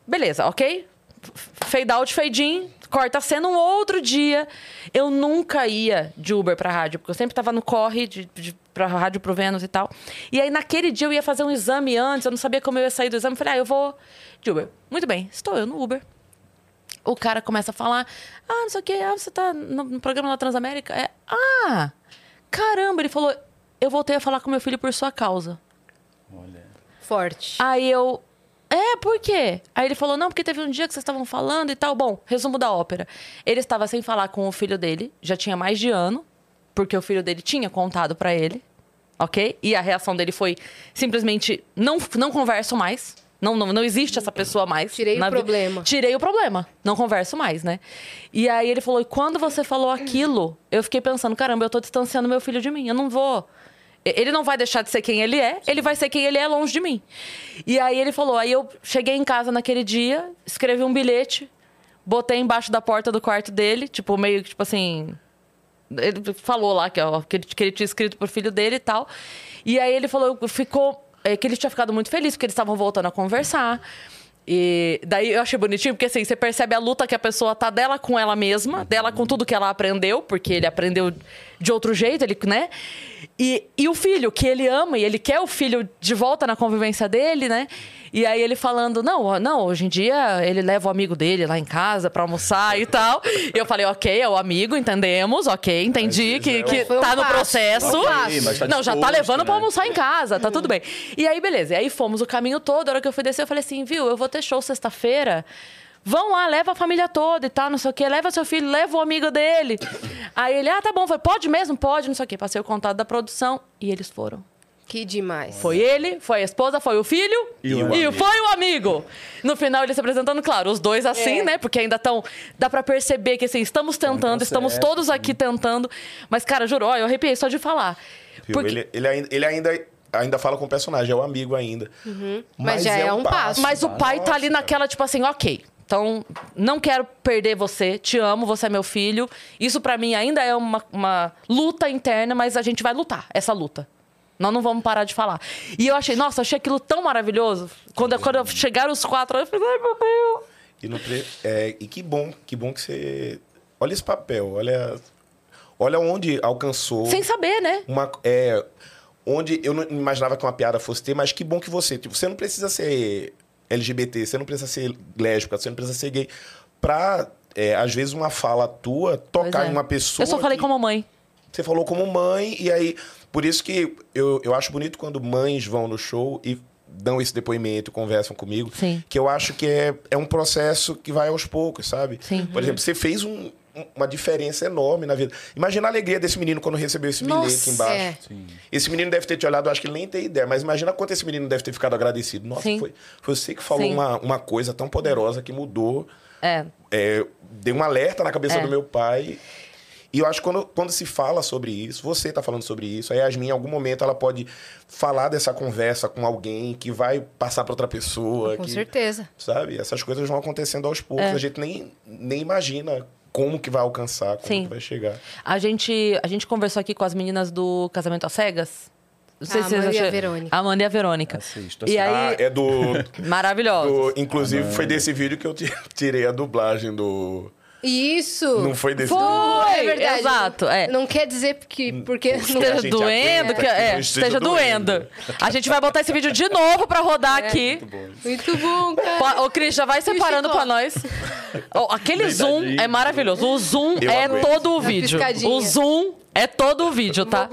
Beleza, ok? Fade out, fade in, corta a cena. Um outro dia, eu nunca ia de Uber pra rádio, porque eu sempre tava no corre de, de, pra rádio pro Vênus e tal. E aí, naquele dia, eu ia fazer um exame antes, eu não sabia como eu ia sair do exame. Falei, ah, eu vou de Uber. Muito bem, estou eu no Uber. O cara começa a falar, ah, não sei o quê, ah, você tá no, no programa da Transamérica? É, ah, caramba, ele falou, eu voltei a falar com meu filho por sua causa. Olha. Forte. Aí eu. É, por quê? Aí ele falou: não, porque teve um dia que vocês estavam falando e tal. Bom, resumo da ópera. Ele estava sem falar com o filho dele, já tinha mais de ano, porque o filho dele tinha contado pra ele, ok? E a reação dele foi simplesmente: não, não converso mais. Não, não, não existe essa pessoa mais. Tirei o vi- problema. Tirei o problema. Não converso mais, né? E aí ele falou: e quando você falou aquilo, eu fiquei pensando: caramba, eu tô distanciando meu filho de mim. Eu não vou. Ele não vai deixar de ser quem ele é, ele vai ser quem ele é longe de mim. E aí ele falou: aí eu cheguei em casa naquele dia, escrevi um bilhete, botei embaixo da porta do quarto dele, tipo, meio que, tipo assim. Ele falou lá que, ó, que, ele, que ele tinha escrito pro filho dele e tal. E aí ele falou, ficou. é, que ele tinha ficado muito feliz, porque eles estavam voltando a conversar. E daí eu achei bonitinho, porque assim, você percebe a luta que a pessoa tá dela com ela mesma, dela com tudo que ela aprendeu, porque ele aprendeu de outro jeito, ele, né? E, e o filho, que ele ama e ele quer o filho de volta na convivência dele, né? E aí ele falando, não, não, hoje em dia ele leva o amigo dele lá em casa pra almoçar e tal. E eu falei, ok, é o amigo, entendemos, ok, entendi Mas que, é que Foi um tá no passo, processo. um tá não, já tá levando pra né? almoçar em casa, tá tudo bem. E aí, beleza. E aí fomos o caminho todo. A hora que eu fui descer, eu falei assim, viu, eu vou ter show sexta-feira. Vão lá, leva a família toda e tal, não sei o quê. Leva seu filho, leva o amigo dele. Aí ele, ah, tá bom. Foi, pode mesmo? Pode, não sei o quê. Passei o contato da produção e eles foram. Que demais. Foi ele, foi a esposa, foi o filho E o e, amigo. foi o amigo. No final, eles se apresentando, claro, os dois assim, É. né? Porque ainda estão. Dá pra perceber que assim, estamos tentando, estamos todos aqui tentando. Mas, cara, juro, ó, eu arrepiei só de falar. Porque- Ele, ele, ainda, ele ainda, ainda fala com o personagem, é o amigo ainda. Mas já é um passo. Mas o pai tá ali Nossa. naquela, tipo assim, ok. Então, não quero perder você, te amo, você é meu filho. Isso pra mim ainda é uma, uma luta interna, mas a gente vai lutar essa luta. Nós não vamos parar de falar. E eu achei, nossa, achei aquilo tão maravilhoso. Quando, quando chegaram os quatro, eu falei, ai meu Deus. E, no é, e que bom, que bom que você. Olha esse papel, olha. Olha onde alcançou. Sem saber, né? uma é, onde eu não imaginava que uma piada fosse ter, mas que bom que você, tipo, você não precisa ser LGBT, você não precisa ser lésbica, você não precisa ser gay pra é, às vezes uma fala tua tocar é. em uma pessoa Eu só falei que como mãe. você falou como mãe e aí por isso que eu, eu acho bonito quando mães vão no show e dão esse depoimento, conversam comigo, Sim. que eu acho que é, é um processo que vai aos poucos, sabe? Sim. Por exemplo, você fez um- uma diferença enorme na vida. Imagina a alegria desse menino quando recebeu esse Nossa, bilhete embaixo. é. Sim. Esse menino deve ter te olhado, eu acho que ele nem tem ideia, mas imagina quanto esse menino deve ter ficado agradecido. Nossa, Sim. foi, foi você que falou Sim. uma, uma coisa tão poderosa que mudou, É. é, deu um alerta na cabeça É. do meu pai. E eu acho que quando, quando se fala sobre isso, você está falando sobre isso, a Yasmin, em algum momento, ela pode falar dessa conversa com alguém que vai passar para outra pessoa. Com que, certeza. Sabe? Essas coisas vão acontecendo aos poucos. É. A gente nem, nem imagina como que vai alcançar, como Sim. que vai chegar. A gente, a gente conversou aqui com as meninas do Casamento às Cegas. Não sei A se vocês Amanda e a acharam- Verônica. A Amanda e a Verônica. Assisto, E assisto. Ah, aí, é do... (laughs) maravilhosa. do- inclusive, foi desse vídeo que eu ti- tirei a dublagem do... Isso! Não foi desse Foi, É verdade. exato, é. Não quer dizer porque, porque a não esteja doendo, aguenta que, que é, não esteja, esteja doendo. doendo. A gente vai botar esse vídeo de novo pra rodar aqui. Muito bom, cara. Po- Ô, Cris, já vai separando pra nós. Ó, aquele zoom Deitadinho. é maravilhoso. O zoom Eu é aguento. todo o vídeo. O zoom é todo o vídeo, tá?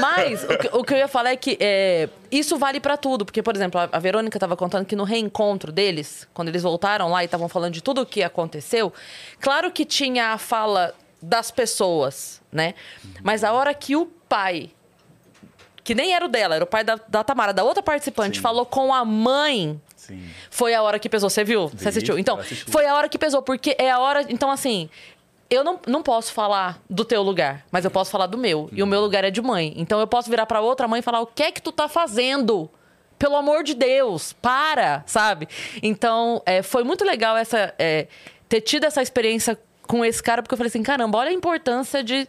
Mas o que, o que eu ia falar é que é, isso vale pra tudo. Porque, por exemplo, a, Verônica tava contando que no reencontro deles, quando eles voltaram lá e estavam falando de tudo o que aconteceu, claro que tinha a fala das pessoas, né? Mas a hora que o pai, que nem era o dela, era o pai da, da Tamara, da outra participante, Sim. falou com a mãe Sim. foi a hora que pesou. Você viu? Você assistiu? Então, assisti. foi a hora que pesou, porque é a hora. Então, assim, eu não, não posso falar do teu lugar, mas eu posso falar do meu. E o meu lugar é de mãe. Então, eu posso virar pra outra mãe e falar: o que é que tu tá fazendo? Pelo amor de Deus, para, sabe? Então, é, foi muito legal essa, é, ter tido essa experiência com esse cara, porque eu falei assim: caramba, olha a importância de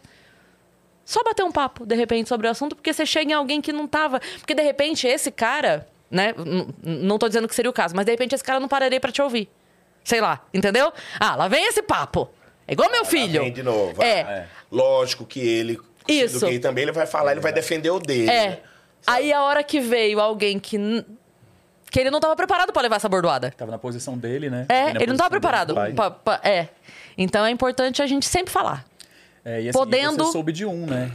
só bater um papo, de repente, sobre o assunto, porque você chega em alguém que não tava. Porque, de repente, esse cara, né? Não tô dizendo que seria o caso, mas de repente esse cara não pararia pra te ouvir. Sei lá, entendeu? Ah, lá vem esse papo. É igual meu filho. Vem de novo. É. É. Lógico que ele, Isso. sendo gay também, ele vai falar, ele vai defender o dele. É. né? Aí a hora que veio alguém que. que ele não tava preparado pra levar essa bordoada. Tava na posição dele, né? É, ele não tava posição preparado. pra- pra- é. Então é importante a gente sempre falar. É, e assim, Podendo- você soube de um, né?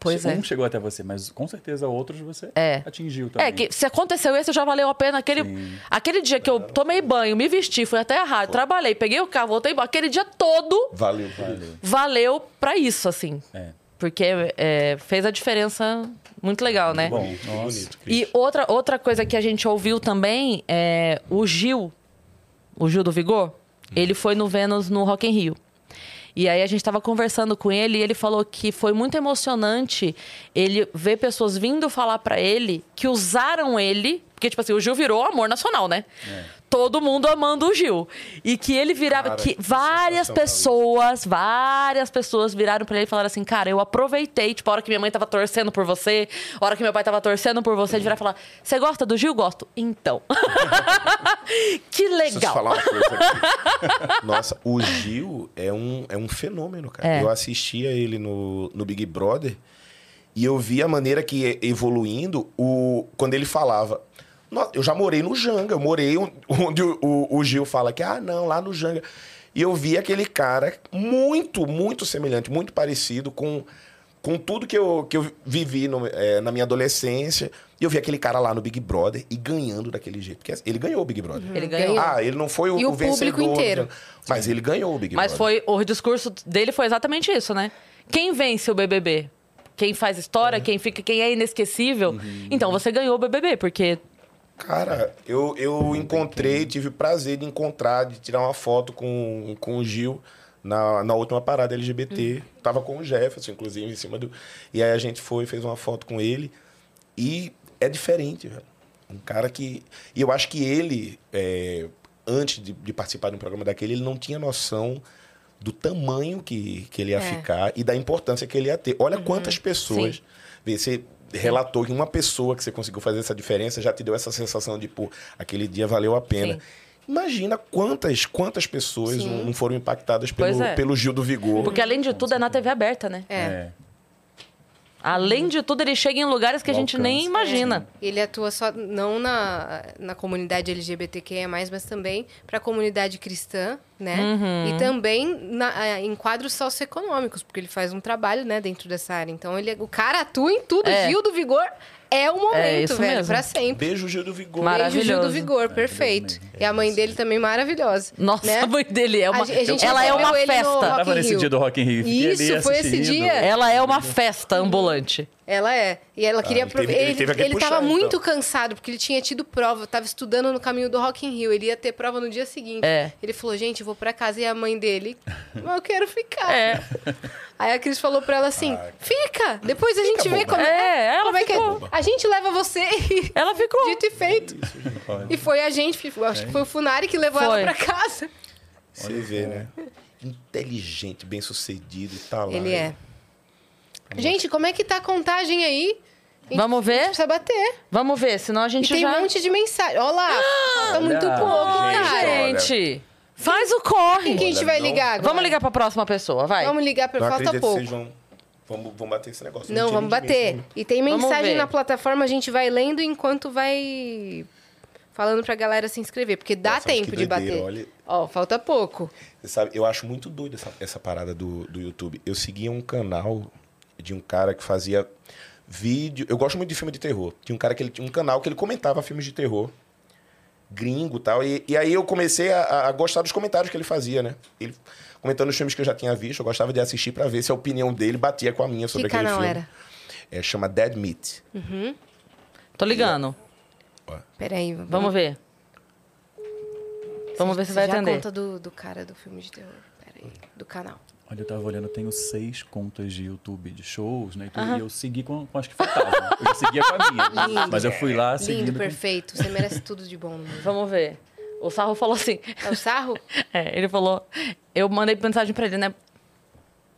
Pois um é. chegou até você, mas com certeza outros você É. atingiu também. É, que se aconteceu esse, já valeu a pena. Aquele, Sim. aquele dia que eu tomei banho, me vesti, fui até a rádio, trabalhei, peguei o carro, voltei embora. Aquele dia todo Valeu. Valeu. valeu pra isso, assim. É. Porque é, fez a diferença muito legal, né? Bom, nossa. Bonito. E outra, outra coisa que a gente ouviu também é o Gil, o Gil do Vigor, ele foi no Vênus no Rock in Rio. E aí a gente tava conversando com ele e ele falou que foi muito emocionante ele ver pessoas vindo falar pra ele que usaram ele, porque tipo assim, o Gil virou amor nacional, né? Todo mundo amando o Gil. E que ele virava Cara, que várias pessoas, várias pessoas viraram pra ele e falaram assim: "Cara, eu aproveitei, tipo, a hora que minha mãe tava torcendo por você, a hora que meu pai tava torcendo por você, de virar e falar: "Você gosta do Gil? Gosto". Então. (laughs) que legal. falar uma coisa aqui. (laughs) Nossa, o Gil é um, é um fenômeno, cara. É. Eu assistia ele no, no Big Brother e eu vi a maneira que evoluindo o, quando ele falava. Nossa, eu já morei no Janga, eu morei on- onde o, o- o Gil fala que, ah, não, lá no Janga. E eu vi aquele cara muito, muito semelhante, muito parecido com, com tudo que eu, que eu vivi no- eh, na minha adolescência. E eu vi aquele cara lá no Big Brother e ganhando daquele jeito. Porque ele ganhou o Big Brother. Ele ganhou. Ah, ele não foi o, E o o vencedor. público inteiro. Mas ele ganhou o Big Mas Brother. foi o discurso dele foi exatamente isso, né? Quem vence o BBB? Quem faz história, quem fica, quem é inesquecível. Então você ganhou o BBB, porque Cara, eu, eu encontrei, tive o prazer de encontrar, de tirar uma foto com, com o Gil na, na última parada LGBT. Tava com o Jefferson, inclusive, em cima do. E aí a gente foi, fez uma foto com ele. E é diferente, velho. Um cara que. E eu acho que ele, é, antes de, de participar de um programa daquele, ele não tinha noção do tamanho que, que ele ia É. ficar e da importância que ele ia ter. Olha quantas pessoas. Sim. Vê, Você relatou que uma pessoa que você conseguiu fazer essa diferença já te deu essa sensação de, pô, aquele dia valeu a pena. Sim. Imagina quantas, quantas pessoas Sim. não foram impactadas pelo, é. pelo Gil do Vigor. porque além de tudo é na TV aberta, né? É. Além de tudo ele chega em lugares que a gente nem imagina. Ele atua só não na, na comunidade LGBTQIA+, mas também para a comunidade cristã, né? Uhum. E também na- em quadros socioeconômicos, porque ele faz um trabalho, né, dentro dessa área. Então, ele, é- o cara atua em tudo. É. Gil do Vigor é o momento, isso velho, mesmo. pra sempre. Beijo, Gil do Vigor. Mara- Beijo, Gil do Maravilhoso. Vigor, perfeito. E a mãe dele também maravilhosa. Nossa, né? a mãe dele é uma. A gente- a gente ela é uma festa. Tava nesse dia do Rock in Rio. Isso, foi esse dia. Ela é uma festa ambulante. Ela é. E ela queria. ele apro- teve- ele ele ele puxar, tava então. muito cansado, porque ele tinha tido prova, tava estudando no caminho do Rock in Rio. Ele ia ter prova no dia seguinte. É. Ele falou, gente, eu vou pra casa. E a mãe dele, "Mas eu quero ficar. É. (laughs) Aí a Cris falou pra ela assim: fica, depois a gente vê boba. como É, ela como é que é. ficou. A gente leva você e. (laughs) Ela ficou. Dito e feito. E foi a gente, acho que foi o Funari que levou Foi. ela pra casa. Você vê, né? (laughs) Inteligente, bem sucedido e tá lá. Ele é. Gente, como é que tá a contagem aí? A gente Vamos ver? Precisa bater. Vamos ver, senão a E gente tem já. um monte de mensagem. Olha lá, falta (gasps) muito Olha. pouco, Ai, cara. olha. gente. Faz o corre. Quem que a gente vai não- ligar agora? Vamos ligar pra próxima pessoa, vai. Vamos ligar pra... Não Falta pouco. que vocês vão, vão, vão bater esse negócio. Não, vamos bater. E tem Vamos mensagem na plataforma, a gente vai lendo enquanto vai falando pra galera se inscrever, porque dá Nossa, tempo de bater. olha. Ó, falta pouco. Você sabe, eu acho muito doido essa, essa parada do, do YouTube. Eu seguia um canal de um cara que fazia vídeo. Eu gosto muito de filme de terror. Tinha um cara que ele tinha um canal que ele comentava filmes de terror. Gringo e tal. E, e aí eu comecei a, a gostar dos comentários que ele fazia, né? Ele comentando os filmes que eu já tinha visto, eu gostava de assistir pra ver se a opinião dele batia com a minha sobre que aquele canal filme. era? É, chama Dead Meat. Tô ligando. Peraí. Vamos ver. Vamos ver se vai já atender. conta do, do cara do filme de terror. Peraí. Do canal. Olha, eu tava olhando, eu tenho seis contas de YouTube de shows, né? E, tudo, e eu segui com, com as que faltavam. Eu já seguia com a minha. Lindo. Mas eu fui lá seguindo. Lindo, com- perfeito. Você merece tudo de bom. Vamos ver. O Sarro falou assim. É o sarro? (laughs) É, ele falou. Eu mandei mensagem pra ele, né?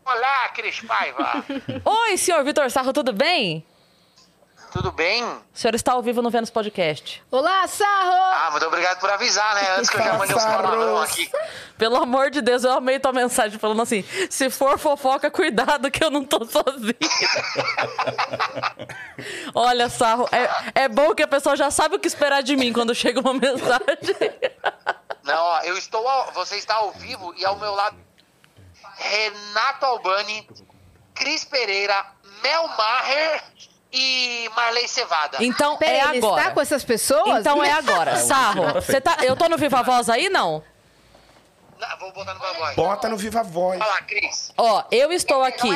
Olá, Cris Paiva. Oi, senhor Vitor Sarro, tudo bem? Tudo bem? O senhor está ao vivo no Vênus Podcast. Olá, sarro! Ah, muito obrigado por avisar, né? Antes que eu já mandei uns palavrão aqui. Pelo amor de Deus, eu amei tua mensagem falando assim: se for fofoca, cuidado que eu não tô sozinha. (laughs) Olha, Sarro, é, é bom que a pessoa já sabe o que esperar de mim quando chega uma (laughs) mensagem. Não, ó, eu estou ao, você está ao vivo e ao meu lado Renato Albani, Cris Pereira, Mel Maher e Marley Cevada. Então Peraí, é ele agora. está com essas pessoas? Então é agora. (laughs) Sarro, você tá, eu tô no Viva Voz aí, não? Não, vou botar no voz. Bota no Viva Voz. Olha lá, Cris. Ó, eu estou aqui.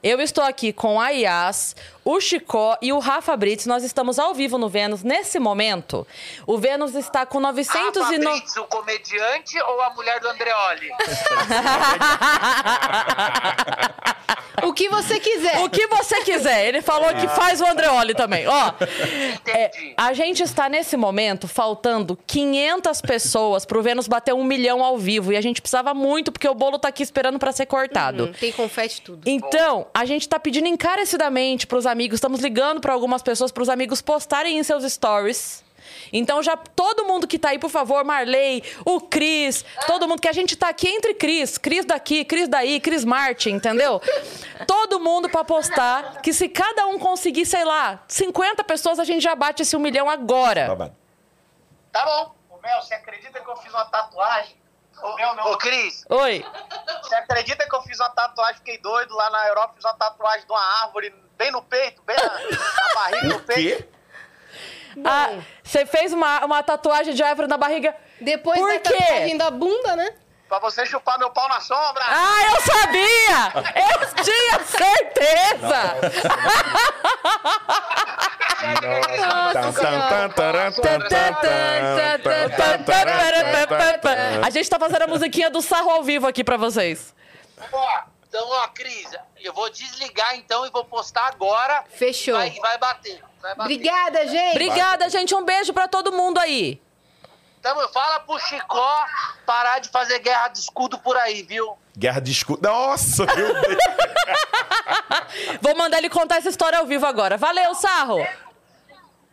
Eu estou aqui com a Yas, o Chicó e o Rafa Brits. Nós estamos ao vivo no Vênus nesse momento. O Vênus está com 900 Rafa e no... Brits, o comediante ou a mulher do Andreoli? (laughs) O que você quiser. O que você quiser. Ele falou que faz o Andreoli também. Ó, é, Entendi. a gente está nesse momento faltando 500 pessoas pro Vênus bater um milhão ao vivo. E a gente precisava muito, porque o bolo tá aqui esperando para ser cortado. Hum, Tem confete tudo. Então, a gente tá pedindo encarecidamente pros amigos amigos, estamos ligando para algumas pessoas, para os amigos postarem em seus stories. Então já todo mundo que tá aí, por favor, Marley, o Cris, todo mundo que a gente tá aqui entre Cris, Cris daqui, Cris daí, Cris Martin, entendeu? Todo mundo pra postar que se cada um conseguir, sei lá, 50 pessoas, a gente já bate esse um milhão agora. Tá bom. Ô, Mel, você acredita que eu fiz uma tatuagem? Ô, Mel, não. Ô, Cris, Oi. Você acredita que eu fiz uma tatuagem? Fiquei doido lá na Europa, fiz uma tatuagem de uma árvore bem no peito, bem na, na barriga, no O peito. quê? Ah, Você fez uma, uma tatuagem de árvore na barriga. Depois Por da quê? tatuagem da bunda, né? Pra você chupar meu pau na sombra. Ah, eu sabia! (laughs) Eu tinha certeza! A gente tá fazendo a musiquinha do sarro ao vivo aqui pra vocês. ó, então, ó, Cris, eu vou desligar então e vou postar agora. Fechou. Vai, vai bater. Vai bater. Obrigada, gente. Obrigada, gente. Um beijo pra todo mundo aí. Então, fala pro Chicó parar de fazer guerra de escudo por aí, viu? Guerra de escudo. Nossa, meu Deus. (laughs) Vou mandar ele contar essa história ao vivo agora. Valeu, Sarro.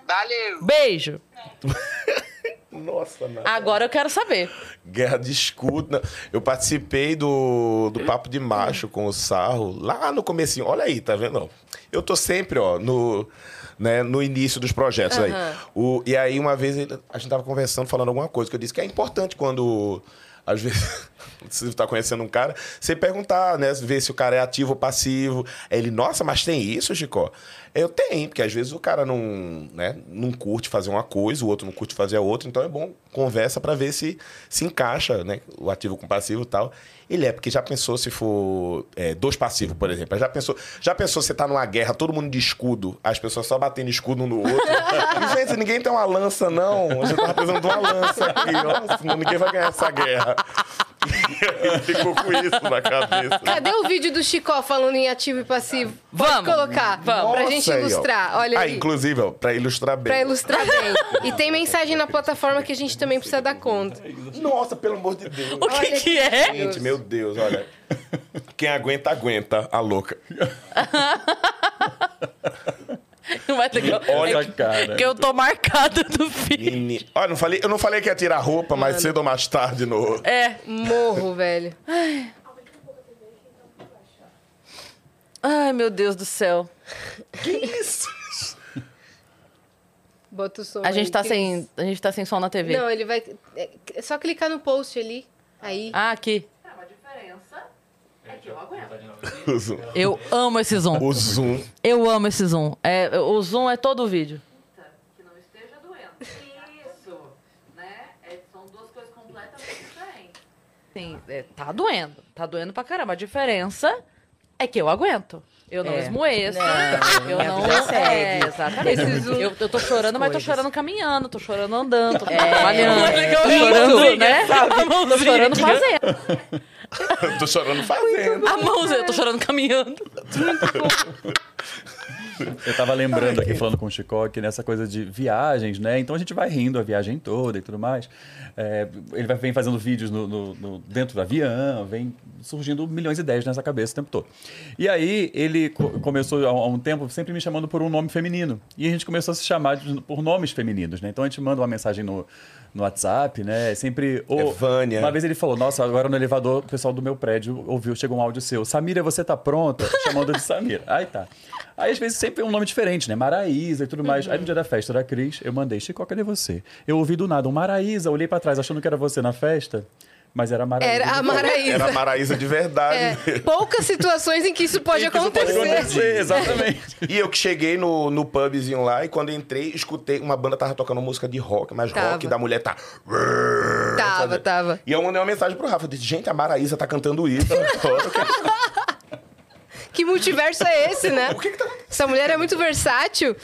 Valeu. Beijo. (laughs) Nossa. Agora eu quero saber. Guerra de escudo. Não. Eu participei do, do Papo de Macho com o Sarro lá no comecinho. Olha aí, tá vendo? Eu tô sempre, ó, no, né, no início dos projetos aí. O, e aí, uma vez, a gente tava conversando, falando alguma coisa, que eu disse que é importante quando, às vezes, (laughs) você tá conhecendo um cara, você perguntar, né, ver se o cara é ativo ou passivo. Aí ele, nossa, mas tem isso, Chico? Eu tenho, porque às vezes o cara não, né, não curte fazer uma coisa, o outro não curte fazer a outra, então é bom conversa pra ver se se encaixa, né, o ativo com o passivo e tal. Ele é, porque já pensou se for é, dois passivos, por exemplo. Já pensou, já pensou você tá numa guerra, todo mundo de escudo, as pessoas só batendo escudo um no outro. (laughs) E, gente, ninguém tem uma lança, não. A gente tava precisando de uma lança aqui, ó, senão ninguém vai ganhar essa guerra. E (laughs) ele ficou com isso na cabeça. Cadê o vídeo do Chicó falando em ativo e passivo? Pode Vamos, colocar. vamos. Pra gente aí, ilustrar. Olha Ah, aí. inclusive, ó, pra ilustrar bem. Pra ilustrar bem. E tem mensagem na plataforma que a gente também precisa dar conta. Nossa, pelo amor de Deus. O que Olha que é? Gente, meu Deus, olha. Quem aguenta, aguenta, a louca. (laughs) (laughs) Vai ter que... Olha é a cara. Que eu tô marcada do filho. Meni- Olha, não falei, eu não falei que ia tirar roupa, mas cedo ou mais tarde no. É. Morro, (laughs) velho. Ai, meu Deus do céu. Bota o som A gente tá sem, a gente tá sem som na TV. Não, ele vai... É é só clicar no post ali. Aí. Ah, aqui. O zoom. Eu (laughs) amo esse zoom. O zoom. Eu amo esse zoom. É, o zoom é todo o vídeo. que não esteja doendo. Isso, né? É, são duas coisas completamente diferentes. Sim, é, tá doendo. Tá doendo pra caramba. A diferença é que eu aguento. Eu não É. esmoeço. Não, eu a não. É, exatamente. Zoom- Eu, eu tô chorando, mas tô chorando caminhando, tô chorando andando, tô É, trabalhando. mas Tô chorando, né? sabe? Tô chorando fazendo. Eu tô chorando fazendo. A mão, eu tô chorando caminhando. Eu tava lembrando aqui, falando com o Chicó, que nessa coisa de viagens, né? Então a gente vai rindo a viagem toda e tudo mais. É, ele vai, vem fazendo vídeos no, no- no- dentro do avião, vem surgindo milhões de ideias nessa cabeça o tempo todo. E aí ele co- começou há há um tempo sempre me chamando por um nome feminino. E a gente começou a se chamar de- por nomes femininos, né? Então a gente manda uma mensagem no, no WhatsApp, né? Sempre. ô, É Vânia. Uma vez ele falou: Nossa, agora no elevador, o pessoal do meu prédio ouviu, chegou um áudio seu. Samira, você tá pronta? (laughs) Chamando de Samira. Aí tá. Aí às vezes sempre é um nome diferente, né? Maraísa e tudo mais. Aí no dia da festa da Cris, eu mandei: Chico, cadê você? Eu ouvi do nada um Maraísa, olhei pra trás achando que era você na festa, mas era a Maraísa. Era a Maraísa. Era a Maraísa de verdade. É, poucas situações em que isso pode Isso pode acontecer. acontecer, (laughs) exatamente. E eu que cheguei no, no pubzinho lá e quando entrei, escutei uma banda tava tocando música de rock, mas Tava. rock da mulher tá. Tava, tava. E eu mandei uma mensagem pro Rafa. Eu disse, gente, a Maraísa tá cantando isso. Que multiverso é esse, né? (laughs) O que que tá Essa mulher é muito versátil.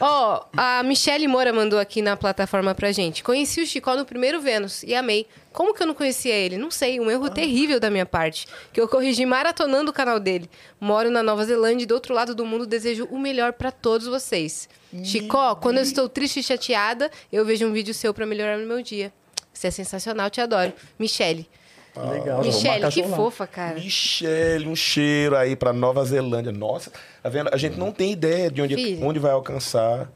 Ó, a Michelle Moura mandou aqui na plataforma pra gente. Conheci o Chicó no primeiro Vênus e amei. Como que eu não conhecia ele? Não sei, um erro terrível da minha parte. Que eu corrigi maratonando o canal dele. Moro na Nova Zelândia e do outro lado do mundo desejo o melhor pra todos vocês. Chicó, quando eu estou triste e chateada, eu vejo um vídeo seu pra melhorar o meu dia. Você é sensacional, te adoro. Michelle. Legal, Michelle, que fofa, cara. Michele, um cheiro aí pra Nova Zelândia. Nossa, tá vendo? A gente não tem ideia de onde, Filho. onde vai alçar.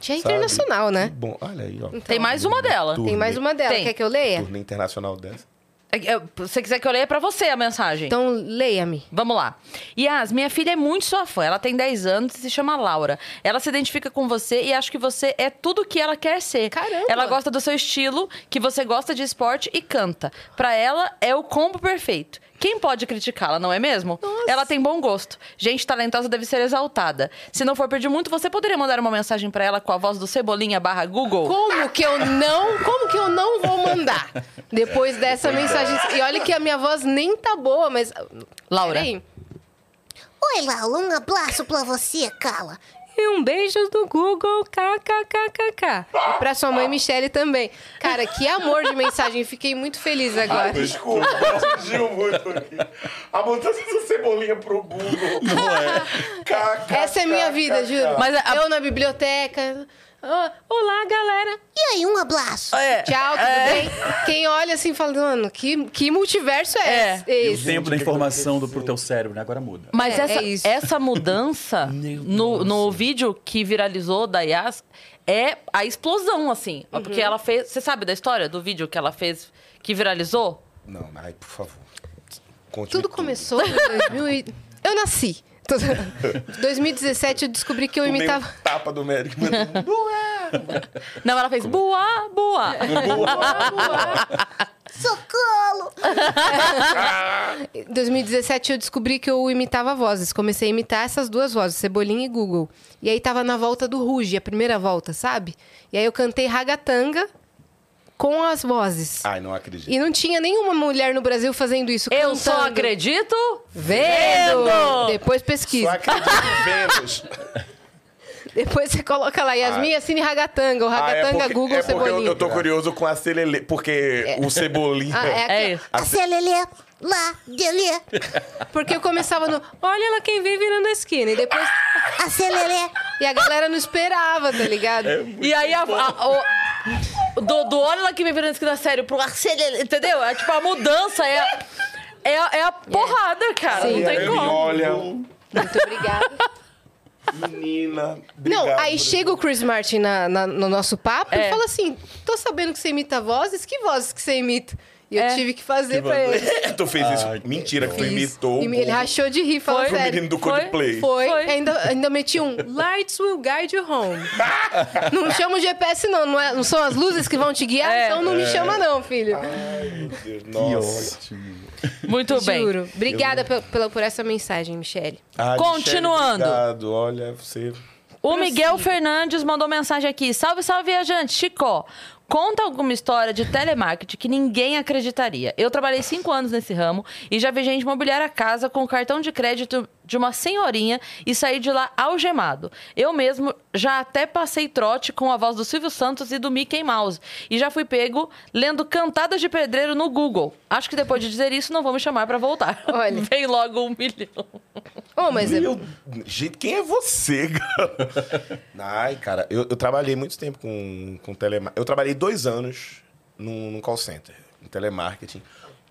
Tia é sabe? internacional, Que né? bom, olha aí, ó. Tem mais uma dela. Turnê, Tem mais uma dela. Tem. Quer que eu leia? Turnê internacional dessa. É, é, Se você quiser que eu leia é pra você a mensagem. Então, leia-me. Vamos lá. Yas, minha filha é muito sua fã. Ela tem 10 anos e se chama Laura. Ela se identifica com você e acha que você é tudo o que ela quer ser. Caramba! Ela gosta do seu estilo, que você gosta de esporte e canta. Pra ela, é o combo perfeito. Quem pode criticá-la, não é mesmo? Ela tem bom gosto. Gente talentosa deve ser exaltada. Se não for pedir muito, você poderia mandar uma mensagem pra ela com a voz do Cebolinha barra Google? Como que eu não, como que eu não vou mandar? Depois dessa mensagem. E olha que a minha voz nem tá boa, mas Laura. Peraí. Oi, Laura, um abraço pra você, Carla. E um beijo do Google, kkkk. E pra sua mãe Michele também. Cara, que amor de mensagem. Fiquei muito feliz agora. Desculpa, surgiu muito aqui. A mudança do cebolinha pro Google. Não é? Essa é minha vida, juro. Mas a- Eu na biblioteca. Olá, galera. E aí, um abraço. É, Tchau, tudo é. bem? Quem olha assim fala, mano, que, que multiverso é, É. esse? E o tempo da informação do, pro teu cérebro, né? Agora muda. Mas É, essa, é isso. essa mudança (laughs) no, no vídeo que viralizou da Yas é a explosão, assim. Uhum. Porque ela fez. Você sabe da história do vídeo que ela fez que viralizou? Não, ai, por favor. Conte Tudo começou em 2000 e... (laughs) Eu nasci. (laughs) Em 2017 eu descobri que eu Tomei imitava... um tapa do médico. mas (laughs) Não é. Não, ela fez boa, boa. Socorro! Em 2017 eu descobri que eu imitava vozes. Comecei a imitar essas duas vozes, Cebolinha e Google. E aí tava na volta do Ruge, a primeira volta, sabe? E aí eu cantei ragatanga com as vozes. Ai, não acredito. E não tinha nenhuma mulher no Brasil fazendo isso. Eu só cantando. acredito Vendo! vendo. Depois Só pesquisa. acredito em (laughs) Vênus. Depois você coloca lá Yasmin Assine Ragatanga, ou Ah, Ragatanga porque, Google é porque eu, Cebolinha. eu tô curioso com a Celele, porque o Cebolinha... Ah, é aqui, É isso. A Celelê, lá, dele. Porque eu começava no Olha lá quem vem virando a esquina. E depois. A Celelê. E a galera não esperava, tá ligado? E aí a. a- o- do, do olho lá que me virando esquina sério pro Arcelele, entendeu? É tipo a mudança, é a, é a, é a porrada, cara. Sim. Não tem Aí, como. Olha, Muito obrigada. menina, Não, obrigado aí por- chega o Chris Martin na- na- no nosso papo É. e fala assim: tô sabendo que você imita vozes, que vozes que você imita? E eu É. tive que fazer pra ele. (laughs) tu fez isso. Que Mentira, que tu imitou. E ele rachou de rir, falou Foi? o sério. menino do Foi? Coldplay. Foi, Foi. Ainda, ainda meti um Lights will guide you home. (laughs) não chama o GPS, não. Não, é- não são as luzes que vão te guiar, É. então não me chama, não, filho. Ai, meu Deus, Que nossa. ótimo. Muito bem. Juro. Obrigada pe- pela, por essa mensagem, Michele. Ai, Continuando. Michele, obrigado. Olha, você... O Miguel Fernandes mandou mensagem aqui. Salve, salve, viajante. Chico, conta alguma história de telemarketing que ninguém acreditaria. Eu trabalhei cinco anos nesse ramo e já vi gente mobiliar a casa com cartão de crédito de uma senhorinha e sair de lá algemado. Eu mesmo já até passei trote com a voz do Silvio Santos e do Mickey Mouse. E já fui pego lendo cantadas de pedreiro no Google. Acho que depois de dizer isso, não vão me chamar pra voltar. Olha. (laughs) Vem logo um milhão. Oh, mas é- Meu, gente, quem é você, cara? (laughs) Ai, cara, eu, eu trabalhei muito tempo com, com telemarketing. Eu trabalhei dois anos num, num call center, em telemarketing.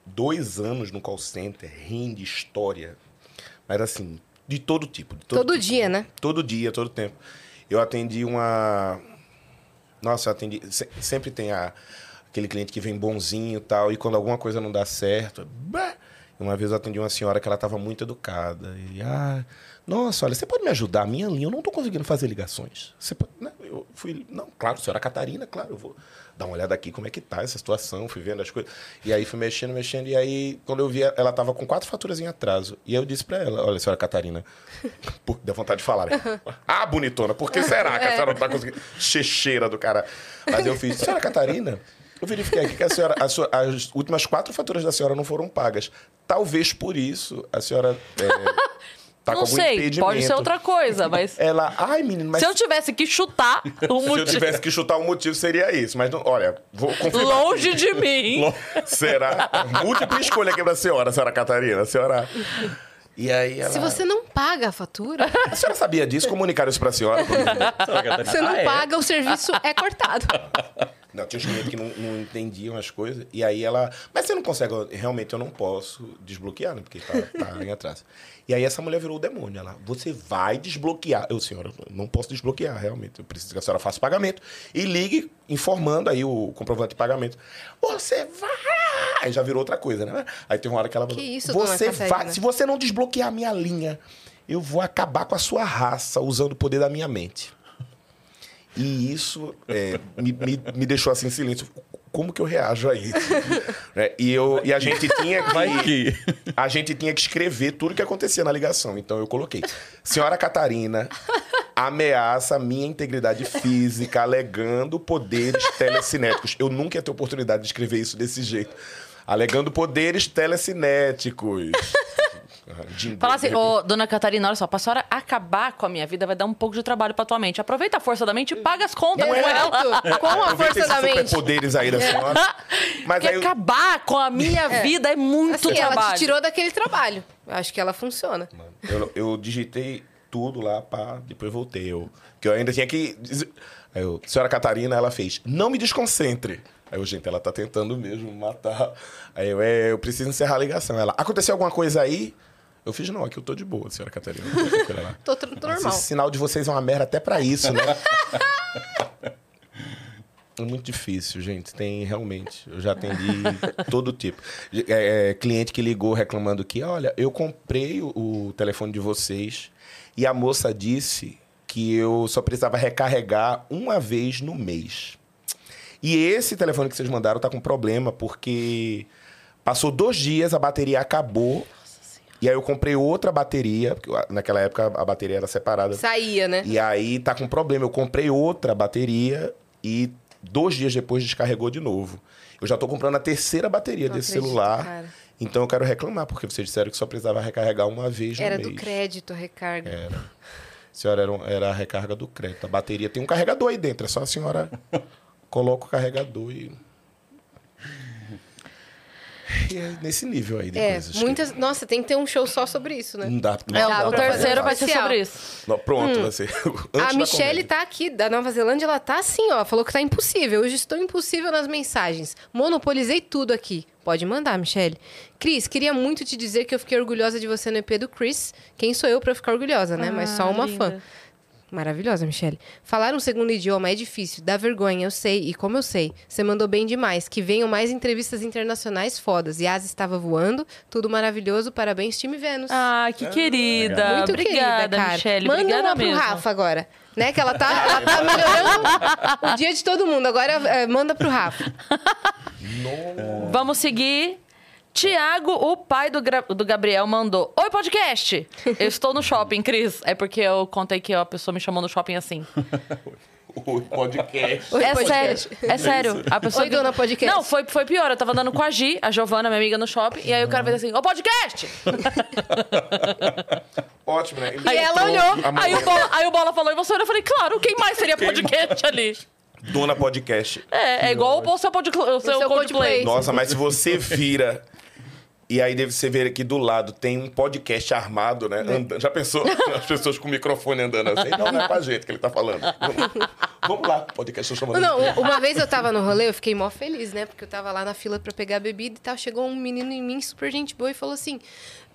Dois anos no call center, rende história. Mas assim, de todo tipo. De todo, todo tipo. dia, né? Todo dia, todo tempo. Eu atendi uma. Nossa, eu atendi. se- Sempre tem a, aquele cliente que vem bonzinho e tal, e quando alguma coisa não dá certo. bah! Uma vez eu atendi uma senhora que ela estava muito educada. E, ah, nossa, olha, você pode me ajudar? Minha linha, eu não estou conseguindo fazer ligações. Você pode... não, eu fui. Não, claro, senhora Catarina, claro, eu vou dar uma olhada aqui como é que tá essa situação, fui vendo as coisas. E aí fui mexendo, mexendo, e aí, quando eu vi, ela estava com quatro faturas em atraso. E aí eu disse para ela, olha, senhora Catarina, (laughs) por, deu vontade de falar, né? Ah, bonitona, por que será que a senhora não tá conseguindo? Checheira do cara. Mas eu fiz, senhora Catarina, eu verifiquei aqui que a senhora, a sua- as últimas quatro faturas da senhora não foram pagas. Talvez por isso a senhora é, (laughs) tá com não algum sei, impedimento. pode ser outra coisa, mas... (laughs) Ela, ai, menino, mas Se eu tivesse que chutar um se eu motivo... tivesse que chutar um motivo, seria isso. Mas, não, olha, vou confirmar. Longe de (laughs) mim. Será? Múltipla escolha aqui pra senhora, senhora Catarina. A senhora... E aí ela... Se você não paga a fatura, A senhora sabia disso? Comunicaram isso pra senhora? (laughs) você não Ah, é? paga, o serviço é cortado. Não, tinha uns clientes que não, não entendiam as coisas. E aí ela. Mas você não consegue. Realmente eu não posso desbloquear, né? Porque tá, tá em atraso. E aí essa mulher virou o demônio. Ela, você vai desbloquear. Eu, senhora, não posso desbloquear, realmente. Eu preciso que a senhora faça o pagamento. E ligue informando aí o comprovante de pagamento. Você vai. Aí já virou outra coisa, né? Aí tem uma hora que ela falou. isso, Você vai. Se você não desbloquear a minha linha, eu vou acabar com a sua raça usando o poder da minha mente. E isso é, me, me, me deixou assim em silêncio. Como que eu reajo a isso? (laughs) Né? E, eu, e a gente tinha que, a gente tinha que escrever tudo que acontecia na ligação. Então eu coloquei: Senhora Catarina ameaça a minha integridade física, alegando poderes telecinéticos. Eu nunca ia ter oportunidade de escrever isso desse jeito. Alegando poderes telecinéticos. De- Fala assim, ô, dona Catarina, olha só, pra senhora acabar com a minha vida vai dar um pouco de trabalho pra tua mente. Aproveita a força da mente e paga as contas com ela. Exato. (laughs) Com a Aproveita força da mente. superpoderes aí da senhora. (laughs) Mas aí acabar com a minha vida é muito Assim, ela trabalho. te tirou daquele trabalho. Eu acho que ela funciona. Eu, eu digitei tudo lá, pá, depois voltei. Eu, que eu ainda tinha que. Aí eu, senhora Catarina, ela fez, não me desconcentre. Aí eu, gente, ela tá tentando mesmo matar. Aí eu, é, eu preciso encerrar a ligação. Ela, aconteceu alguma coisa aí? Eu fiz, não, aqui eu tô de boa, senhora Catarina. (laughs) Tô, tô normal. Esse sinal de vocês é uma merda até pra isso, né? (laughs) É muito difícil, gente. Tem realmente. Eu já atendi todo tipo. É, é, cliente que ligou reclamando que, olha, eu comprei o, o telefone de vocês e a moça disse que eu só precisava recarregar uma vez no mês. E esse telefone que vocês mandaram tá com problema, porque passou dois dias, a bateria acabou. E aí eu comprei outra bateria, porque naquela época a bateria era separada. Saía, né? E aí tá com problema. Eu comprei outra bateria e dois dias depois descarregou de novo. Eu já tô comprando a terceira bateria Não desse acredito, celular. cara. Então eu quero reclamar, porque vocês disseram que só precisava recarregar uma vez Era no do mês. crédito a recarga. Era. A senhora era, um- era a recarga do crédito. A bateria tem um carregador aí dentro. É só a senhora (laughs) coloca o carregador e. E é nesse nível aí de É, coisas. que muitas. Nossa, tem que ter um show só sobre isso, né? Não dá. É, não o- dá o terceiro vai ser sobre isso. Não, pronto, Hum. vai ser. (laughs) Antes A Michelle tá aqui, da Nova Zelândia, ela tá assim, ó. Falou que tá impossível. Hoje estou impossível nas mensagens. Monopolizei tudo aqui. Pode mandar, Michelle. Cris, queria muito te dizer que eu fiquei orgulhosa de você no EP do Chris. Quem sou eu pra ficar orgulhosa, né? Mas só Ah, uma linda. fã. Maravilhosa, Michelle. Falar um segundo idioma é difícil, dá vergonha, eu sei, e como eu sei. Você mandou bem demais. Que venham mais entrevistas internacionais fodas. Yas estava voando, tudo maravilhoso. Parabéns, time Vênus. Ah, que querida. Muito obrigada, querida, cara. Michelle. Manda obrigada uma pro mesmo. Rafa agora. Né? Que ela tá, ela tá melhorando o dia de todo mundo. Agora é, manda pro Rafa. (laughs) Vamos seguir. Tiago, o pai do, do Gabriel, mandou: Oi, podcast! Eu estou no shopping, Cris. É porque eu contei que a pessoa me chamou no shopping assim. (laughs) O podcast. Oi, é podcast. sério, é sério. A pessoa Oi, dona podcast. Não, foi, foi pior. Eu tava andando com a Gi, a Giovana, minha amiga, no shopping. E aí o cara fez assim: Ô, podcast! (laughs) Ótimo, né? Aí ela Entrou olhou. Aí o. Bola, aí o Bola falou: E você olhou? Eu falei: Claro, quem mais seria podcast ali? Dona Podcast. É, é igual o seu, pod, o seu seu Coldplay. Coldplay. Nossa, mas se você vira. E aí deve você ver aqui do lado, tem um podcast armado, né? Anda- Já pensou? (laughs) As pessoas com o microfone andando assim. Não, não é com a gente que ele tá falando. Vamos, lá, podcast chamando. Não, um- uma (laughs) vez eu tava no rolê, eu fiquei mó feliz, né? Porque eu tava lá na fila pra pegar a bebida e tal. Chegou um menino em mim, super gente boa, e falou assim: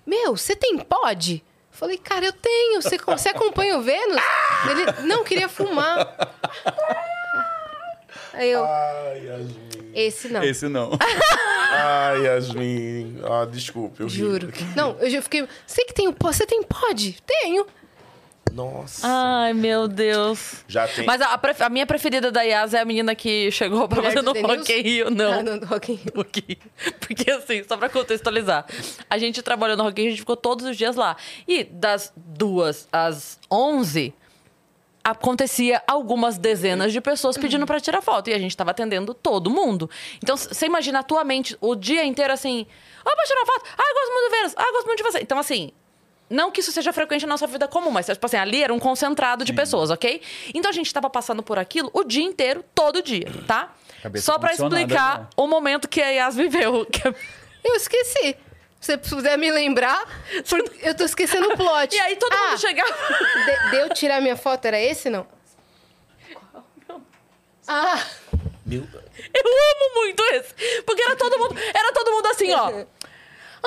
Meu, você tem pod? Falei, cara, eu tenho. Você, você acompanha o Vênus? Ele, não, queria fumar. Aí eu, Ai, Yasmin. esse não. Esse não. (laughs) Ai, Yasmin. Ah, desculpa, eu ri. Juro. Não, eu já fiquei. Você que tem o? Você tem pod? Tenho. Nossa. Ai, meu Deus. Já tem. Mas a, a pref- a minha preferida da Yas é a menina que chegou pra Mulher fazer no Rock in Rio. Não. Ah, não, do Rock in Rio. Rock in Rio. Porque assim, só pra contextualizar. A gente trabalhou no Rock in Rio, a gente ficou todos os dias lá. E das duas às onze, acontecia algumas dezenas de pessoas pedindo pra tirar foto. E a gente tava atendendo todo mundo. Então, você imagina a tua mente o dia inteiro assim... Ó, pra tirar foto. Ah, eu gosto muito do Vênus. Ah, eu gosto muito de você. Então, assim... Não que isso seja frequente na nossa vida comum, mas, tipo assim, ali era um concentrado de pessoas, ok? Então a gente tava passando por aquilo o dia inteiro, todo dia, tá? Cabeça Só pra condicionada, explicar né? o momento que a Yas viveu. que- Eu esqueci. Se você puder me lembrar, porque eu tô esquecendo o plot. (laughs) E aí todo Ah, mundo chegava. De, de eu tirar minha foto, era esse, não? Ah! Meu... Eu amo muito esse. Porque era todo mundo, era todo mundo assim, ó. (laughs)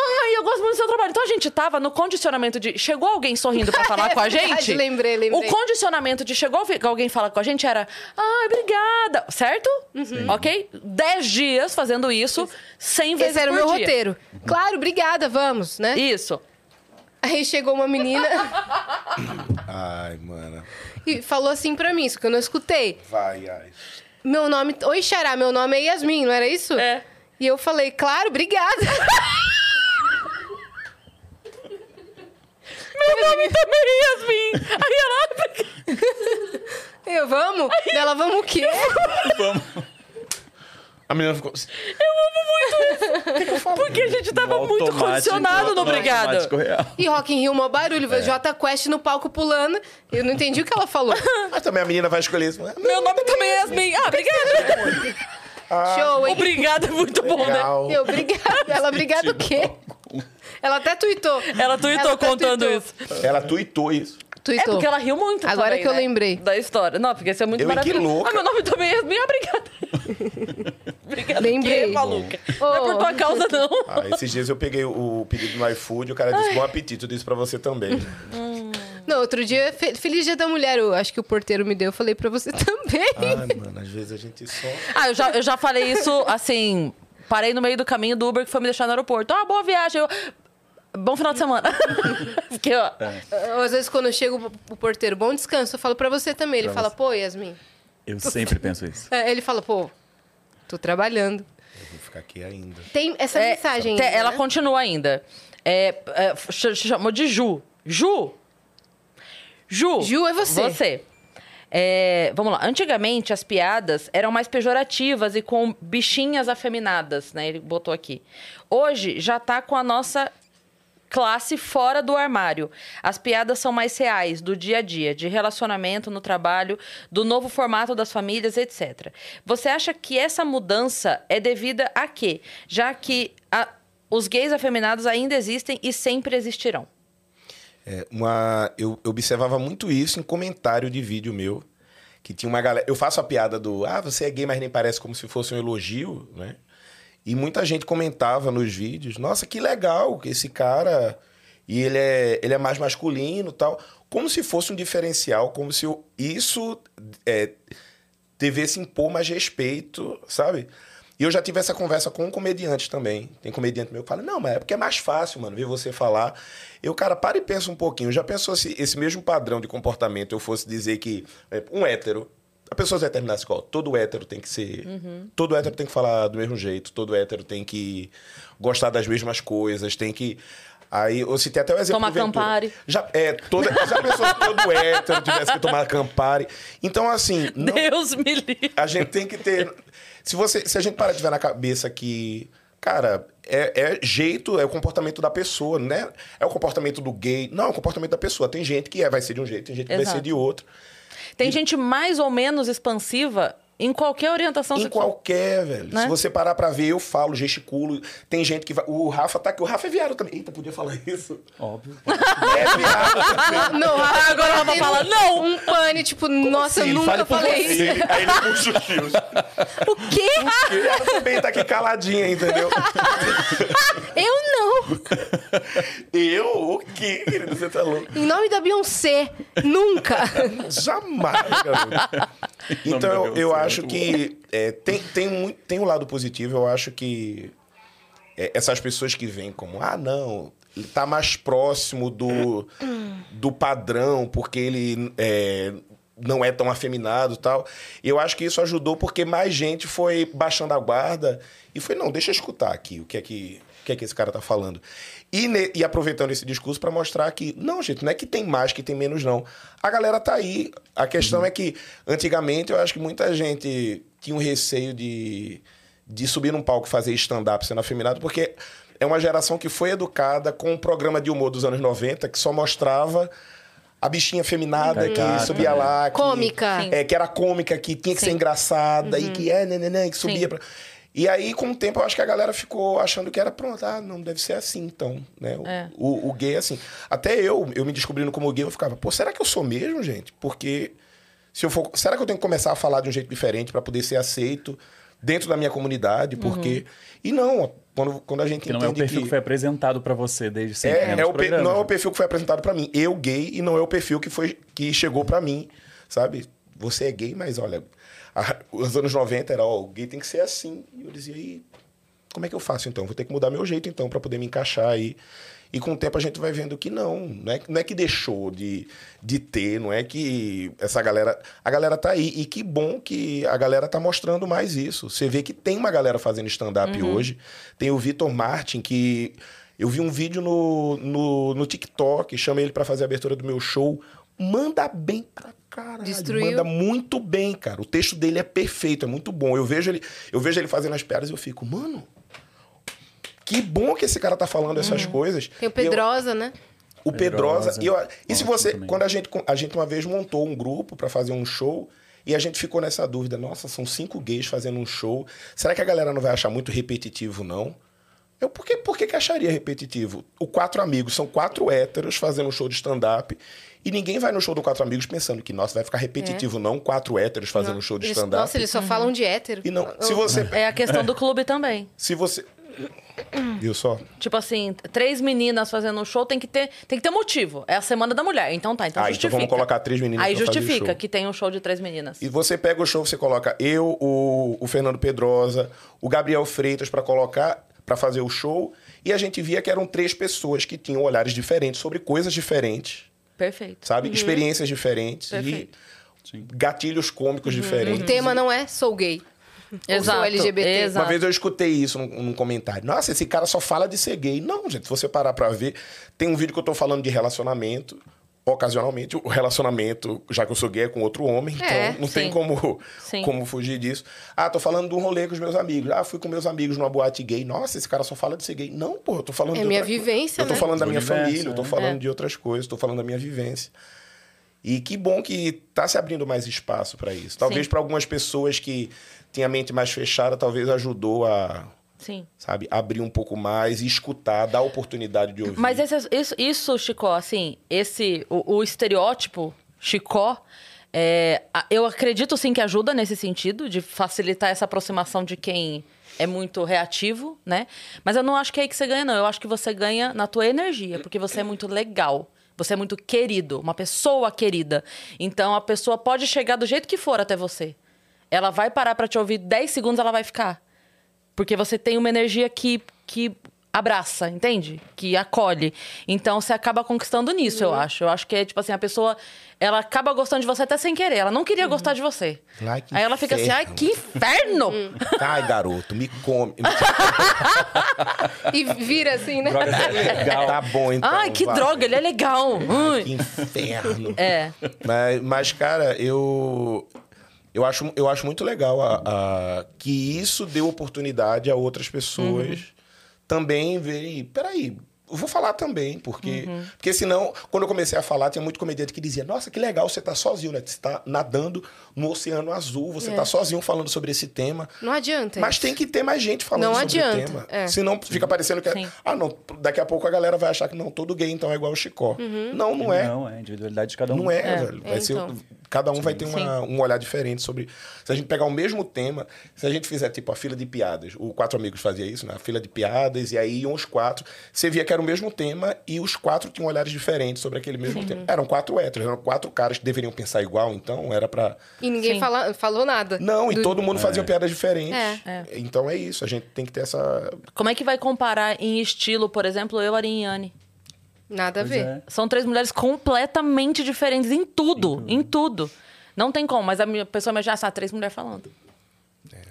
Ai, eu gosto muito do seu trabalho. Então a gente tava no condicionamento de. Chegou alguém sorrindo pra falar (laughs) É com a verdade, gente? lembrei, lembrei. O condicionamento de chegou alguém falar com a gente era. Ai, obrigada. Certo? Uhum. Ok? Dez dias fazendo isso, cem vezes Esse era o meu dia. roteiro. Claro, obrigada, vamos, né? Isso. Aí chegou uma menina (laughs) Ai, mano. e falou assim pra mim, isso que eu não escutei. Vai, ai. Meu nome. Oi, Xará, meu nome é Yasmin, não era isso? É. E eu falei, claro, obrigada. (laughs) Meu nome também é Yasmin. Aí ela. Eu, vamos? Ela, vamos o quê? A menina ficou. (laughs) Porque a gente tava muito condicionado no obrigado. E Rock in Rio, mó barulho. É. Jota Quest no palco pulando. Eu não entendi o que ela falou. (laughs) Mas também a menina vai escolher isso. Meu nome também é Yasmin. Ah, obrigada. Show, hein? Obrigada é muito bom, né? Legal. Eu, obrigada. Ela, obrigada o quê? Ela até tweetou. Ela tweetou Ela contando tweetou. isso. Ela tuitou isso. É Tweetou. porque ela riu muito Agora também, que eu né? lembrei. Da história. Não, porque isso é muito Eu, hein, que maravilhoso. louca. Ah, meu nome também é Yasmin. Ah, Obrigada. (laughs) obrigada. Lembrei. Que maluca. Não é por tua causa, não. Ah, esses dias eu peguei o, pedido no iFood e o cara disse: bom apetite, eu disse pra você também. Não, outro dia, fe- Feliz Dia da Mulher, eu acho que o porteiro me deu, eu falei pra você (laughs) também. Ai, mano, às vezes a gente só. Ah, eu já, eu já falei isso, assim... Parei no meio do caminho do Uber que foi me deixar no aeroporto. Ah, boa viagem. Eu... Bom final de semana. (laughs) Fiquei, ó. Às vezes, quando eu chego o porteiro, bom descanso, eu falo pra você também. Ele Pra fala, você. pô, Yasmin. Eu sempre (laughs) penso isso. É, Ele fala, pô, tô trabalhando. Eu vou ficar aqui ainda. Tem essa É, mensagem ainda, Ela né? continua ainda. É, é, ch- chamou de Ju. Ju! Ju! Ju é você. Você. É, vamos lá. Antigamente, as piadas eram mais pejorativas e com bichinhas afeminadas, né? Ele botou aqui. Hoje, já tá com a nossa classe fora do armário. As piadas são mais reais, do dia a dia, de relacionamento no trabalho, do novo formato das famílias, etc. Você acha que essa mudança é devida a quê? Já que a- os gays afeminados ainda existem e sempre existirão. É, uma, eu, eu observava muito isso em comentário de vídeo meu. Que tinha uma galera. Eu faço a piada do. Ah, você é gay, mas nem parece como se fosse um elogio, né? E muita gente comentava nos vídeos: Nossa, que legal que esse cara. E ele é, ele é mais masculino tal. Como se fosse um diferencial, como se isso é, devesse impor mais respeito, sabe? E eu já tive essa conversa com um comediante também. Tem comediante meu que fala, não, mas é porque é mais fácil, mano, ver você falar. Eu, cara, para e pensa um pouquinho. Já pensou se esse mesmo padrão de comportamento eu fosse dizer que é, um hétero, a pessoa vai terminar a escola, todo hétero tem que ser... Todo hétero tem que falar do mesmo jeito, todo hétero tem que gostar das mesmas coisas, tem que... Aí eu citei até o exemplo Tomar. Campari. Já, é, toda, já pensou se todo hétero tivesse que tomar Campari? Então, assim... Não, Deus me livre. a gente tem que ter. Se, você, se a gente parar de ver na cabeça que. Cara, é, é jeito, é o comportamento da pessoa, né? É o comportamento do gay. Não, é o comportamento da pessoa. Tem gente que é, vai ser de um jeito, tem gente que vai Exato. ser de outro. Tem gente mais ou menos expansiva em qualquer orientação Em sexual. qualquer, velho. Né? Se você parar pra ver, eu falo, gesticulo. Tem gente que vai. O Rafa tá aqui. O Rafa é viado também. Eita, podia falar isso. Óbvio. É viado. Não, Rafa, Agora tem falar, um- não! Um pane, tipo, nossa, eu Sim, nunca falei isso. Aí ele puxa os fios. O quê? Ela também tá aqui caladinha, entendeu? (laughs) Eu não. eu? O quê, querido? Você tá louco? Em nome da Beyoncé. Nunca. (laughs) Jamais, garoto. Então, eu, eu Beyoncé, acho muito que é, tem, tem, muito, tem um lado positivo. Eu acho que é, essas pessoas que vêm como, ah, não, ele tá mais próximo do, do padrão, porque ele é, não é tão afeminado e tal. Eu acho que isso ajudou porque mais gente foi baixando a guarda e foi, não, deixa eu escutar aqui o que é que, o que, é que esse cara tá falando. E, ne- e aproveitando esse discurso para mostrar que, não, gente, não é que tem mais, que tem menos, não. A galera tá aí. A questão é que, antigamente, eu acho que muita gente tinha um receio de, de subir num palco e fazer stand-up sendo afeminado, porque é uma geração que foi educada com um programa de humor dos anos 90 que só mostrava a bichinha feminada que subia né? lá. Que, Cômica. Sim. É, que era cômica, que tinha que ser engraçada e que é, né, né, né, que subia Sim. pra... E aí, com o tempo, eu acho que a galera ficou achando que era pronto. Ah, não, deve ser assim, então. Né? O, É. o, o gay é assim. Até eu, eu me descobrindo como gay, eu ficava, pô, será que eu sou mesmo, gente? Porque Se eu for, será que eu tenho que começar a falar de um jeito diferente para poder ser aceito dentro da minha comunidade? Porque e não, quando, quando a gente Que não é o perfil que, que foi apresentado pra você desde sempre. né, é, nos é o pe- não é o perfil que foi apresentado pra mim. Eu gay e não é o perfil que foi que chegou pra mim, sabe? Você é gay, mas olha, os anos 90 era, ó, o gay tem que ser assim. E eu dizia, e como é que eu faço então? Vou ter que mudar meu jeito então pra poder me encaixar aí. E com o tempo a gente vai vendo que não, não é, não é que deixou de, de ter, não é que essa galera. A galera tá aí. E que bom que a galera tá mostrando mais isso. Você vê que tem uma galera fazendo stand-up hoje. Tem o Vitor Martin, que eu vi um vídeo no, no, no TikTok, chamei ele pra fazer a abertura do meu show. Manda bem pra caralho. Destruiu. Manda muito bem, cara. O texto dele é perfeito, é muito bom. Eu vejo ele, eu vejo ele fazendo as piadas e eu fico, mano, que bom que esse cara tá falando essas coisas. Tem o E eu- Pedrosa, né? o Pedrosa. Pedrosa. E, eu- e se você. também. Quando a gente, a gente uma vez montou um grupo pra fazer um show. E a gente ficou nessa dúvida, nossa, são cinco gays fazendo um show. Será que a galera não vai achar muito repetitivo, não? Eu, por que, por que, que acharia repetitivo? O Quatro Amigos são quatro héteros fazendo um show de stand-up. E ninguém vai no show do Quatro Amigos pensando que, nossa, vai ficar repetitivo, não? Quatro héteros fazendo um show de stand-up. nossa, eles só falam de hétero. E não, se você. É a questão do clube também. Se você. Viu só? Tipo assim, três meninas fazendo um show tem que ter, tem que ter motivo. É a semana da mulher. Então tá, então Ah, então justifica. vamos colocar três meninas Aí justifica que tem um show de três meninas. E você pega o show, você coloca eu, o, o Fernando Pedrosa, o Gabriel Freitas pra colocar, para fazer o show, e a gente via que eram três pessoas que tinham olhares diferentes sobre coisas diferentes, Perfeito. sabe? Experiências diferentes Perfeito. e gatilhos cômicos O diferentes. tema não é sou gay. Ou sou Exato, LGBT. exato. Uma vez eu escutei isso num, num comentário. Nossa, esse cara só fala de ser gay. Não, gente, se você parar pra ver, tem um vídeo que eu tô falando de relacionamento. Ocasionalmente, o relacionamento, já que eu sou gay, é com outro homem, É, então não tem sim. como, Sim. como fugir disso. Ah, tô falando de um rolê com os meus amigos. Ah, fui com meus amigos numa boate gay. Nossa, esse cara só fala de ser gay. Não, pô, eu tô falando É de minha co- vivência, Eu tô né? falando da minha universo, família, eu tô é. falando É. de outras coisas, tô falando da minha vivência. E que bom que tá se abrindo mais espaço para isso. Talvez para algumas pessoas que têm a mente mais fechada, talvez ajudou a, Sim. sabe, abrir um pouco mais e escutar, dar a oportunidade de ouvir. Mas esse- isso, isso, Chicó, assim, esse, o, o estereótipo Chicó, é, eu acredito sim que ajuda nesse sentido, de facilitar essa aproximação de quem é muito reativo, né? Mas eu não acho que é aí que você ganha, não. Eu acho que você ganha na tua energia, porque você é muito legal. Você é muito querido, uma pessoa querida. Então a pessoa pode chegar do jeito que for até você. Ela vai parar pra te ouvir 10 segundos, ela vai ficar. Porque você tem uma energia que, que abraça, entende? Que acolhe. Então você acaba conquistando nisso, eu acho. Eu acho que é tipo assim, a pessoa ela acaba gostando de você até sem querer. Ela não queria gostar de você. Ai, que Aí ela fica assim, ai, inferno. que inferno! Ai, garoto, me come. E vira assim, né? Droga é legal. tá bom, então. ai, que vai. droga, ele é legal. Ai, Ai. que inferno. É. Mas, mas, cara, eu. Eu acho, eu acho muito legal a, a- que isso deu oportunidade a outras pessoas Uhum. também verem. Peraí, vou falar também, porque. Uhum. Porque senão, quando eu comecei a falar, tinha muito comediante que dizia: Nossa, que legal, você tá sozinho, né? Você tá nadando no Oceano Azul, você É. tá sozinho falando sobre esse tema. Não adianta. Mas isso. tem que ter mais gente falando Não sobre adianta, o tema. é. Senão fica parecendo que. é- Sim. Ah, não, daqui a pouco a galera vai achar que não, todo gay então é igual o Chicó. Não, não é. Não, é a individualidade de cada um. Não é, É, velho. Vai é, ser, então. cada um vai ter uma- um olhar diferente sobre. Se a gente pegar o mesmo tema, se a gente fizer tipo a fila de piadas, o Quatro Amigos fazia isso, né? A fila de piadas, e aí iam os quatro. Você via que era o mesmo tema e os quatro tinham olhares diferentes sobre aquele mesmo tema. Eram quatro héteros, eram quatro caras que deveriam pensar igual, então era pra. E ninguém Sim. fala, falou nada. Não, e Do- todo mundo fazia piadas diferentes. É. É. Então é isso, a gente tem que ter essa. Como é que vai comparar em estilo, por exemplo, eu, Ari e Yane? Nada a Pois ver. é. São três mulheres completamente diferentes em tudo, em tudo. Não tem como, mas a minha- pessoa imagina, ah, três mulheres falando.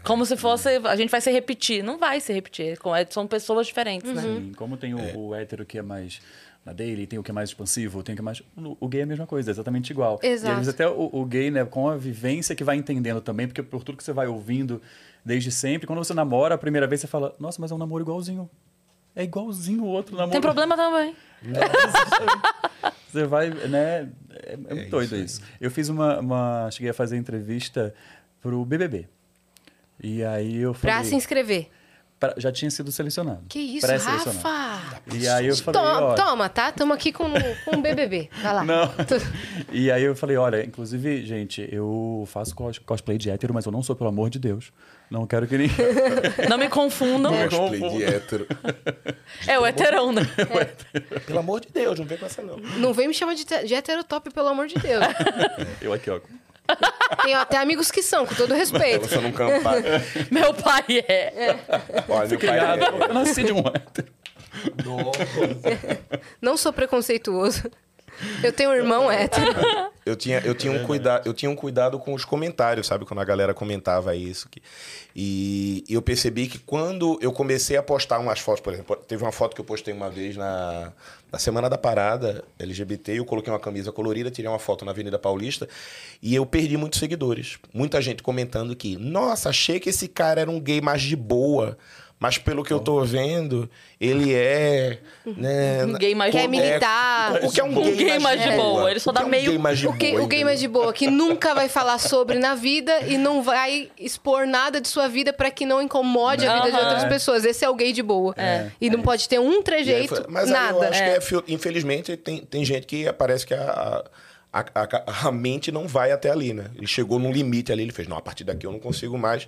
Como se fosse, a gente vai se repetir. Não vai se repetir, é é- são pessoas diferentes, né? Sim, como tem o, o hétero que é mais na dele, tem o que é mais expansivo, tem o que é mais. O, o gay é a mesma coisa, é exatamente igual. Exato. E às vezes até o, o gay, né, com a vivência que vai entendendo também, porque por tudo que você vai ouvindo desde sempre, quando você namora a primeira vez, você fala, nossa, mas é um namoro igualzinho. É igualzinho o outro namoro. Tem problema também. (laughs) Você vai, né? É, é muito doido isso. Eu fiz uma, uma. Cheguei a fazer entrevista pro BBB. E aí eu falei. Pra se inscrever. pra- já tinha sido selecionado. Que isso. Rafa? E aí eu falei, Toma, toma, tá? Tamo aqui com, com um BBB. Vai lá. Não. (laughs) E aí eu falei, olha, inclusive, gente, eu faço cos- cosplay de hétero, mas eu não sou, pelo amor de Deus. Não quero que ninguém... (laughs) Não me confundam. Não me Cosplay confundam. de hétero. É o heterão, né? (laughs) Pelo amor de Deus, não vem com essa não. Não vem me chamar de, de heterotop, pelo amor de Deus. Eu aqui, ó. Tenho até amigos que são, com todo respeito. Você não campar. (laughs) Meu pai é. Olha, meu pai é... eu nasci de um hétero. Não sou preconceituoso. Eu tenho um irmão hétero. Eu tinha, eu, tinha um cuidado, eu tinha um cuidado com os comentários, sabe? Quando a galera comentava isso. que- e eu percebi que quando eu comecei a postar umas fotos, por exemplo, teve uma foto que eu postei uma vez na, na Semana da Parada LGBT, eu coloquei uma camisa colorida, tirei uma foto na Avenida Paulista e eu perdi muitos seguidores. Muita gente comentando que, nossa, achei que esse cara era um gay mais de boa. Mas pelo que eu tô vendo, ele é. Né, (laughs) Um gay mais Quer boa. militar. o que é um Um gay, gay mais de boa, ele só O dá é um meio- gay mais de O, que, boa, o gay mais de boa, que nunca vai falar sobre na vida e não vai expor nada de sua vida pra que não incomode a vida de outras pessoas. Esse é o gay de boa. E não pode ter um aí trejeito, foi- Mas aí eu nada. acho é. que, é, fil- infelizmente, tem, tem gente que parece que a, a, a, a mente não vai até ali, né? Ele chegou num limite ali, ele fez, não, a partir daqui eu não consigo mais.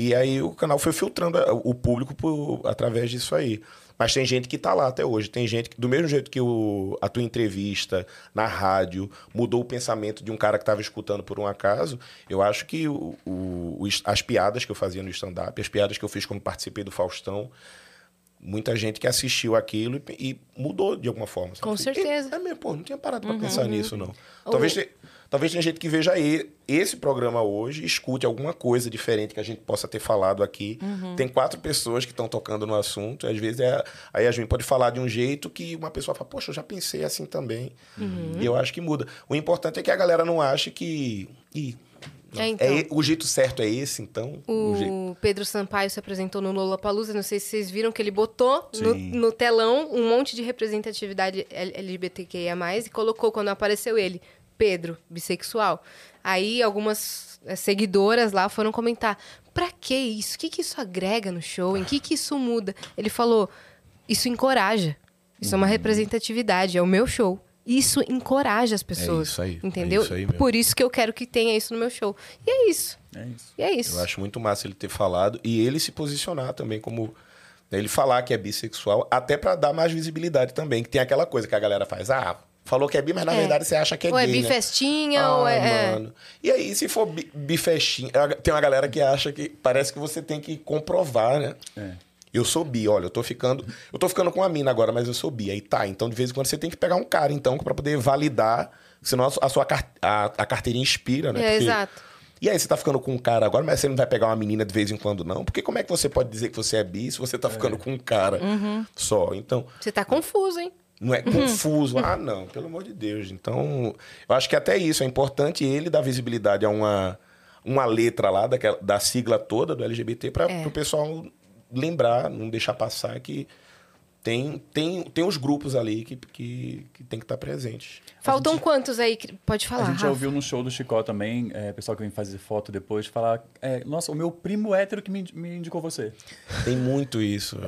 E aí o canal foi filtrando o público por- através disso aí. Mas tem gente que tá lá até hoje. Tem gente que, do mesmo jeito que o, a tua entrevista na rádio mudou o pensamento de um cara que estava escutando por um acaso, eu acho que o, o- as piadas que eu fazia no stand-up, as piadas que eu fiz quando participei do Faustão, muita gente que assistiu aquilo e, e mudou de alguma forma. sabe? Com Assim, certeza. É, é mesmo, pô, não tinha parado Uhum. pra pensar nisso, não. Talvez, te- talvez tenha gente que veja esse programa hoje, escute alguma coisa diferente que a gente possa ter falado aqui. Uhum. Tem quatro pessoas que estão tocando no assunto, e às vezes é, a Yasmin pode falar de um jeito que uma pessoa fala, poxa, eu já pensei assim também. Uhum. E eu acho que muda. O importante é que a galera não ache que. Ih, É, então. é, o jeito certo é esse, então. o O Pedro Sampaio se apresentou no Lollapalooza, não sei se vocês viram que ele botou no, no telão um monte de representatividade LGBTQIA+, e colocou quando apareceu ele, Pedro, bissexual. Aí algumas eh, seguidoras lá foram comentar, pra que isso? O que, que isso agrega no show? Em que, que isso muda? Ele falou, isso encoraja. Isso é uma representatividade, é o meu show. Isso encoraja as pessoas. isso aí, é Entendeu? isso aí. Por isso que eu quero que tenha isso no meu show. E é isso. É isso. E é isso. Eu acho muito massa ele ter falado e ele se posicionar também como né, ele falar que é bissexual, até pra dar mais visibilidade também, que tem aquela coisa que a galera faz, ah, falou que é bi, mas na É. verdade você acha que é ou é gay, né? bifestinha, ou é... Ai, é- mano. E aí, se for bi- bifestinha, tem uma galera que acha que parece que você tem que comprovar, né? É. Eu sou bi, olha, eu tô ficando. Eu tô ficando com uma mina agora, mas eu sou bi. Aí tá, então de vez em quando você tem que pegar um cara, então, pra poder validar. Senão a sua, a a, a carteirinha inspira, né? É, Porque- exato. E aí, você tá ficando com um cara agora, mas você não vai pegar uma menina de vez em quando, não? Porque como é que você pode dizer que você é bi se você tá ficando com um cara só? Então, Você tá confuso, hein? Não é confuso. Ah, não, pelo amor de Deus. Então, eu acho que até isso é importante ele dar visibilidade a uma, uma letra lá daquela, da sigla toda do LGBT para É. o pessoal lembrar, não deixar passar que tem, tem, tem os grupos ali que, que, que tem que estar presentes. Faltam quantos aí? que- Pode falar, a gente já Rafa. ouviu no show do Chicó também, é, pessoal que vem fazer foto depois, falar: é, Nossa, o meu primo hétero que me, me indicou você. Tem muito isso.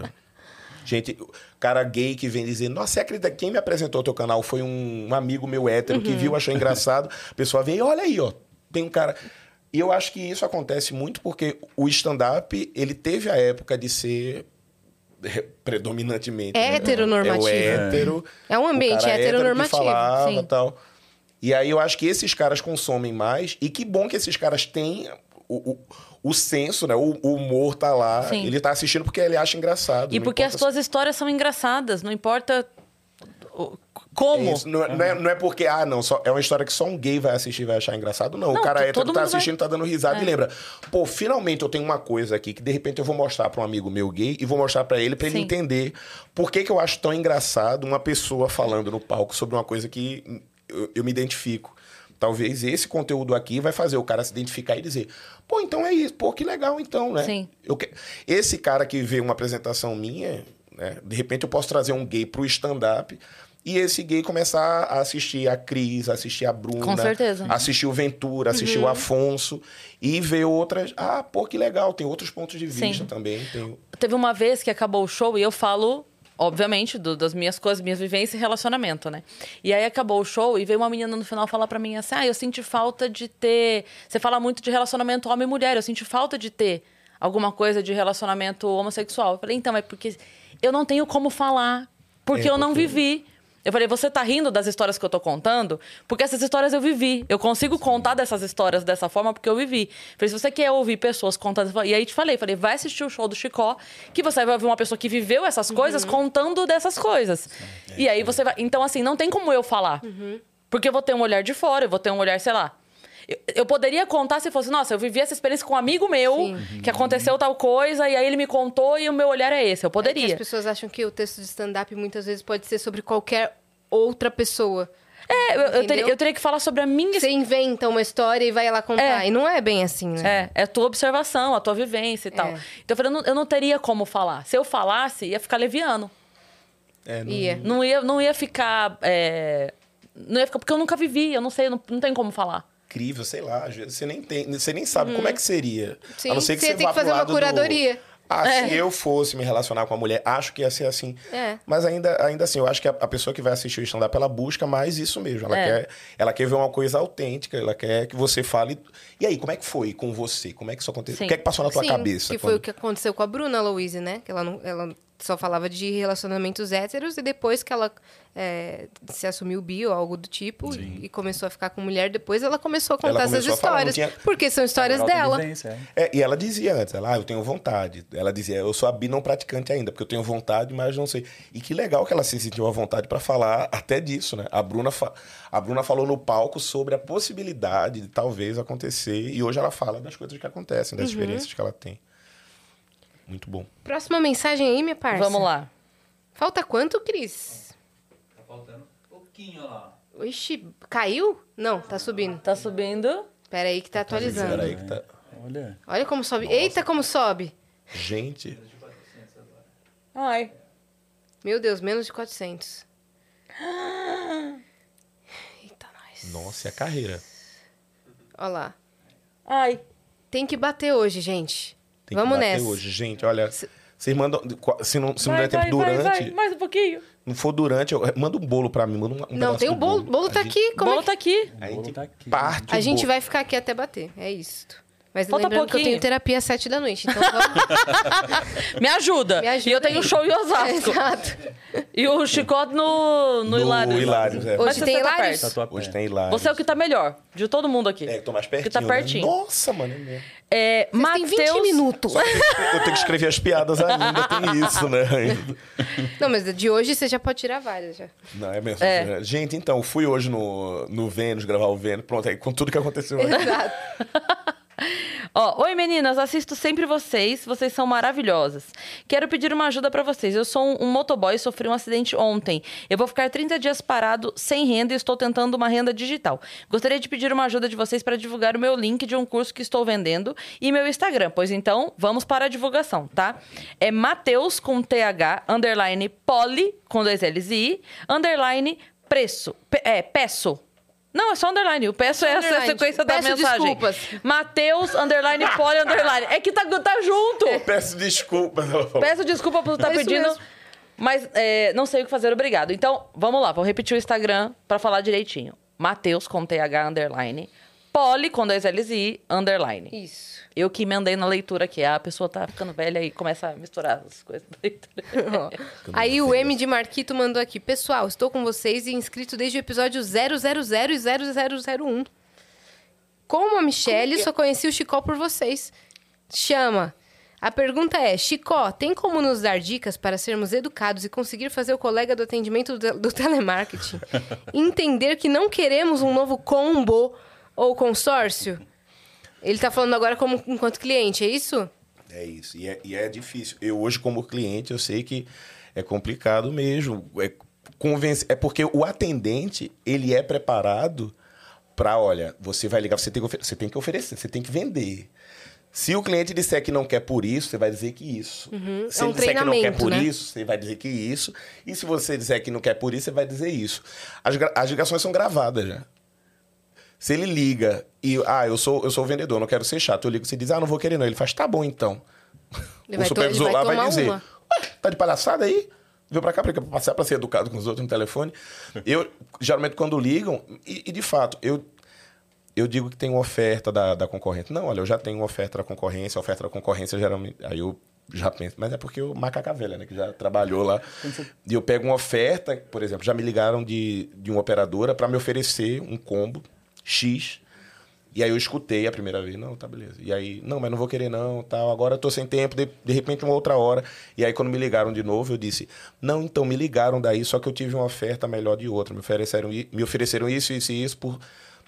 Gente, cara gay que vem dizer, nossa, você acredita que quem me apresentou o teu canal foi um, um amigo meu hétero que viu, achou engraçado. A pessoa vem, olha aí, ó, tem um cara. E eu acho que isso acontece muito porque o stand-up, ele teve a época de ser predominantemente. É né? heteronormativo. É hétero. É um ambiente o cara hétero heteronormativo, Que falava, sim. tal. E aí eu acho que esses caras consomem mais. E que bom que esses caras têm o, o, o senso, né? O, o humor tá lá. Sim. Ele tá assistindo porque ele acha engraçado. E porque as suas histórias são engraçadas, não importa se- como. É não, é- não é, não é porque, ah, não, só, é uma história que só um gay vai assistir e vai achar engraçado. Não, Não, o cara hétero todo tá mundo vai- assistindo, tá dando risada É. e lembra. Pô, finalmente eu tenho uma coisa aqui que de repente eu vou mostrar pra um amigo meu gay e vou mostrar pra ele, pra ele entender por que, que eu acho tão engraçado uma pessoa falando no palco sobre uma coisa que eu, eu me identifico. Talvez esse conteúdo aqui vai fazer o cara se identificar e dizer, pô, então é isso, pô, que legal então, né? Sim. Eu que- Esse cara que vê uma apresentação minha, né, de repente eu posso trazer um gay pro stand-up e esse gay começar a assistir a Cris, assistir a Bruna, Com certeza. assistir o Ventura, assistir Uhum. o Afonso e ver outras. Ah, pô, que legal, tem outros pontos de Sim. vista também. Tem... Teve uma vez que acabou o show e eu falo obviamente, do- das minhas coisas, minhas vivências e relacionamento, né? E aí acabou o show e veio uma menina no final falar pra mim assim: ah, eu senti falta de ter. Você fala muito de relacionamento homem e mulher, eu senti falta de ter alguma coisa de relacionamento homossexual. Eu falei, então, é porque eu não tenho como falar, porque É, eu não porque- vivi. Eu falei, você tá rindo das histórias que eu tô contando? Porque essas histórias eu vivi. Eu consigo contar dessas histórias dessa forma porque eu vivi. Falei, se você quer ouvir pessoas contando... E aí te falei, falei, vai assistir o show do Chicó, que você vai ouvir uma pessoa que viveu essas coisas contando dessas coisas. E aí você vai... Então, assim, não tem como eu falar. Porque eu vou ter um olhar de fora, eu vou ter um olhar, sei lá... Eu, eu poderia contar se fosse, nossa, eu vivi essa experiência com um amigo meu, Sim. que aconteceu tal coisa, e aí ele me contou e o meu olhar é esse. Eu Que poderia. as pessoas acham que o texto de stand-up muitas vezes pode ser sobre qualquer outra pessoa. É, eu, eu teria, eu teria que falar sobre a minha Você inventa uma história e vai lá contar. É. E não é bem assim, né? É, é a tua observação, a tua vivência e tal. É. Então eu falei, eu não, eu não teria como falar. Se eu falasse, ia ficar leviano. É, não- Ia. Não ia, não ia ficar. é, Não ia ficar. Porque eu nunca vivi, eu não sei, não, não tem como falar. Incrível, sei lá, você nem tem, você nem sabe como é que seria. Uhum. Sim, a não ser que você você, tem que fazer uma lado do- curadoria. Ah, É. se eu fosse me relacionar com uma mulher, acho que ia ser assim. É. Mas ainda, ainda assim, eu acho que a, a pessoa que vai assistir o stand-up, ela busca mais isso mesmo. Ela, É. quer, ela quer ver uma coisa autêntica, ela quer que você fale. E aí, como é que foi com você? Como é que isso aconteceu? Sim. O que é que passou na tua Sim, cabeça? Que foi quando- o que aconteceu com a Bruna Louise, né? Que ela, não, ela só falava de relacionamentos héteros e depois que ela é, se assumiu bi ou algo do tipo e, e começou a ficar com mulher, depois ela começou a contar essas começou falar, não histórias. tinha- Porque são histórias dela. vivência, é. É, e ela dizia antes, ela, ah, eu tenho vontade. Ela dizia, eu sou a bi não praticante ainda, porque eu tenho vontade, mas não sei. E que legal que ela se sentiu à vontade para falar até disso, né? A Bruna, fa- a Bruna falou no palco sobre a possibilidade de talvez acontecer, e hoje ela fala das coisas que acontecem, das experiências que ela tem. Muito bom. Próxima mensagem aí, minha parça. Vamos lá. Falta quanto, Cris? Tá faltando um pouquinho lá. Ixi, caiu? Não, tá subindo. Tá subindo. Pera aí que tá atualizando. Peraí que tá... Olha. Olha como sobe. Eita, como sobe. Gente, Ai. Meu Deus, menos de 400. (gasps) Eita, nós. nossa, e a carreira? Olha lá. Ai. Tem que bater hoje, gente. Tem Vamos que bater nessa. hoje. Gente, olha, vocês mandam... Se não, se não vai, der tempo vai, durante... vai, vai. Mais um pouquinho. Não for durante, eu... manda um bolo pra mim, manda um, um Não, tem o bolo. O bolo tá A gente- aqui. O é bolo que... tá aqui. A bolo gente tá aqui. parte A gente bolo. vai ficar aqui até bater. É isso. Mas Falta lembrando que eu pouquinho. tenho terapia às sete da noite. Então vamos... (laughs) Me ajuda. Me ajuda e eu tenho aí. show em Osasco. Exato. E o chicote no, no, No Hilários. Hilários, é. Hoje tem tá Hilários? Tá. Hoje tem lá. Você é o que tá melhor de todo mundo aqui. É, eu tô mais pertinho. tá né? pertinho. Nossa, mano. é mesmo. É, Vocês 20 Mateus... minutos. Só que eu tenho que escrever as piadas ainda, tem isso, né? ainda. Não, mas de hoje você já pode tirar várias já. Não, é mesmo. É. Gente, então, fui hoje no, no Vênus, gravar o Vênus. Pronto, aí com tudo que aconteceu. né? Exato. (laughs) Ó, oi meninas, assisto sempre vocês, vocês são maravilhosas. Quero pedir uma ajuda pra vocês. Eu sou um, um motoboy sofri um acidente ontem. Eu vou ficar 30 dias parado sem renda e estou tentando uma renda digital. Gostaria de pedir uma ajuda de vocês para divulgar o meu link de um curso que estou vendendo e meu Instagram. Pois então, vamos para a divulgação, tá? É Mateus com TH, underline poli, com dois L's e I, underline preço. É, peço. Não, é só underline. O peço é essa sequência da Peço mensagem. desculpas. Mateus, underline, poli, underline. É que tá, tá junto. Peço desculpas. Peço desculpa por estar É isso pedindo, mesmo. mas é, não sei o que fazer, obrigado. Então, vamos lá, vou repetir o Instagram pra falar direitinho. Mateus, com TH, underline. Poli, com dois L's e I, underline. Isso. Eu que emendei na leitura aqui. A pessoa tá ficando velha e começa a misturar as coisas da leitura. Aí o M de Marquito mandou aqui. Pessoal, estou com vocês e inscrito desde o episódio 000 e 0001. Como a Michelle, só conheci o Chicó por vocês. Chama. A pergunta é, Chicó, tem como nos dar dicas para sermos educados e conseguir fazer o colega do atendimento do, do telemarketing (laughs) entender que não queremos um novo combo ou consórcio? Ele tá falando agora como enquanto cliente, é isso? É isso. E é, e é difícil. Eu hoje, como cliente, eu sei que é complicado mesmo. É, convencer, é porque o atendente, ele é preparado para, olha, você vai ligar, você tem, que você tem que oferecer, você tem que vender. Se o cliente disser que não quer por isso, você vai dizer que isso. Se É um ele disser que não quer por né? isso, você vai dizer que isso. E se você disser que não quer por isso, você vai dizer isso. As, as ligações são gravadas já. Se ele liga e, ah, eu sou, eu sou o vendedor, não quero ser chato. Eu ligo, você diz, ah, não vou querer não. Ele faz, tá bom então. Ele o vai supervisor vai lá vai dizer, uma. ué, tá de palhaçada aí? veio pra cá pra passar pra ser educado com os outros no telefone. (laughs) Eu, geralmente, quando ligam, e, e de fato, eu, eu digo que tem uma oferta da, da concorrente. Não, olha, eu já tenho uma oferta da concorrência, a oferta da concorrência geralmente. Aí eu já penso, mas é porque o macaca velha, né, que já trabalhou lá. E eu pego uma oferta, por exemplo, já me ligaram de, de uma operadora para me oferecer um combo X. E aí eu escutei a primeira vez, não, tá beleza. E aí, não, mas não vou querer não, tal. Agora eu tô sem tempo, de, de repente uma outra hora. E aí quando me ligaram de novo, eu disse, não, então me ligaram daí, só que eu tive uma oferta melhor de outra. Me ofereceram, me ofereceram isso, isso e isso por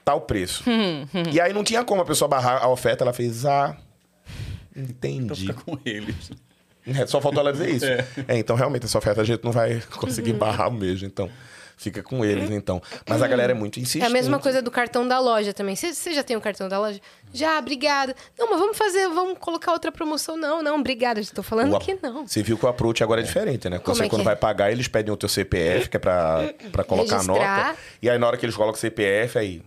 tal preço. (laughs) e aí não tinha como a pessoa barrar a oferta, ela fez, ah, entendi. Fica com eles. É, só faltou ela dizer isso. (laughs) É. É. então realmente essa oferta a gente não vai conseguir (laughs) barrar mesmo, então. Fica com eles, então. Mas a galera é muito insistente. É a mesma coisa do cartão da loja também. Você já tem o cartão da loja? Já, obrigada. Não, mas vamos fazer, vamos colocar outra promoção. Não, não, obrigada. Estou falando O- que não. Você viu que o approach agora é diferente, né? Como Você, é quando é? vai pagar, eles pedem o teu CPF, que é pra, pra colocar a Registrar. nota. E aí, na hora que eles colocam o CPF, aí.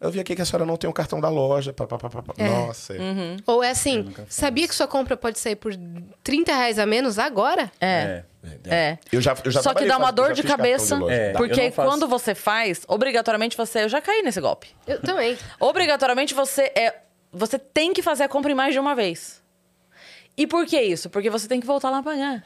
Eu vi aqui que a senhora não tem o cartão da loja. Pá, pá, pá, pá. É. Nossa. Uhum. Ou é assim, sabia que sua compra pode sair por 30 reais a menos agora? É. É. Eu já, eu já Só que dá uma dor de cabeça. É. Dá. Porque quando você faz, obrigatoriamente você. Eu já caí nesse golpe. Eu também. Obrigatoriamente você é. Você tem que fazer a compra em mais de uma vez. E por que isso? Porque você tem que voltar lá a pagar.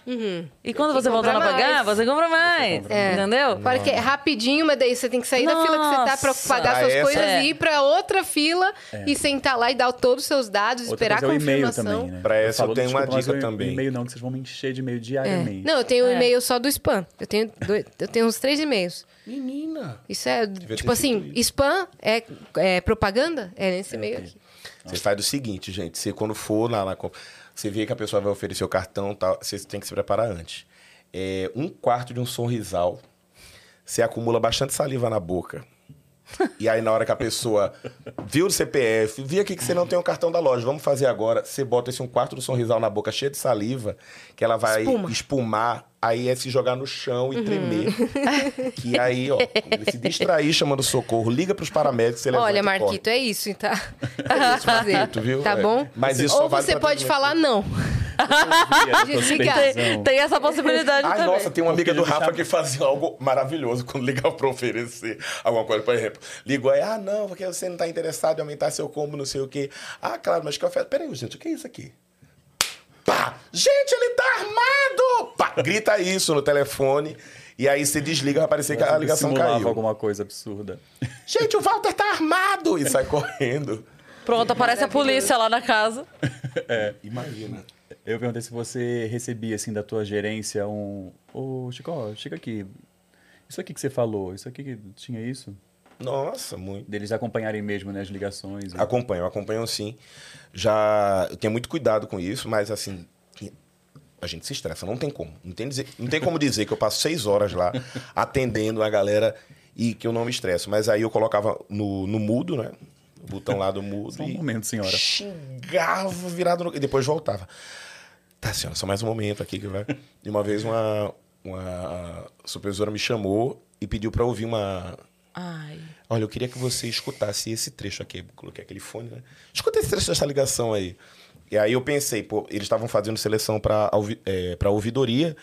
E quando você voltar lá a pagar, mais. você compra mais. É. Entendeu? Fora que é rapidinho, mas daí você tem que sair da fila que você tá pra Nossa. pagar Ah, suas essa- coisas É. e ir pra outra fila e sentar lá e dar todos os seus dados, Outra esperar a coisa é o e-mail confirmação. também, né? Pra essa eu falo, tenho uma dica também. E-mail não, que vocês vão me encher de e-mail É. diariamente. Não, eu tenho um É. e-mail só do spam. Eu tenho, dois- eu tenho uns três e-mails. Menina. Isso é, tipo assim, spam é, é propaganda? É nesse e-mail aqui. Você faz o seguinte, gente. Você quando for lá na compra, você vê que a pessoa vai oferecer o cartão, tal, você tem que se preparar antes. É, um quarto de um sorrisal, você acumula bastante saliva na boca. E aí, na hora que a pessoa viu o CPF, viu aqui que você não tem o cartão da loja, vamos fazer agora. Você bota esse um quarto do sorrisal na boca cheia de saliva, que ela vai Espuma. espumar, aí é se jogar no chão e tremer. (laughs) Que aí, ó, quando ele se distrair chamando socorro, liga pros paramédicos, você levanta Olha, e corre. Marquito, é isso, tá? É isso. (laughs) Marquito, viu? Tá É. bom? Mas isso Ou só vale você pode falar não. Desliga. Tem, tem essa possibilidade Ai, também. nossa, tem uma amiga do Rafa que fazia algo maravilhoso quando ligava pra oferecer alguma coisa. Por exemplo, ligou aí, ah, não, porque você não tá interessado em aumentar seu combo, não sei o quê. Ah, claro, mas que oferta. Peraí, gente, o que é isso aqui? Pá! Gente, ele tá armado! Grita isso no telefone. E aí você desliga, vai parecer que a ligação caiu. alguma coisa absurda. Gente, o Walter tá armado! E sai correndo. Pronto, aparece a polícia lá na casa. (laughs) Imagina. Eu perguntei se você recebia, assim, da tua gerência um... Ô, Chico, ó, chega aqui. Isso aqui que você falou, isso aqui que tinha isso? Nossa, muito. Deles acompanharem mesmo, né, as ligações. e- Acompanho, acompanho sim. Já eu tenho muito cuidado com isso, mas assim, a gente se estressa, não tem como. Não tem, dizer- não tem como dizer que eu passo seis horas lá (laughs) atendendo a galera e que eu não me estresso. Mas aí eu colocava no, no mudo, né? O botão lá do mudo. Só um e momento, senhora. Xingava virado no. E depois voltava. Tá, senhora, só mais um momento aqui que vai. E uma vez uma, uma supervisora me chamou e pediu pra ouvir uma, Ai. Olha, eu queria que você escutasse esse trecho aqui. Coloquei aquele fone, né? Escuta esse trecho dessa ligação aí. E aí eu pensei, pô, eles estavam fazendo seleção para é, pra ouvidoria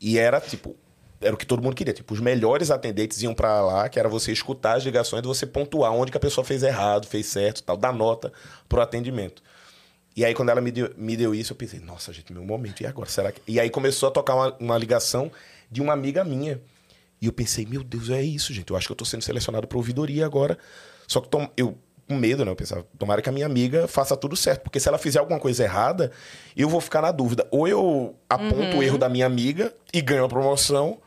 e era tipo. Era o que todo mundo queria. Tipo, os melhores atendentes iam para lá, que era você escutar as ligações e você pontuar onde que a pessoa fez errado, fez certo tal, dar nota pro atendimento. E aí, quando ela me deu, me deu isso, eu pensei, nossa, gente, meu momento, e agora? Será que. E aí começou a tocar uma, uma ligação de uma amiga minha. E eu pensei, meu Deus, é isso, gente. Eu acho que eu tô sendo selecionado para ouvidoria agora. Só que tom- eu, com medo, né? Eu pensava, tomara que a minha amiga faça tudo certo. Porque se ela fizer alguma coisa errada, eu vou ficar na dúvida. Ou eu aponto o erro da minha amiga e ganho a promoção,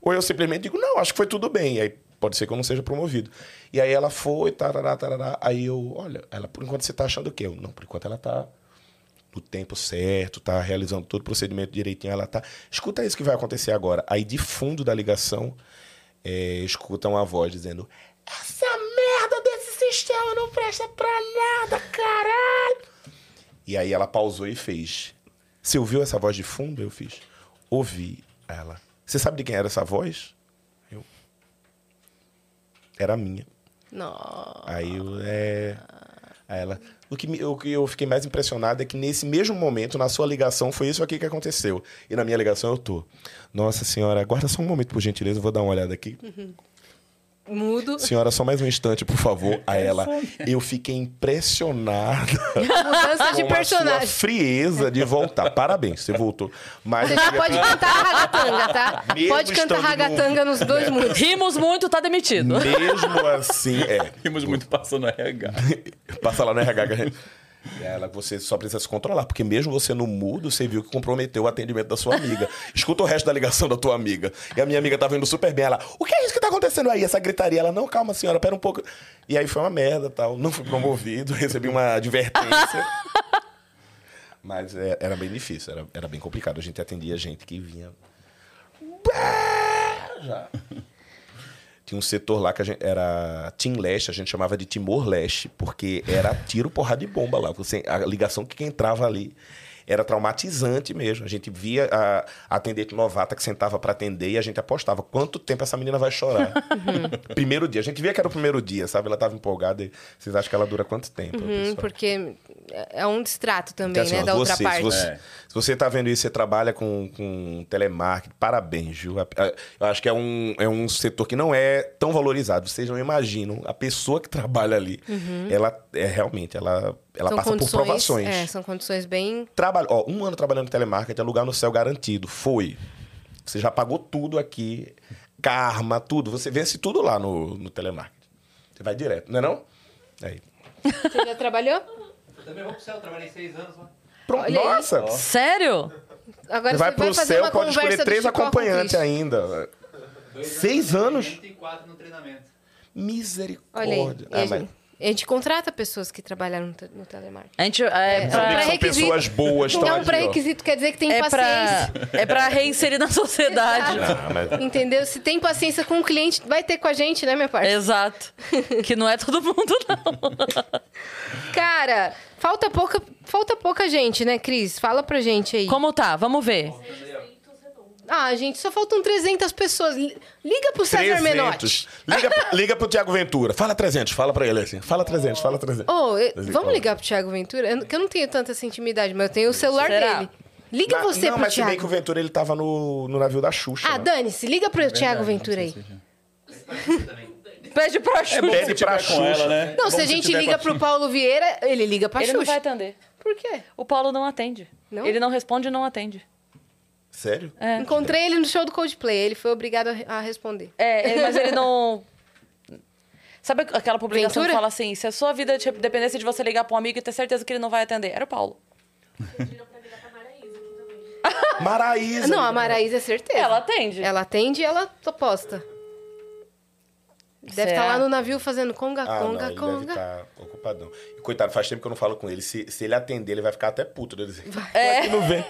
ou eu simplesmente digo, não, acho que foi tudo bem. E aí pode ser que eu não seja promovido. E aí ela foi, tarará, tarará. Aí eu, olha, ela, por enquanto você tá achando o quê? Eu, não, por enquanto ela tá no tempo certo, tá realizando todo o procedimento direitinho, ela tá. Escuta isso que vai acontecer agora. Aí de fundo da ligação, é, escuta uma voz dizendo: Essa merda sistema não presta pra nada, caralho! E aí ela pausou e fez. Você ouviu essa voz de fundo? Eu fiz. Ouvi ela. Você sabe de quem era essa voz? Eu. Era minha. Não. Aí eu, é. Aí ela. O que, me- o que eu fiquei mais impressionado é que nesse mesmo momento, na sua ligação, foi isso aqui que aconteceu. E na minha ligação eu tô. Nossa senhora, aguarda só um momento, por gentileza, eu vou dar uma olhada aqui. Mudo. Senhora, só mais um instante, por favor. A ela. Eu fiquei impressionada (laughs) Mudança de (laughs) com a sua personagem. frieza de voltar. Parabéns, você voltou. Mas Você já pode cantar ragatanga, tá? Mesmo pode cantar estando no- ragatanga nos dois mundos. Rimos muito, tá demitido. Mesmo assim, é. Rimos muito passando RH. (laughs) Passa lá no RH. que a gente- ela, você só precisa se controlar, porque mesmo você no mudo, você viu que comprometeu o atendimento da sua amiga. Escuta o resto da ligação da tua amiga. E a minha amiga tava indo super bem. Ela, o que é isso que tá acontecendo aí? Essa gritaria. Ela, não, calma, senhora, pera um pouco. E aí foi uma merda tal. Não fui promovido, (laughs) recebi uma advertência. Mas é, era bem difícil, era, era bem complicado. A gente atendia gente que vinha. Já. Tinha um setor lá que gente, era Team Leste, a gente chamava de Timor Leste, porque era tiro, porrada de bomba lá. Você, a ligação que entrava ali era traumatizante mesmo. A gente via a, a atendente novata que sentava para atender e a gente apostava quanto tempo essa menina vai chorar. (laughs) Primeiro dia. A gente via que era o primeiro dia, sabe? Ela tava empolgada e vocês acham que ela dura quanto tempo? Uhum, porque é um distrato também, Então, assim, né? Da outra você, parte. Se você, É. se você tá vendo isso, você trabalha com, com telemarketing, parabéns, viu? Eu acho que é um, é um setor que não é tão valorizado. Vocês não imaginam. A pessoa que trabalha ali, ela é realmente, ela, ela São passa por condições- provações. É, são condições bem. Trabalho, ó, um ano trabalhando em telemarketing é lugar no céu garantido. Foi. Você já pagou tudo aqui, karma, tudo. Você vence tudo lá no, no telemarketing. Você vai direto, não é não? Aí. Você já trabalhou? Eu também vou pro céu, trabalhei seis anos lá. Pronto. Olha aí. Nossa! Sério? Agora Você vai você pro fazer céu, uma pode escolher três acompanhantes ainda. Dois Seis no anos? treinamento E quatro no treinamento. Misericórdia. Olha aí. E Ah, a, mas- gente, a gente contrata pessoas que trabalharam no, te- no telemarketing. A gente. É, É pra, um que são pessoas boas, É um ali, ó. pré-requisito, quer dizer que tem é, pra, paciência. é pra reinserir na sociedade. Ah, mas- Entendeu? Se tem paciência com o cliente, vai ter com a gente, né, minha parte? Exato. Que não é todo mundo, não. Cara, falta pouca, falta pouca gente, né, Cris? Fala pra gente aí. Como tá? Vamos ver. Ah, gente, só faltam 300 pessoas. Li- Liga pro César Menotti. 300. Liga, liga pro (laughs) Tiago Ventura. Fala 300, fala pra ele assim. Fala 300, fala 300. Ô, eu- Mas ele vamos fala. ligar pro Thiago Ventura? Eu, que eu não tenho tanta essa intimidade, mas eu tenho o celular Será? dele. Liga Na- você não, pro mas se bem que o Thiago. Ventura ele tava no, no navio da Xuxa. Ah, né? dane-se, liga pro Thiago Ventura aí. (laughs) Pede pra Xuxa. Pede Se pra tiver com Xuxa. ela, né? Não, Bom se a gente liga a pro Paulo Vieira, ele liga pra Ele não Xuxa. vai atender. Por quê? O Paulo não atende. Não? Ele não responde e não atende. Sério? É. Encontrei ele no show do Coldplay, ele foi obrigado a, responder. É, ele- mas ele não. (laughs) Sabe aquela publicação Ventura? que fala assim: se a sua vida tipo, dependesse de você ligar pra um amigo e ter certeza que ele não vai atender? Era o Paulo. Maraísa. Não, a Maraísa é certeza. Ela atende. Ela atende e ela posta. Deve estar lá no navio fazendo conga, Ah, conga, não, ele deve conga. estar ocupadão. E, coitado, faz tempo que eu não falo com ele. Se, se ele atender, ele vai ficar até puto. Ele dizer, É. não vem.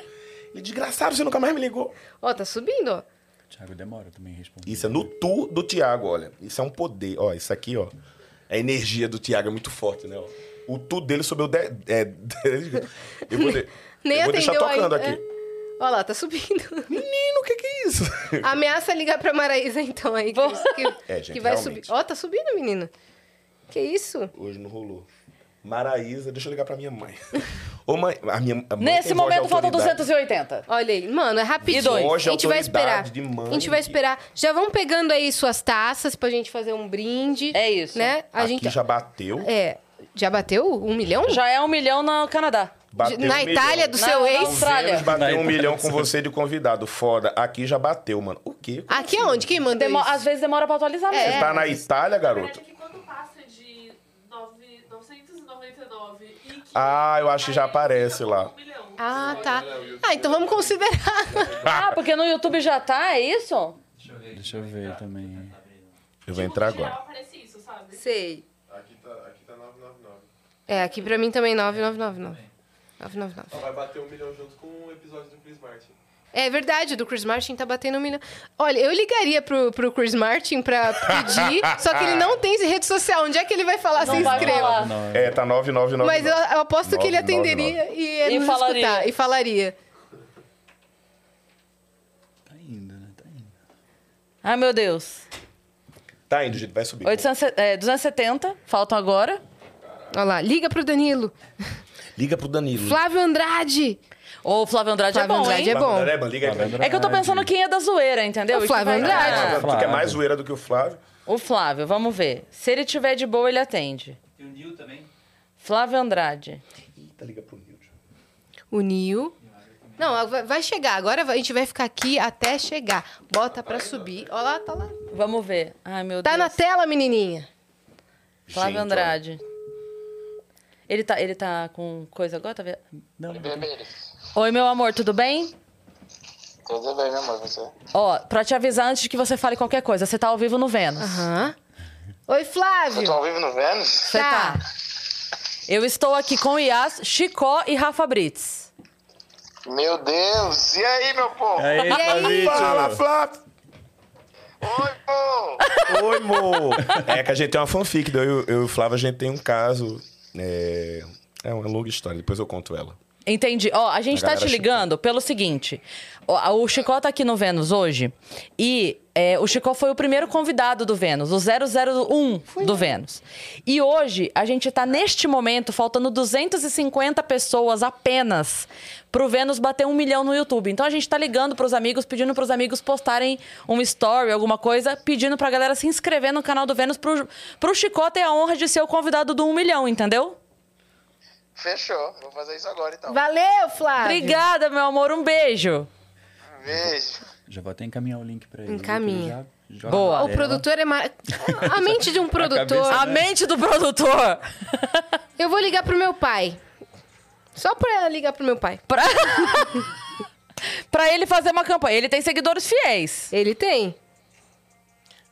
Ele, desgraçado, você nunca mais me ligou. Ó, tá subindo, ó. Thiago demora também responder. Isso é no tu do Tiago, olha. Isso é um poder. Ó, isso aqui, ó. A energia do Tiago é muito forte, né? ó. O tu dele subiu. De, (laughs) é, de- eu vou, de- (laughs) Nem eu vou deixar tocando ainda, aqui. é. Ó lá, tá subindo. (laughs) Menino, o que, que é isso? Ameaça ligar pra Maraísa, então, aí, Cris, que, É, gente, que vai realmente. subir. Ó, tá subindo, menina. Que isso? Hoje não rolou. Maraísa, deixa eu ligar pra minha mãe. Ô, mãe, a minha a mãe Nesse momento faltam autoridade. 280. Olha aí, mano, é rapidinho. E dois? A gente vai esperar. Mãe a gente vai esperar. Já vão pegando aí suas taças pra gente fazer um brinde. É isso. Né? A Aqui gente já bateu. É. Já bateu um milhão? Já é um milhão no Canadá. bateu Na um Itália milhão. do Na- seu na ex? Austrália. Vênus bateu Na um Itália milhão com você de convidado. Foda. Aqui já bateu, mano. O quê? Aqui aonde? Quem mandou Demo- isso? Às vezes demora pra atualizar É. mesmo. Você tá na Itália, garoto? que quando passa de nove- 999 e que Ah, eu acho que já aparece lá. Ah, tá. Ah, então vamos considerar. (laughs) Ah, porque no YouTube já tá, é isso? Deixa eu ver também. Eu vou Tipo, entrar no geral agora. aparece isso, sabe? Sei. Aqui tá, aqui tá 999. É, aqui pra mim também 9999. 999. Vai bater um milhão junto com o episódio do Chris Martin. É verdade, o do Chris Martin tá batendo um milhão. Olha, eu ligaria pro, pro Chris Martin pra pedir, (laughs) só que ele não tem rede social. Onde é que ele vai falar Não se vai inscreva? falar. É, tá 9999. Mas eu, eu aposto que ele 999. atenderia e ele E nos falaria. escutar. E falaria. tá indo, né? Tá indo. Ai, meu Deus. Tá indo, gente, vai subir. 800, é, 270, faltam agora. Olha lá, liga pro Danilo. Liga pro Danilo. Flávio Andrade. Ô, o Flávio Andrade Flávio é bom, Andrade hein? é bom. Flávio Andrade, liga aí. É que eu tô pensando quem é da zoeira, entendeu? O Flávio Andrade. É. Tu que é mais zoeira do que o Flávio. O Flávio, vamos ver. Se ele tiver de boa, ele atende. Tem o Nil também. Flávio Andrade. Eita, liga pro Nil. O Nil. Não, vai- vai chegar. Agora a gente vai ficar aqui até chegar. Bota pra subir. Olha lá, tá lá. Vamos ver. Ai, meu Tá Deus. na tela, menininha. Flávio Gente, Andrade. Ele tá, ele tá com coisa agora? Tá vendo? Não, Oi, meu amor, tudo bem? Tudo bem, meu amor, você? Ó, pra te avisar antes que você fale qualquer coisa, você tá ao vivo no Vênus. Aham. Oi, Flávio. Você tá ao vivo no Vênus? Você tá. Eu estou aqui com o Yas, Chicó e Rafa Brits. Meu Deus! E aí, meu povo? Aí, E aí? Fala, Flávio! Oi, pô! Oi, mo! É que a gente tem uma fanfic, eu, eu e o Flávio, a gente tem um caso. É, é uma longa história, depois eu conto ela. Entendi. Ó, a gente A tá te ligando pelo seguinte. ó, O Chicó tá aqui no Vênus hoje e é, o Chicó foi o primeiro convidado do Vênus, o 001 do Vênus. E hoje a gente tá neste momento faltando 250 pessoas apenas pro Vênus bater um milhão no YouTube. Então a gente tá ligando pros amigos, pedindo pros amigos postarem um story, alguma coisa, pedindo pra galera se inscrever no canal do Vênus pro, pro Chicó ter a honra de ser o convidado do um milhão, entendeu? Fechou, vou fazer isso agora então. Valeu, Flávio. Obrigada, meu amor. Um beijo. Beijo. Já vou até encaminhar o link pra ele. Encaminha. Boa. O produtor é mar... (laughs) A mente de um produtor. cabeça- A mente do produtor. (laughs) Eu vou ligar pro meu pai. Só pra ligar pro meu pai. Pra... (laughs) pra ele fazer uma campanha. Ele tem seguidores fiéis. Ele tem.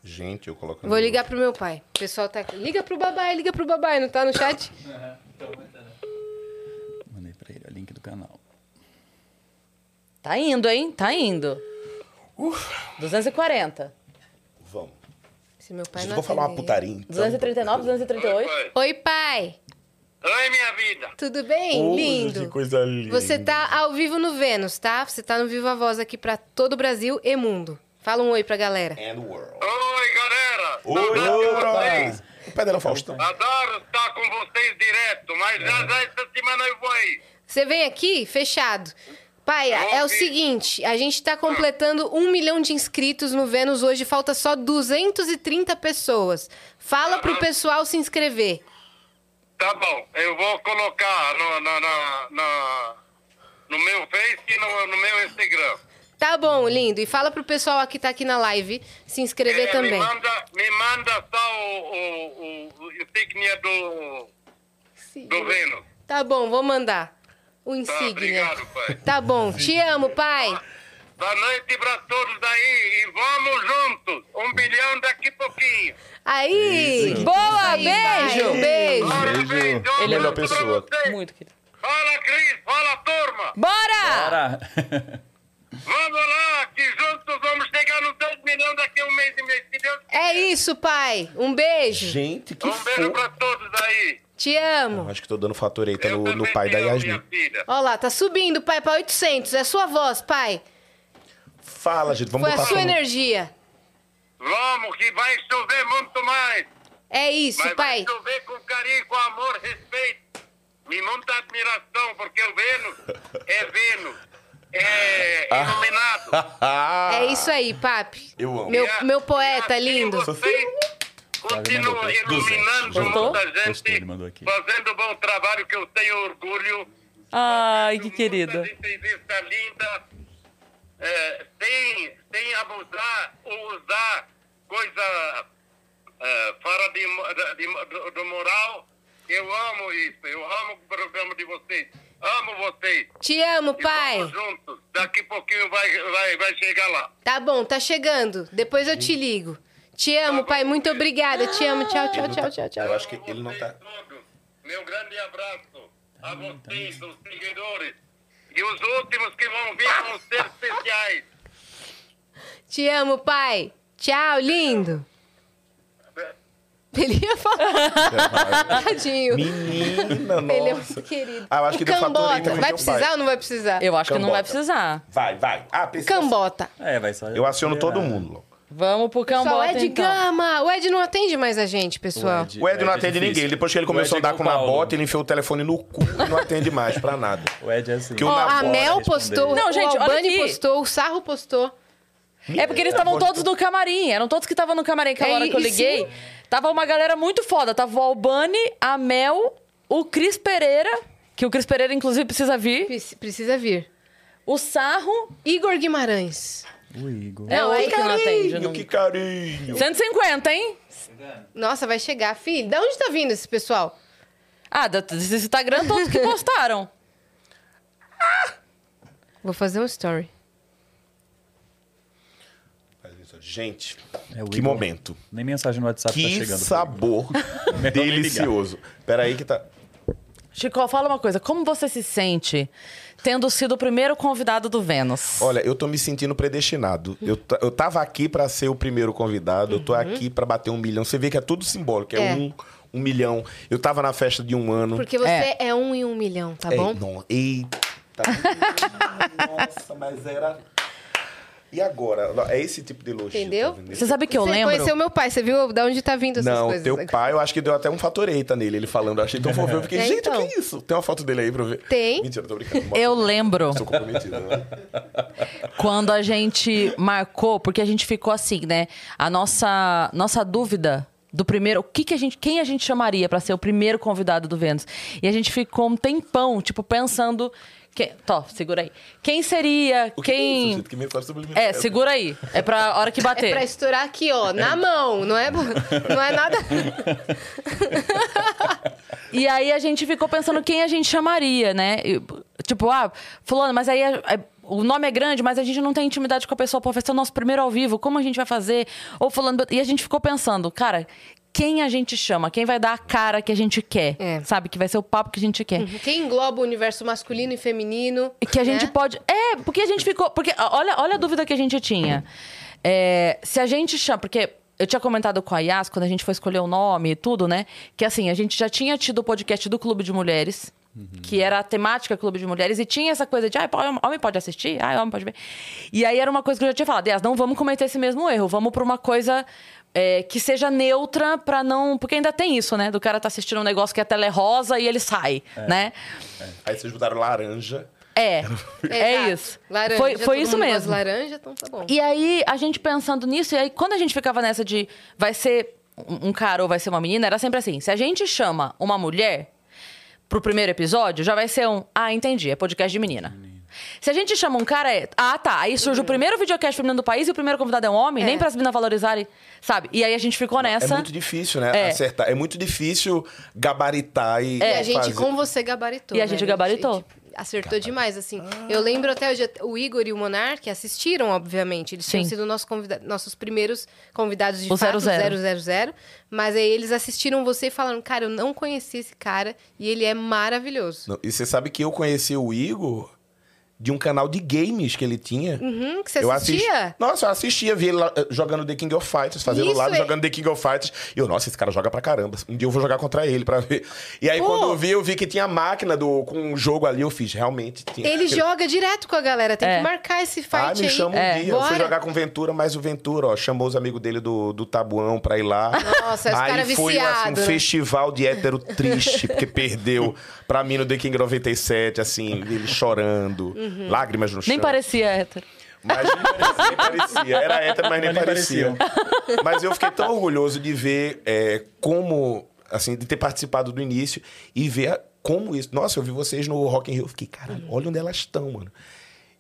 Gente, eu coloco. Vou ligar pro meu pai. O pessoal tá aqui. Liga pro babai, liga pro babai. Não tá no chat? Mandei pra ele o link do canal. Tá indo, hein? Tá indo. 240. Vamos. Se meu pai Gente, não vou falar uma putaria. então. 239, 238. Oi, pai. Oi, minha vida. Tudo bem? Ô, Lindo. Que coisa linda. Você tá ao vivo no Vênus, tá? Você tá no Viva Voz aqui pra todo o Brasil e mundo. Fala um oi pra galera. And world. Oi, galera. Oi, Saudade oi, Pedro Tá Faustão. Adoro estar com vocês direto, mas já já essa semana eu vou aí. Você vem aqui, fechado. Pai, é o seguinte, a gente tá completando um milhão de inscritos no Vênus hoje, falta só 230 pessoas. Fala pro pessoal se inscrever. Tá bom, eu vou colocar no, na, na, na- no meu Face e no, no meu Instagram. Tá bom, lindo. E fala pro pessoal que tá aqui na live se inscrever É, também. Me manda, me manda só o, o, o, o do, do Vênus. Tá bom, vou mandar. O Tá, insígnia. obrigado, pai. Tá bom, te amo, pai. Boa noite pra todos aí e vamos juntos. Um bilhão daqui a pouquinho. Aí! Boa, Aí, pai, beijo. Um beijo. Parabéns, um Ele é pra pessoa. vocês. Muito querido. Fala, Cris. Fala, turma. Bora! Bora! (laughs) Vamos lá, que juntos vamos chegar nos 2 milhões daqui a um mês e meio. Se Deus É isso, pai. Um beijo. Gente, que Um beijo fofo. pra todos aí. Te amo. Acho que tô dando fator aí, tá Eu no, no pai da Yasmin. Ó lá, tá subindo, pai, pra 800. É sua voz, pai. Fala, gente, vamos Foi a botar sua som no- energia. Vamos, que vai chover muito mais. É isso, Mas pai. vai chover com carinho, com amor, respeito. E muita admiração, porque o Vênus é Vênus. É iluminado. (laughs) É isso aí, papi. Eu amo. Meu, a- meu poeta lindo. Vocês continuam iluminando muita gente, fazendo um bom trabalho que eu tenho orgulho. Ai, que Muita querido. entrevista linda, é, sem, sem abusar ou usar coisa é, fora de, de- do, do moral. Eu amo isso, eu amo o programa de vocês. Amo vocês. Te amo, E pai. Vamos juntos. Daqui a pouquinho vai, vai, vai chegar lá. Tá bom, tá chegando. Depois eu te ligo. Te amo, pai. Muito obrigada. Te amo. Tchau, tchau, tchau, tchau, Eu tchau. acho que ele não tá. Meu grande abraço a vocês, os seguidores. E os últimos que vão vir vão ser especiais. Te amo, pai. Tchau, lindo. Ele ia falar. (laughs) Tadinho. Menina, Ele é nossa. muito querido. Ah, eu acho O que Cambota. também Vai precisar ou não vai precisar? Eu acho que não vai Cambota. precisar. Vai, vai. Ah, precisa. Cambota. É, vai só. Eu aciono todo mundo, louco. Vamos pro Cambota, Ed então. Gama! O Ed não atende mais a gente, pessoal. O Ed não é atende difícil. ninguém. Depois que ele O começou a Ed é andar com o o. Nabota, ele enfiou o telefone no cu e não atende mais pra nada. O Ed é assim. Que o Ó, a Mel postou, Não, gente, o Albani postou, o Sarro postou. É porque eles estavam todos no camarim. Eram todos que estavam no camarim. Aquela É, hora que eu liguei, sim. tava uma galera muito foda. Tava o Albani, a Mel, o Cris Pereira, que o Cris Pereira, inclusive, precisa vir. Pre- Precisa vir. O Sarro. Igor Guimarães. O Igor. É aí- que não atende. Carinho, Não... que carinho. 150, hein? Nossa, vai chegar. Filho, de onde tá vindo esse pessoal? Ah, da- desse Instagram todos que postaram. Vou fazer um story. Gente, É o que Igor. momento. Nem mensagem no WhatsApp tá Que chegando. sabor Melhor (laughs) nem delicioso. Peraí que tá... Chico, fala uma coisa. Como você se sente tendo sido o primeiro convidado do Vênus? Olha, eu tô me sentindo predestinado. Eu, eu tava aqui pra ser o primeiro convidado, eu tô aqui pra bater um milhão. Você vê que é tudo simbólico, é, É. Um, um milhão. Eu tava na festa de um ano. Porque você é, um em um milhão, tá É, bom? não, eita. (laughs) Nossa, mas era. E agora? É esse tipo de elogio. Entendeu? tá? Você sabe que eu você lembro. conheceu meu pai, você viu de onde tá vindo essas Não, coisas? teu pai, eu acho que deu até um fator eita nele, ele falando. Eu achei tão fofo. Eu fiquei, É, gente, então. o que é isso? Tem uma foto dele aí pra eu ver? Tem. Mentira, tô brincando. Eu lembro Sou comprometido, né? (laughs) quando a gente marcou, porque a gente ficou assim, né? A nossa, nossa dúvida do primeiro, o que, que a gente, quem a gente chamaria pra ser o primeiro convidado do Vênus? E a gente ficou um tempão, tipo, pensando. Quem, Tó, segura aí. Quem seria? O que é quem. gente? Que subliminal. É, segura aí. É pra hora que É bater. pra estourar aqui, ó, na mão. Não é, não é nada. E aí a gente ficou pensando quem a gente chamaria, né? Tipo, ah, fulano, mas aí é- é- o nome é grande, mas a gente não tem intimidade com a pessoa. Pô, vai ser o nosso primeiro ao vivo, como a gente vai fazer? Ou fulano... E a gente ficou pensando, cara, quem a gente chama? Quem vai dar a cara que a gente quer? É. Sabe? Que vai ser o papo que a gente quer. Quem engloba o universo masculino e feminino. E que a gente né? pode. É, porque a gente ficou. Porque olha, olha a dúvida que a gente tinha. É, se a gente chama. Porque eu tinha comentado com a Yas, quando a gente foi escolher o nome e tudo, né? Que assim, a gente já tinha tido o podcast do Clube de Mulheres. Que era a temática Clube de Mulheres, e tinha essa coisa de, ah, homem pode assistir, ah, homem pode ver. E aí era uma coisa que eu já tinha falado, Yas, não vamos cometer esse mesmo erro, vamos pra uma coisa é, que seja neutra pra não. Porque ainda tem isso, né? Do cara tá assistindo um negócio que é tele rosa e ele sai, né? Aí vocês botaram laranja. É, (laughs) é isso. Laranja. Foi, foi isso mesmo. laranja, então tá bom. E aí, a gente pensando nisso, e aí quando a gente ficava nessa de vai ser um um cara ou vai ser uma menina, era sempre assim: se a gente chama uma mulher pro primeiro episódio, já vai ser um, ah, entendi, é podcast de menina. Se a gente chama um cara, é. Ah, tá. Aí surge o primeiro videocast feminino do país e o primeiro convidado é um homem, É. nem pras meninas valorizarem, sabe? E aí a gente ficou É nessa. muito difícil, né? É. Acertar. É muito difícil gabaritar e. E a gente, fazer. com você, gabaritou. E a né? gente gabaritou. tipo, acertou demais, assim. Eu lembro até hoje, o Igor e o Monark assistiram, obviamente. Eles tinham Sim. sido nosso convida- nossos primeiros convidados de O fato, 00. 000. Mas aí eles assistiram você e falaram, cara, eu não conheci esse cara e ele é maravilhoso. Não, E você sabe que eu conheci o Igor de um canal de games que ele tinha. Uhum, que você eu assistia? assisti- Nossa, eu assistia, vi ele lá, eh, jogando The King of Fighters, fazendo Isso, live é- jogando The King of Fighters. E eu, nossa, esse cara joga pra caramba. Um dia eu vou jogar contra ele pra ver. E aí, Pô. quando eu vi, eu vi que tinha máquina do, com um jogo ali, eu fiz, realmente tinha. Ele joga direto com a galera, tem É. que marcar esse fight Ah, me aí. chama um É. dia. Eu fui Bora. jogar com o Ventura, mas o Ventura, ó, chamou os amigos dele do, do Tabuão pra ir lá. Nossa, os Aí cara foi assim, um viciado, festival de hétero triste, porque perdeu pra mim no The King 97, assim, ele chorando, Uhum. Lágrimas no chão. Nem parecia hétero. Mas nem parecia, nem parecia. Era hétero, mas nem, Mas nem parecia. Mas eu fiquei tão orgulhoso de ver é, como, assim, de ter participado do início e ver a- como isso. Nossa, eu vi vocês no Rock in Rio, eu fiquei, caralho, olha onde elas estão, mano.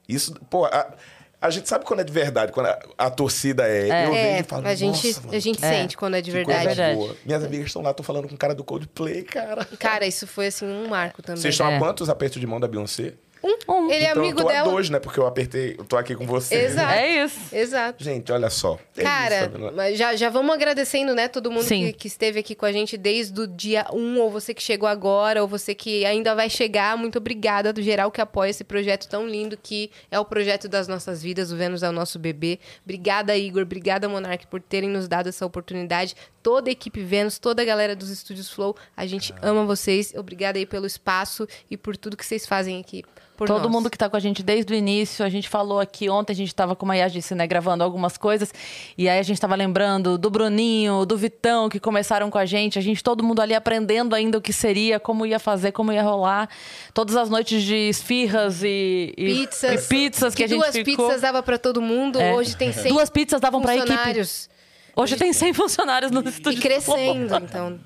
Isso, pô, a, a gente sabe quando é de verdade, quando a, a torcida é. Eu vejo É, e falo, a gente, "Nossa, mano, a gente É. sente quando é de que coisa verdade. verdade. boa." Minhas amigas estão lá, tô falando com o cara do Coldplay, cara. Cara, isso foi assim um marco também. Vocês estão É. a quantos apertos de mão da Beyoncé? Um, ele é então, amigo eu tô dela. a dois, né? Porque eu apertei, eu tô aqui com você. Exato. É isso. Exato. Gente, olha só. É Cara, isso, tá já, já vamos agradecendo, né? Todo mundo que, que esteve aqui com a gente desde o dia 1, ou você que chegou agora, ou você que ainda vai chegar. Muito obrigada do geral que apoia esse projeto tão lindo que é o projeto das nossas vidas. O Vênus é o nosso bebê. Obrigada, Igor. Obrigada, Monark, por terem nos dado essa oportunidade. Toda a equipe Vênus, toda a galera dos Estúdios Flow, a gente ama vocês. Obrigada aí pelo espaço e por tudo que vocês fazem aqui por Todo nós. mundo que tá com a gente desde o início, a gente falou aqui ontem, a gente tava, como a Yas disse, né, gravando algumas coisas, e aí a gente tava lembrando do Bruninho, do Vitão, que começaram com a gente, a gente, todo mundo ali aprendendo ainda o que seria, como ia fazer, como ia rolar. Todas as noites de esfirras e, e Pizzas. e pizzas que, a gente duas ficou. pizzas dava pra todo mundo. É. Hoje tem 100 Duas pizzas davam pra equipe. Hoje tem 100 funcionários no E estúdio. crescendo, então.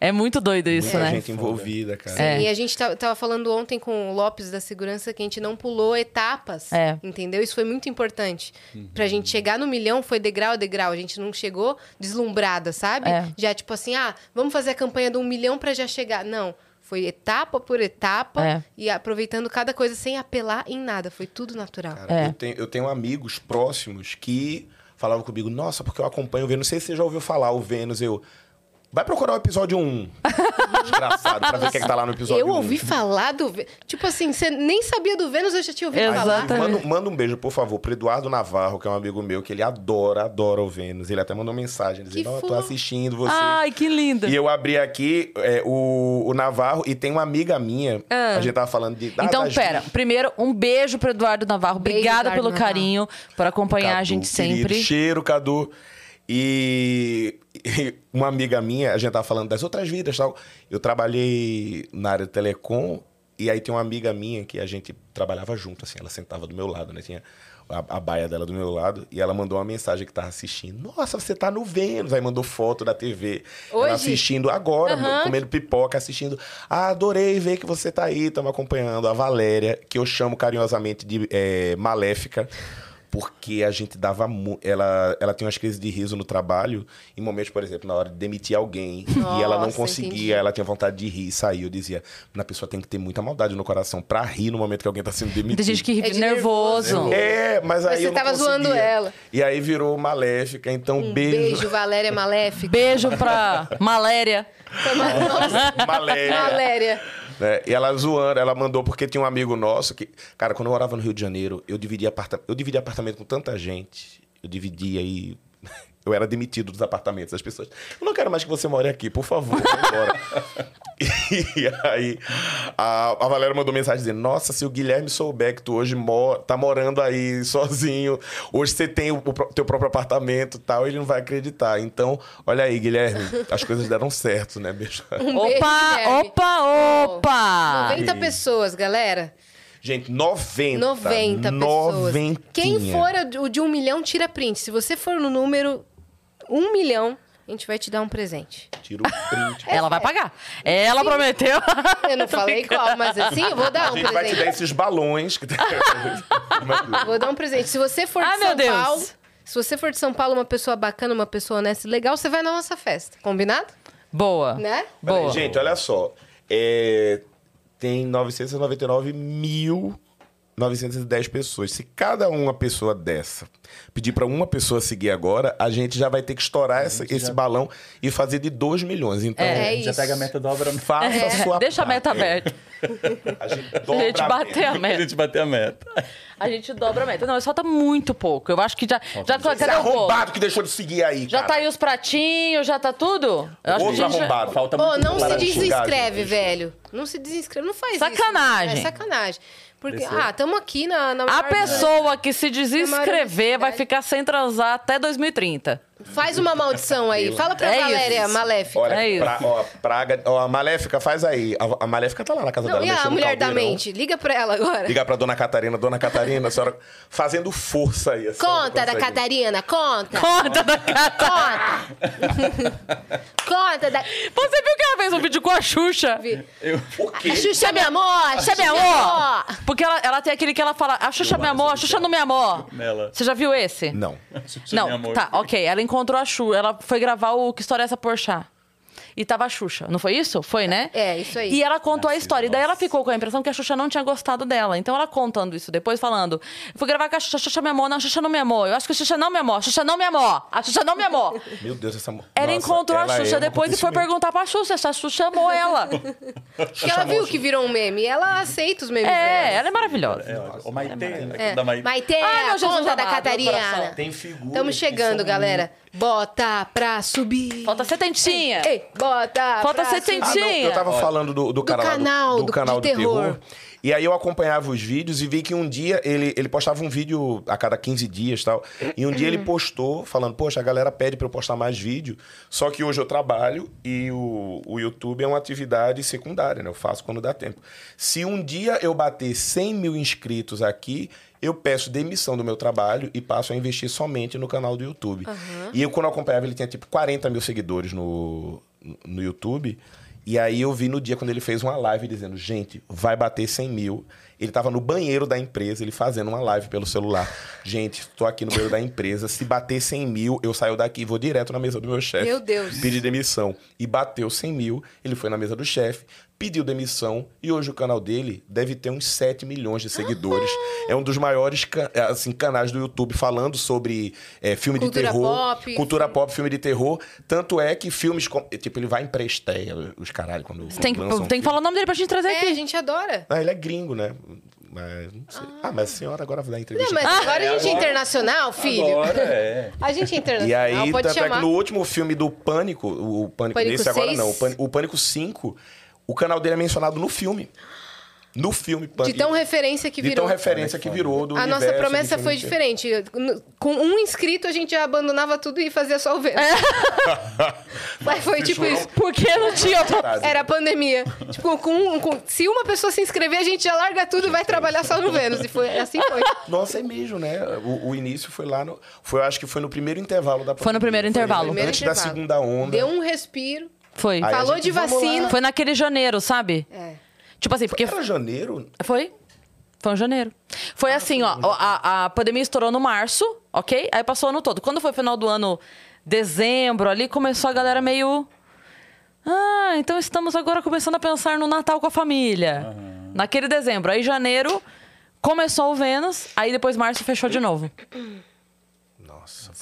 É muito doido isso, Muita né? gente envolvida, cara. Sim, É. e a gente ta- tava falando ontem com o Lopes da segurança que a gente não pulou etapas. É. Entendeu? Isso foi muito importante. Pra gente chegar no milhão foi degrau a degrau. A gente não chegou deslumbrada, sabe? É. Já tipo assim, ah, vamos fazer a campanha do um milhão pra já chegar. Não. Foi etapa por etapa É. e aproveitando cada coisa sem apelar em nada. Foi tudo natural. Cara, É. eu, tenho, eu tenho amigos próximos que falavam comigo, nossa, porque eu acompanho o Vênus. Não sei se você já ouviu falar o Vênus. Eu. Vai procurar o episódio 1. Desgraçado, pra ver o que, é que tá lá no episódio Eu 1. ouvi falar do Vênus. Tipo assim, você nem sabia do Vênus, eu já tinha ouvido falar. Manda, manda um beijo, por favor, pro Eduardo Navarro, que é um amigo meu, que ele adora, adora o Vênus. Ele até mandou mensagem dizendo: Não, eu tô assistindo você. Ai, que lindo. E eu abri aqui é, o, o Navarro e tem uma amiga minha. Ah. A gente tava falando de. da- Então, pera. Primeiro, um beijo pro Eduardo Navarro. Beijo, Obrigada Eduardo pelo Navarro. carinho, por acompanhar a Cadu, gente querido. sempre. Cheiro, Cadu. E (laughs) uma amiga minha, a gente tava falando das outras vidas tal. Eu trabalhei na área de telecom e aí tem uma amiga minha que a gente trabalhava junto, assim. Ela sentava do meu lado, né? Tinha a, a baia dela do meu lado e ela mandou uma mensagem que tava assistindo. Nossa, você tá no Vênus. Aí mandou foto da TV. Hoje? Ela assistindo agora, Aham. comendo pipoca, assistindo. Ah, adorei ver que você tá aí, estamos acompanhando. A Valéria, que eu chamo carinhosamente de eh, Maléfica. Porque a gente dava. Ela, ela tinha umas crises de riso no trabalho, em momentos, por exemplo, na hora de demitir alguém, e ela não Nossa, conseguia, entendi. ela tinha vontade de rir e sair. Eu dizia, na pessoa tem que ter muita maldade no coração pra rir no momento que alguém tá sendo demitido. Tem gente que ri É de nervoso. É, mas aí Mas você eu não tava zoando ela. E aí virou maléfica, então Um beijo. beijo, Valéria Maléfica. Beijo pra Maléria. (laughs) Maléria. Valéria. Né? E ela zoando, ela mandou porque tinha um amigo nosso que, cara, quando eu morava no Rio de Janeiro, eu dividia apartamento, eu dividia apartamento com tanta gente, eu dividia aí eu era demitido dos apartamentos. As pessoas, eu não quero mais que você more aqui, por favor, vai embora. (laughs) e aí, a, a Valéria mandou mensagem dizendo: Nossa, se o Guilherme souber que tu hoje mo tá morando aí sozinho, hoje você tem o, o teu próprio apartamento e tal, ele não vai acreditar. Então, olha aí, Guilherme, as coisas deram certo, né? (laughs) Beijo. Um beijo, Opa, Guilherme. opa, opa! 90 pessoas, galera. Gente, 90. 90 pessoas. Noventinha. Quem for o de um milhão, tira print. Se você for no número um milhão, a gente vai te dar um presente. Tira o print. (laughs) Ela vai pagar. Ela prometeu. (laughs) Eu não (laughs) falei qual, mas assim, eu vou dar A um gente vai te dar presente. esses balões que tem. Vou dar um presente. Se você for de Ai, São. Paulo, se você for de São Paulo, uma pessoa bacana, uma pessoa honesta e legal, você vai na nossa festa. Combinado? Boa. Né? Boa. gente, olha só. É, tem 999 mil 910 pessoas. Se cada uma pessoa dessa pedir pra uma pessoa seguir agora, a gente já vai ter que estourar essa- esse já- balão e fazer de 2 milhões. Então, É Já isso. pega a meta dobra. faça É, a sua Deixa a meta parte. aberta. A gente, (laughs) A dobra gente bater a A meta. gente bater a meta. A gente dobra a meta. Não, mas falta muito pouco. Eu acho que já. já Esse cadê arrombado que deixou de seguir aí, Já cara. tá aí os pratinhos, já tá tudo? Eu acho Outro que a gente já- arrombado. Falta Ô, muito não Para se desinscreve, velho. Não se desinscreve. Não faz Sacanagem. isso. É sacanagem. Porque, Desceu. ah, estamos aqui na, na A pessoa que se desinscrever vai ficar sem transar até 2030. Faz uma maldição aí. Fala pra É Valéria isso. Maléfica. Olha, É isso. pra- ó, praga, ó, a Maléfica faz aí. A, a Maléfica tá lá na casa Não, dela. e a mulher da caldeirão. mente? Liga pra ela agora. Ligar pra dona Catarina. Dona Catarina, a senhora fazendo força aí. a Conta da. Catarina, conta. Conta da cara. Conta. conta da. Você viu que ela fez um vídeo com a Xuxa? O quê? A Xuxa, meu amor! Xuxa, meu amor! Porque ela, ela tem aquele que ela fala, a Xuxa, Eu meu amo amor, a Xuxa não me amor. Nela. Você já viu esse? Não. Xuxa, Não, tá, ok. Ela encontrou a Xuxa. Ela foi gravar o Que História é essa Porchat? E tava a Xuxa, não foi isso? Foi, né? É, isso aí. E ela contou a história. E daí ela ficou com a impressão que a Xuxa não tinha gostado dela. Então ela contando isso depois, falando: fui gravar com a Xuxa, a Xuxa me amou. Não, a Xuxa não me amou. Eu acho que a Xuxa não me amou. A Xuxa não me amou. A Xuxa não me amou. (laughs) Meu Deus, essa mu- Ela Nossa, encontrou ela a Xuxa é depois e foi perguntar pra Xuxa se a Xuxa amou ela. Porque (laughs) ela viu que virou um meme. Ela aceita os memes É, dela. ela é maravilhosa. É, o Maite, É. da Maite. Maite, Ai, meu Jesus conta da Catarina. Tem figuras Estamos chegando, galera. Bota pra subir. Falta setentinha. Ei, bota Falta setentinha. subir. Ah, eu tava falando do, do canal, lá canal, do, do- canal de do terror. terror. E aí eu acompanhava os vídeos e vi que um dia ele, ele postava um vídeo a cada 15 dias e tal. E um dia ele postou falando, poxa, a galera pede pra eu postar mais vídeo. Só que hoje eu trabalho e o, o YouTube é uma atividade secundária, né? Eu faço quando dá tempo. Se um dia eu bater 100 mil inscritos aqui, eu peço demissão do meu trabalho e passo a investir somente no canal do YouTube. E eu, quando eu acompanhava, ele tinha tipo 40 mil seguidores no, no YouTube. E aí eu vi no dia quando ele fez uma live dizendo, gente, vai bater 100 mil. Ele tava no banheiro da empresa, ele fazendo uma live pelo celular. Gente, tô aqui no banheiro da empresa. Se bater 100 mil, eu saio daqui e vou direto na mesa do meu chefe. Meu Deus. Pedir demissão. E bateu 100 mil, ele foi na mesa do chefe, pediu demissão. E hoje o canal dele deve ter uns 7 milhões de seguidores. É um dos maiores ca- assim, canais do YouTube falando sobre é, filme Cultura de terror. pop, cultura pop, filme de terror. Tanto é que filmes... com- Tipo, ele vai em pré-estreia, os caralho, quando Tem, que- lançam tem que falar o nome dele pra gente trazer É, aqui. a gente adora. ah, ele é gringo, né? Mas, não sei. Ah, mas a senhora agora vai dar Não, entrevista. mas agora a gente é internacional, filho. Agora é. A gente é E internacional, aí, pode tanto é chamar. que no último filme do Pânico, o Pânico, Pânico agora 6? não, o Pânico, o Pânico 5, o canal dele é mencionado no filme. No filme De tão referência que de virou. tão referência que virou do A nossa universo promessa de foi de- diferente. Com um inscrito, a gente já abandonava tudo e fazia só o Vênus. (laughs) Mas foi tipo isso. Porque não tinha outra... Era a pandemia. Tipo, com, um- com- se uma pessoa se inscrever, a gente já larga tudo e vai trabalhar só no Vênus. E foi assim foi. Nossa, é mesmo, né? O, o início foi lá no. Foi, eu acho que foi no primeiro intervalo da Foi no primeiro intervalo. Primeiro Antes da intervalo. segunda onda. Deu um respiro. Foi. Aí Falou gente, de vamos lá. vacina. Foi naquele janeiro, sabe? É. Tipo assim, porque... Era janeiro? Foi? Foi em janeiro. Foi assim, ó. A, a pandemia estourou no março, ok? Aí passou o ano todo. Quando foi final do ano, dezembro, ali, começou a galera meio. Ah, então estamos agora começando a pensar no Natal com a família. Naquele dezembro. Aí janeiro começou o Vênus, aí depois março fechou de novo.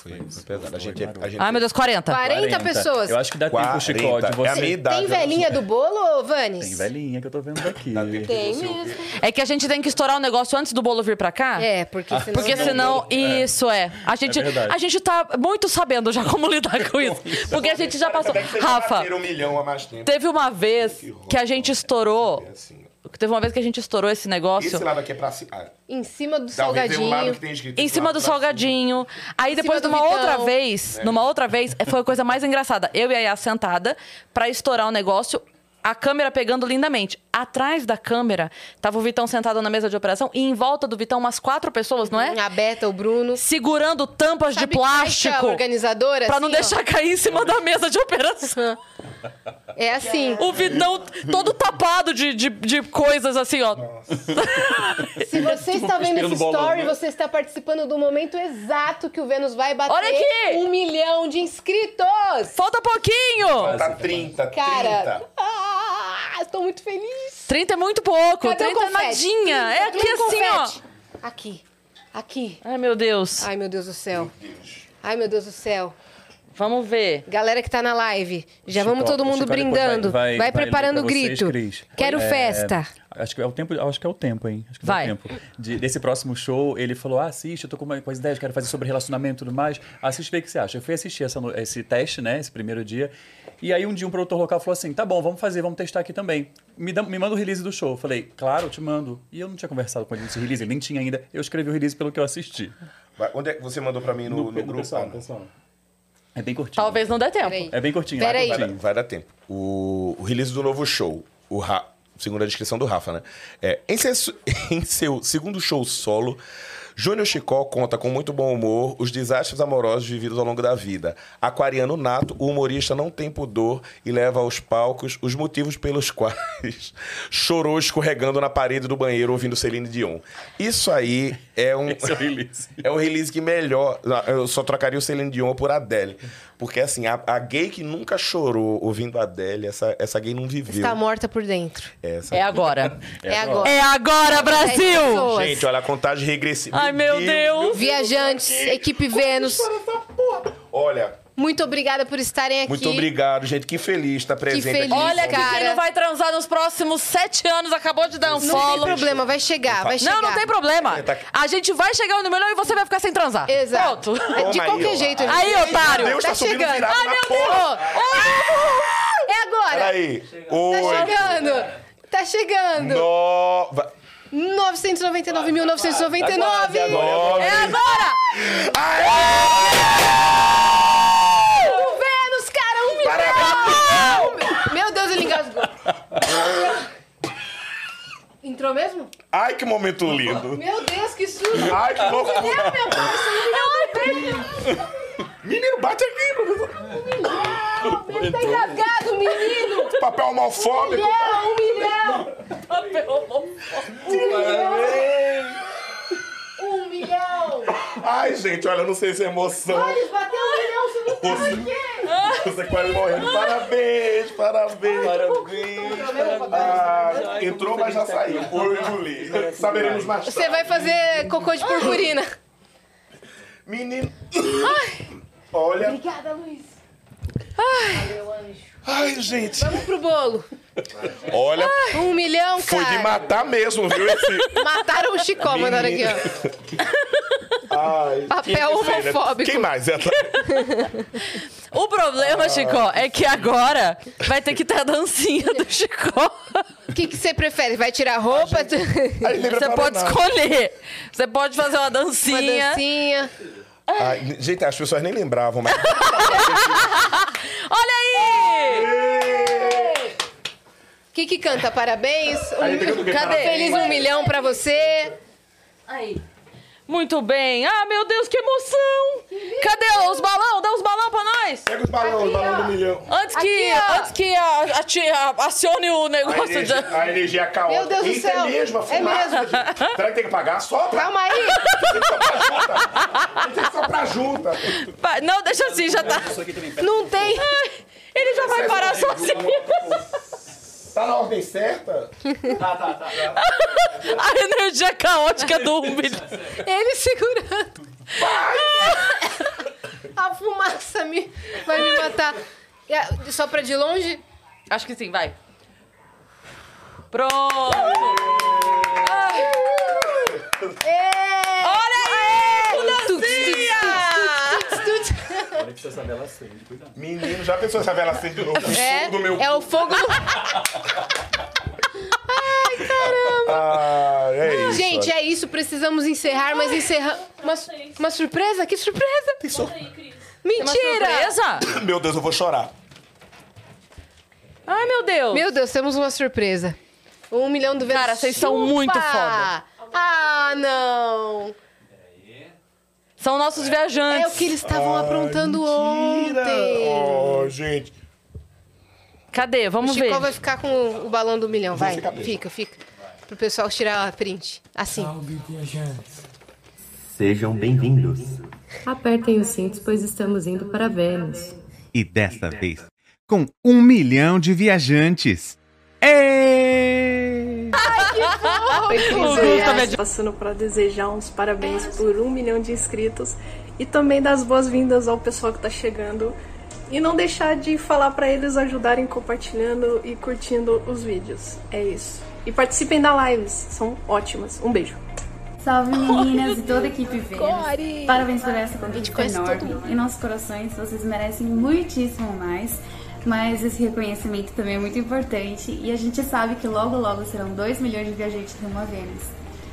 Foi, foi pesado. A gente, a gente Ai, meu Deus, 40. 40 pessoas. Eu acho que dá tempo, 40. Chicote. É a Você... minha idade. Tem velhinha do bolo, Vanes? Tem velhinha que eu tô vendo daqui. Tem mesmo. É que a gente tem que estourar o negócio antes do bolo vir pra cá. É, porque senão... Porque senão, isso é. A gente, verdade. a gente tá muito sabendo já como (laughs) lidar com isso. Porque a gente já passou. Rafa, bateram um milhão há mais tempo. teve uma vez que a gente estourou. É assim. Teve uma vez que a gente estourou esse negócio. Esse lado aqui é pra cima. Ah, Em cima do talvez tenha um lado salgadinho. que tem escrito Em cima do pra cima. salgadinho. Aí depois, numa Vitão. outra vez, numa outra vez, foi a coisa mais engraçada. Eu e a Yas sentada pra estourar o negócio, a câmera pegando lindamente. Atrás da câmera, tava o Vitão sentado na mesa de operação e em volta do Vitão umas quatro pessoas, não é? A Beta, o Bruno. Segurando tampas Sabe de plástico. caixa organizadora? Pra não assim, ó? deixar cair em cima da mesa de operação. É assim. O Vitão todo tapado de, de, de coisas assim, ó. Se você está vendo esse story, você está participando do momento exato que o Vênus vai bater Olha aqui! um milhão de inscritos! Falta pouquinho! Tá 30, Cara, 30. Ah, estou muito feliz. 30 é muito pouco. Cadê o 30 é nadinha. É Cadê aqui o assim, ó. Aqui, aqui. Ai, meu Deus. Ai, meu Deus do céu. Ai, meu Deus do céu. Vamos ver. Galera que tá na live, já vamos todo mundo brindando. Vai, vai- vai- vai preparando o vocês, grito. Cris. Quero É, festa. Acho que é o tempo, acho que é o tempo, hein? Acho que Vai. dá tempo. De- desse próximo show, ele falou: ah, assiste, eu tô com, uma, com as ideias, quero fazer sobre relacionamento e tudo mais. Assiste, vê o que você acha. Eu fui assistir essa esse teste, né? Esse primeiro dia. E aí um dia um produtor local falou assim: tá bom, vamos fazer, vamos testar aqui também. Me, dá- me manda o release do show. Eu falei, claro, eu te mando. E eu não tinha conversado com ele nesse release, ele nem tinha ainda. Eu escrevi o release pelo que eu assisti. Vai, Onde é que você mandou pra mim no, no, grupo? pessoal, Ah, pessoal. É bem curtinho. Talvez não dê tempo. Peraí. É bem curtinho. Pera é aí. Vai, dar, vai dar tempo. O, o release do novo show, o Ra, segundo a descrição do Rafa, né? É, em, seu, (laughs) em seu segundo show solo, Júnior Chicó conta com muito bom humor os desastres amorosos vividos ao longo da vida. Aquariano nato, o humorista não tem pudor e leva aos palcos os motivos pelos (laughs) quais chorou escorregando na parede do banheiro ouvindo Celine Dion. Isso aí é um... Esse é o release. (laughs) É o release que melhor. Eu só trocaria o Celine Dion por Adele. Porque, assim, a, a gay que nunca chorou ouvindo Adele, essa, essa gay não viveu. Está morta por dentro. Essa. (laughs) É agora. É, agora. É agora, Brasil! Gente, olha a contagem regressiva. Ai, meu Deus. Viajantes, equipe Vênus. Olha, Muito obrigada por estarem aqui. Muito obrigado, gente. Que feliz estar presente feliz, aqui. Olha que Cara. quem não vai transar nos próximos sete anos acabou de dar um Não tem follow. problema, vai chegar, vai chegar. Não, não tem problema. Tá- A gente vai chegar no melhor e você vai ficar sem transar. Exato. Pronto. (laughs) De qualquer jeito. Aí, otário. Deus, tá tá chegando. na meu porra. Deus. É agora. Peraí. Tá chegando. Tá chegando. No... va- 999.999. Nove. É agora! O Vênus, cara, um milhão! Engasgou. Entrou mesmo? Ai, que momento lindo. Meu Deus, que susto! Ai, que loucura. Meu, meu pai, um milhão do Menino, bate aqui. professor. Ele tá engasgado, menino! Papel Um homofóbico. milhão, um milhão! Um milhão! Ai, gente, olha, eu não sei se é emoção. Olha, bateu um milhão, aqui! você quase morrendo. Parabéns, parabéns. Parabéns. Ah, entrou, mas já saiu. Oi, Julie. Saberemos mais tarde. Você vai fazer cocô de purpurina. Menino. Olha. Obrigada, Luiz. Valeu, anjo. Ai, gente. Vamos pro bolo. Olha, Um milhão, foi cara. de matar mesmo, viu? Esse... Mataram o Chicó, mandaram aqui, ó. Ai, Papel que né? homofóbico. Quem mais? É, tá- O problema, Chicó, é que agora vai ter que ter a dancinha do Chicó. O que que você prefere? Vai tirar roupa? Lembra Você pode nada. escolher. Você pode fazer uma Uma dancinha. Ai, gente, as pessoas nem lembravam, mas. (laughs) Olha aí! O que que canta? Parabéns. Um- Cadê? Feliz um milhão pra você. Aí. Muito bem. Ah, meu Deus, que emoção! Cadê os balão? Dá os balão pra nós! Pega os balões, os balões do milhão. Antes que, Aqui, ó. antes que a, a tia acione o A negócio energia, da. a energia caótica. Meu Deus do Eita, céu. É mesmo, a É fumaça, mesmo. gente. Será que tem que pagar? Sopra. Calma aí. Tem que soprar junta. Tem que soprar junta. Não, deixa assim, já tá. Não tem. Ele já vai parar sozinho. Tá na ordem certa? (laughs) Tá, tá, tá. A energia caótica do um milhão. Ele segurando. (laughs) A fumaça me, vai me matar. Só pra de longe? Acho que sim, vai. Pronto! É. Olha aí! Tuts, tuts, Dancinha! tuts, tuts, que essa vela acende, cuidado. Menino, já pensou essa vela acende de novo? O É, fogo do meu. é o fogo. (laughs) Ah, é isso. Gente, é isso. Precisamos encerrar, mas encerrar. Uma, uma surpresa? Que surpresa? Tem so- Mentira! Surpresa? (coughs) Meu Deus, eu vou chorar. Ai, meu Deus. Meu Deus, temos uma surpresa. Um milhão do Vênus. Cara, vocês são muito foda. Ah, não! São nossos é. viajantes. É o que eles estavam ah, aprontando mentira. ontem. Oh, gente. Cadê? Vamos o Chico ver. O vai ficar com o balão do milhão, vai. Fica, fica. Pro pessoal tirar a print. Assim. Salve, viajantes. Sejam bem-vindos. Apertem os cintos, pois estamos indo para Vênus. E desta vez, com um milhão de viajantes. Ei! Foi passando para desejar uns parabéns por um milhão de inscritos e também dar as boas-vindas ao pessoal que está chegando e não deixar de falar para eles ajudarem compartilhando e curtindo os vídeos. É isso. E participem da lives, são ótimas. Um beijo. Salve meninas oh, e toda a equipe Vênus. Parabéns por essa conquista enorme. Em nossos corações, vocês merecem muitíssimo mais. Mas esse reconhecimento também é muito importante e a gente sabe que logo logo serão 2 milhões de viajantes rumo a Vênus.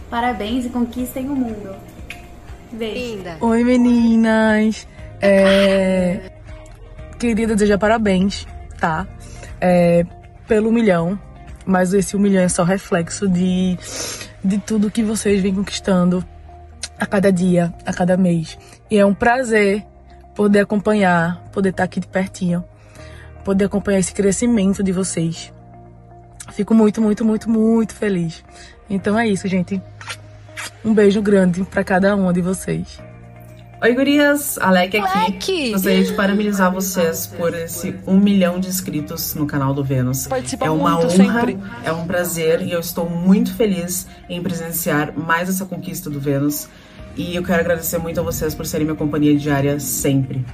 Parabéns e conquistem o mundo. Beijo. Linda. Oi meninas! É... Queria desejar parabéns, tá? É, Pelo milhão, mas esse um milhão é só reflexo de, de tudo que vocês vêm conquistando a cada dia, a cada mês. E é um prazer poder acompanhar, poder estar aqui de pertinho, poder acompanhar esse crescimento de vocês. Fico muito, muito, muito, muito feliz. Então é isso, gente. Um beijo grande para cada uma de vocês. Oi, gurias! Alec aqui. Alec! Gostaria de parabenizar vocês por esse um milhão de inscritos no canal do Vênus. Participa é uma muito honra, sempre. é um prazer e eu estou muito feliz em presenciar mais essa conquista do Vênus. E eu quero agradecer muito a vocês por serem minha companhia diária sempre.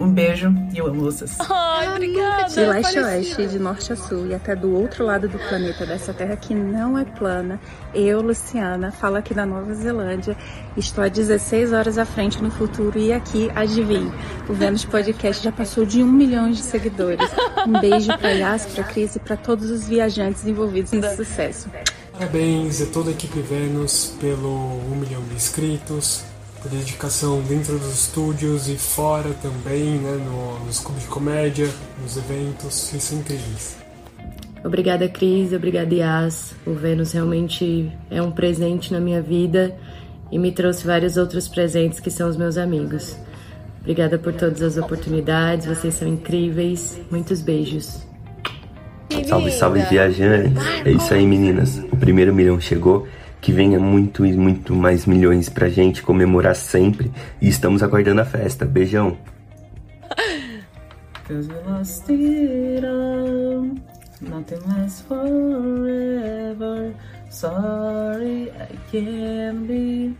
Um beijo e eu amo vocês. (laughs) Ai, obrigada. De leste a oeste, de norte a sul e até do outro lado do planeta, dessa terra que não é plana, eu, Luciana, falo aqui da Nova Zelândia. Estou há 16 horas à frente no futuro e aqui, adivinhe, o Vênus Podcast já passou de um milhão de seguidores. Um beijo para Yas, para Cris e para todos os viajantes envolvidos nesse sucesso. Parabéns a toda a equipe Vênus pelo 1 milhão de inscritos, dedicação dentro dos estúdios e fora também, né, no- nos clubes de comédia, nos eventos, vocês são incríveis. Obrigada, Cris. Obrigada, Yas. O Vênus realmente é um presente na minha vida e me trouxe vários outros presentes que são os meus amigos. Obrigada por todas as oportunidades. Vocês são incríveis. Muitos beijos. Salve, salve, viajantes. É isso aí, meninas. O primeiro milhão chegou. Que venha muito e muito mais milhões pra gente comemorar sempre. E estamos aguardando a festa. Beijão. Cause we lost it all. Nothing lasts forever. Sorry, I can't be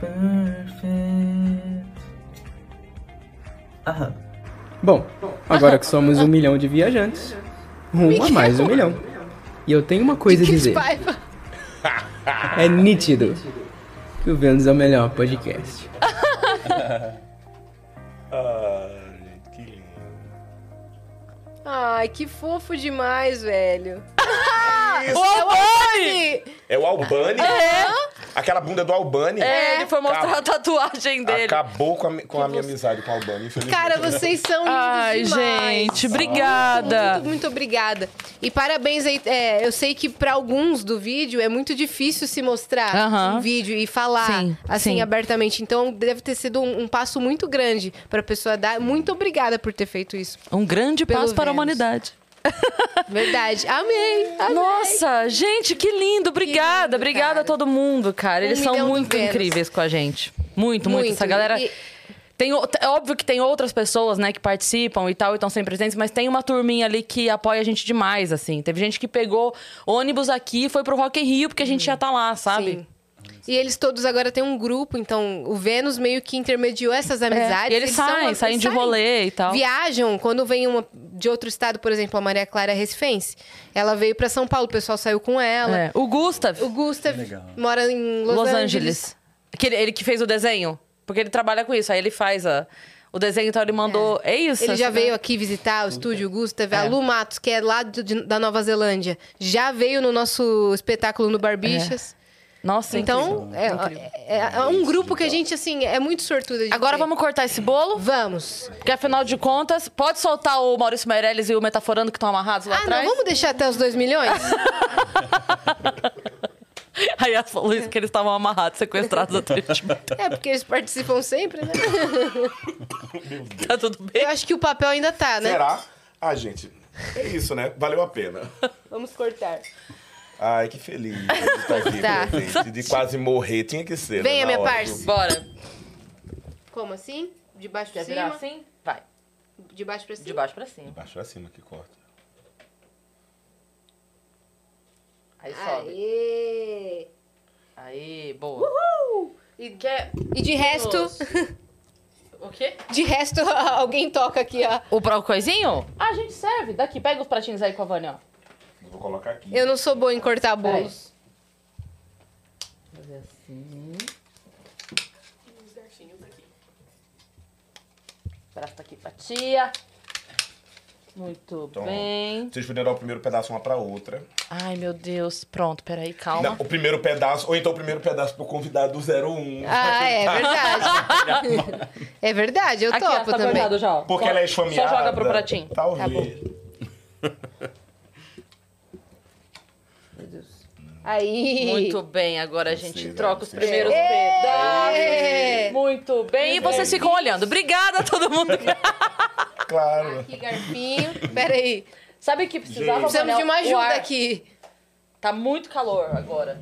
perfect. Aham. Bom, agora que somos um milhão de viajantes, rumo a mais um milhão. E eu tenho uma coisa a dizer. É nítido que o Vênus é o melhor podcast. (laughs) Ai, que lindo. Ai, que fofo demais, velho. Isso. O Albani! É o Albani? É. Aquela bunda do Albani? É, ele foi mostrar a tatuagem dele. Acabou com a, com a minha amizade com o Albani, infelizmente. Cara, vocês são lindos Ai, demais. gente, obrigada. Muito, muito obrigada. E parabéns aí. é, eu sei que pra alguns do vídeo é muito difícil se mostrar Aham. um vídeo e falar Sim, assim sim. abertamente. Então deve ter sido um, um passo muito grande pra pessoa dar. Muito obrigada por ter feito isso. Um grande passo para a humanidade. (laughs) Verdade. Amei. amei. Nossa, gente, que lindo. Obrigada, obrigada a todo mundo, cara. Um Eles são muito incríveis com a gente. Muito, muito. Muito. Essa galera. E- Tem, é óbvio que tem outras pessoas, né, que participam e tal, e estão sempre presentes, mas tem uma turminha ali que apoia a gente demais, assim. Teve gente que pegou ônibus aqui e foi pro Rock in Rio, porque a gente já tá lá, sabe? Sim. E eles todos agora têm um grupo, então o Vênus meio que intermediou essas amizades. É, e eles saem, são- saem de rolê e tal. Viajam, quando vem uma de outro estado, por exemplo, a Maria Clara Recifense. Ela veio pra São Paulo, o pessoal saiu com ela. É. O Gustav. O Gustav Legal. mora em Los, Los, Angeles. Angeles. Que ele, ele que fez o desenho. Porque ele trabalha com isso. Aí ele faz a, o desenho, então ele mandou. É, isso. Ele já veio aqui visitar o estúdio o Gustav. A É. Lu Matos, que é lá do- de- da Nova Zelândia, já veio no nosso espetáculo no Barbichas. Nossa, Então, incrível. é, é- é um grupo que a gente, assim, é muito sortuda de Agora ter. vamos cortar esse bolo? Vamos. Porque afinal de contas, pode soltar o Maurício Meirelles e o Metaforando que estão amarrados lá Ah, atrás? não, vamos deixar até os 2 milhões? (laughs) Aí ela falou isso que eles estavam amarrados, sequestrados até o último. (laughs) É, porque eles participam sempre, né? (laughs) Tá tudo bem? Eu acho que o papel ainda tá, né? Será? Ah, gente, é isso, né? Valeu a pena. Vamos cortar. Ai, que feliz de estar aqui Tá. presente, de quase morrer. Tinha que ser, Venha, né? minha hora parça. do- Bora. Como assim? De baixo pra Quer virar cima? assim? Vai. De baixo pra cima? De baixo pra cima. Baixo pra cima que corta. Aí sobe. Aê! Aí, boa. Uhul! E, e de resto... O quê? De resto, (laughs) alguém toca aqui, ó. O, pra- o coisinho? Ah, a gente serve. Daqui, pega os pratinhos aí com a Vânia, ó. Vou colocar aqui. Eu não sou boa em cortar bolos. Fazer assim. Braço tá aqui pra tia. Muito Então, bem. Vocês podem dar o primeiro pedaço uma pra outra. Ai, meu Deus. Pronto, peraí, calma. Não, o primeiro pedaço, ou então o primeiro pedaço pro convidado do 01. Ah, é verdade. (laughs) é verdade, eu Aqui, ó, topo tá também. já, ó. Porque Só- ela é Só esfomeada. joga pro pratinho. Talvez. (laughs) Aí. Muito bem, agora a gente Vocês, troca os primeiros são- pedaços. Muito bem. E vocês ficam olhando. Obrigada a todo mundo. (laughs) Claro. Aqui, garfinho. Pera aí. Sabe que precisava Precisamos de uma o ajuda aqui. Tá muito calor agora.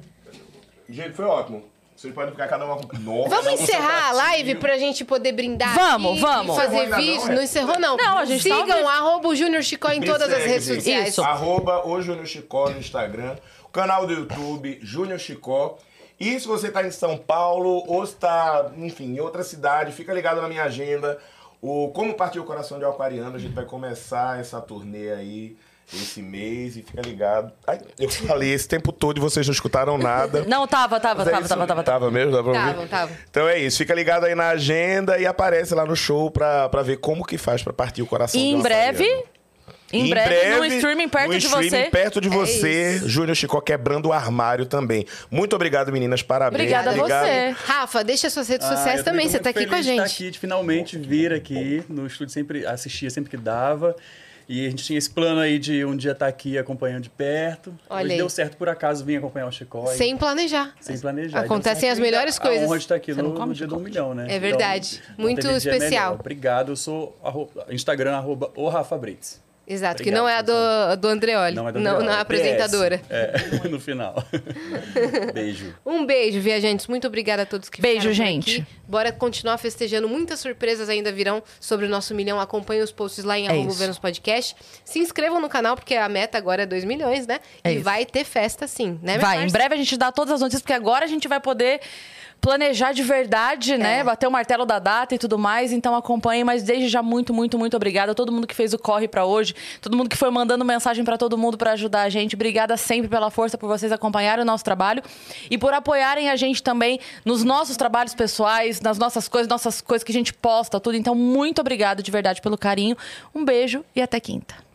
Gente, foi ótimo. Vocês podem ficar cada uma com... Nossa, Vamos não, seu encerrar a live pra gente poder brindar Vamos, aqui vamos. fazer não, vídeo. é? Não encerrou, não. Não, a gente tá Sigam arroba o Júnior Chicó em Me todas as redes sociais. Isso. Arroba o Júnior Chicó no Instagram, o canal do YouTube, Júnior Chicó. E se você tá em São Paulo ou está, enfim, em outra cidade, fica ligado na minha agenda. O Como Partiu o Coração de Aquariano, a gente vai começar essa turnê aí esse mês e fica ligado. Ai, eu falei esse tempo todo e vocês não escutaram nada. (laughs) Não, tava, tava, Mas é tava, tava, tava, Tava mesmo? Dá pra ouvir? Tavam. Então é isso, fica ligado aí na agenda e aparece lá no show pra, pra ver como que faz pra partir o coração E de em breve, aquariano. Em breve, no streaming perto no de streaming você. perto de É você, isso. Júnior Chicó quebrando o armário também. Muito obrigado, meninas. Parabéns. Obrigada a Obrigado. você. Rafa, deixa suas redes Ah, sociais também. Você tá muito aqui com a gente. estar aqui, de finalmente vir aqui no estúdio, sempre assistia sempre que dava. E a gente tinha esse plano aí de um dia estar aqui acompanhando de perto. Olha Hoje aí. deu certo por acaso vir acompanhar o Chicó. e- Sem planejar. Sem planejar. Acontecem as melhores a coisas. honra de estar aqui Você não no, no dia do um milhão, né? É verdade. não Muito especial. melhor. Obrigado, eu sou arro- Instagram, arroba o Rafa Brits. Exato, que Obrigado, não é a do, do Andreoli. Não é do não, Andreoli, não é a apresentadora. É, (laughs) no final. (laughs) Beijo. Um beijo, viajantes. Muito obrigada a todos que Beijo, gente. aqui. Bora continuar festejando. Muitas surpresas ainda virão sobre o nosso milhão. Acompanhem os posts lá em É arroba isso. Vênus Podcast. Se inscrevam no canal, porque a meta agora é 2 milhões, né? É e isso. vai ter festa sim, né, Vai, em breve a gente dá todas as notícias, porque agora a gente vai poder planejar de verdade, É. né? Bater o martelo da data e tudo mais. Então acompanhem, mas desde já muito, muito, muito obrigada a todo mundo que fez o corre pra hoje, todo mundo que foi mandando mensagem pra todo mundo pra ajudar a gente. Obrigada sempre pela força, por vocês acompanharem o nosso trabalho e por apoiarem a gente também nos nossos trabalhos pessoais, nas nossas coisas, nossas coisas que a gente posta, tudo. Então muito obrigada de verdade pelo carinho. Um beijo e até quinta.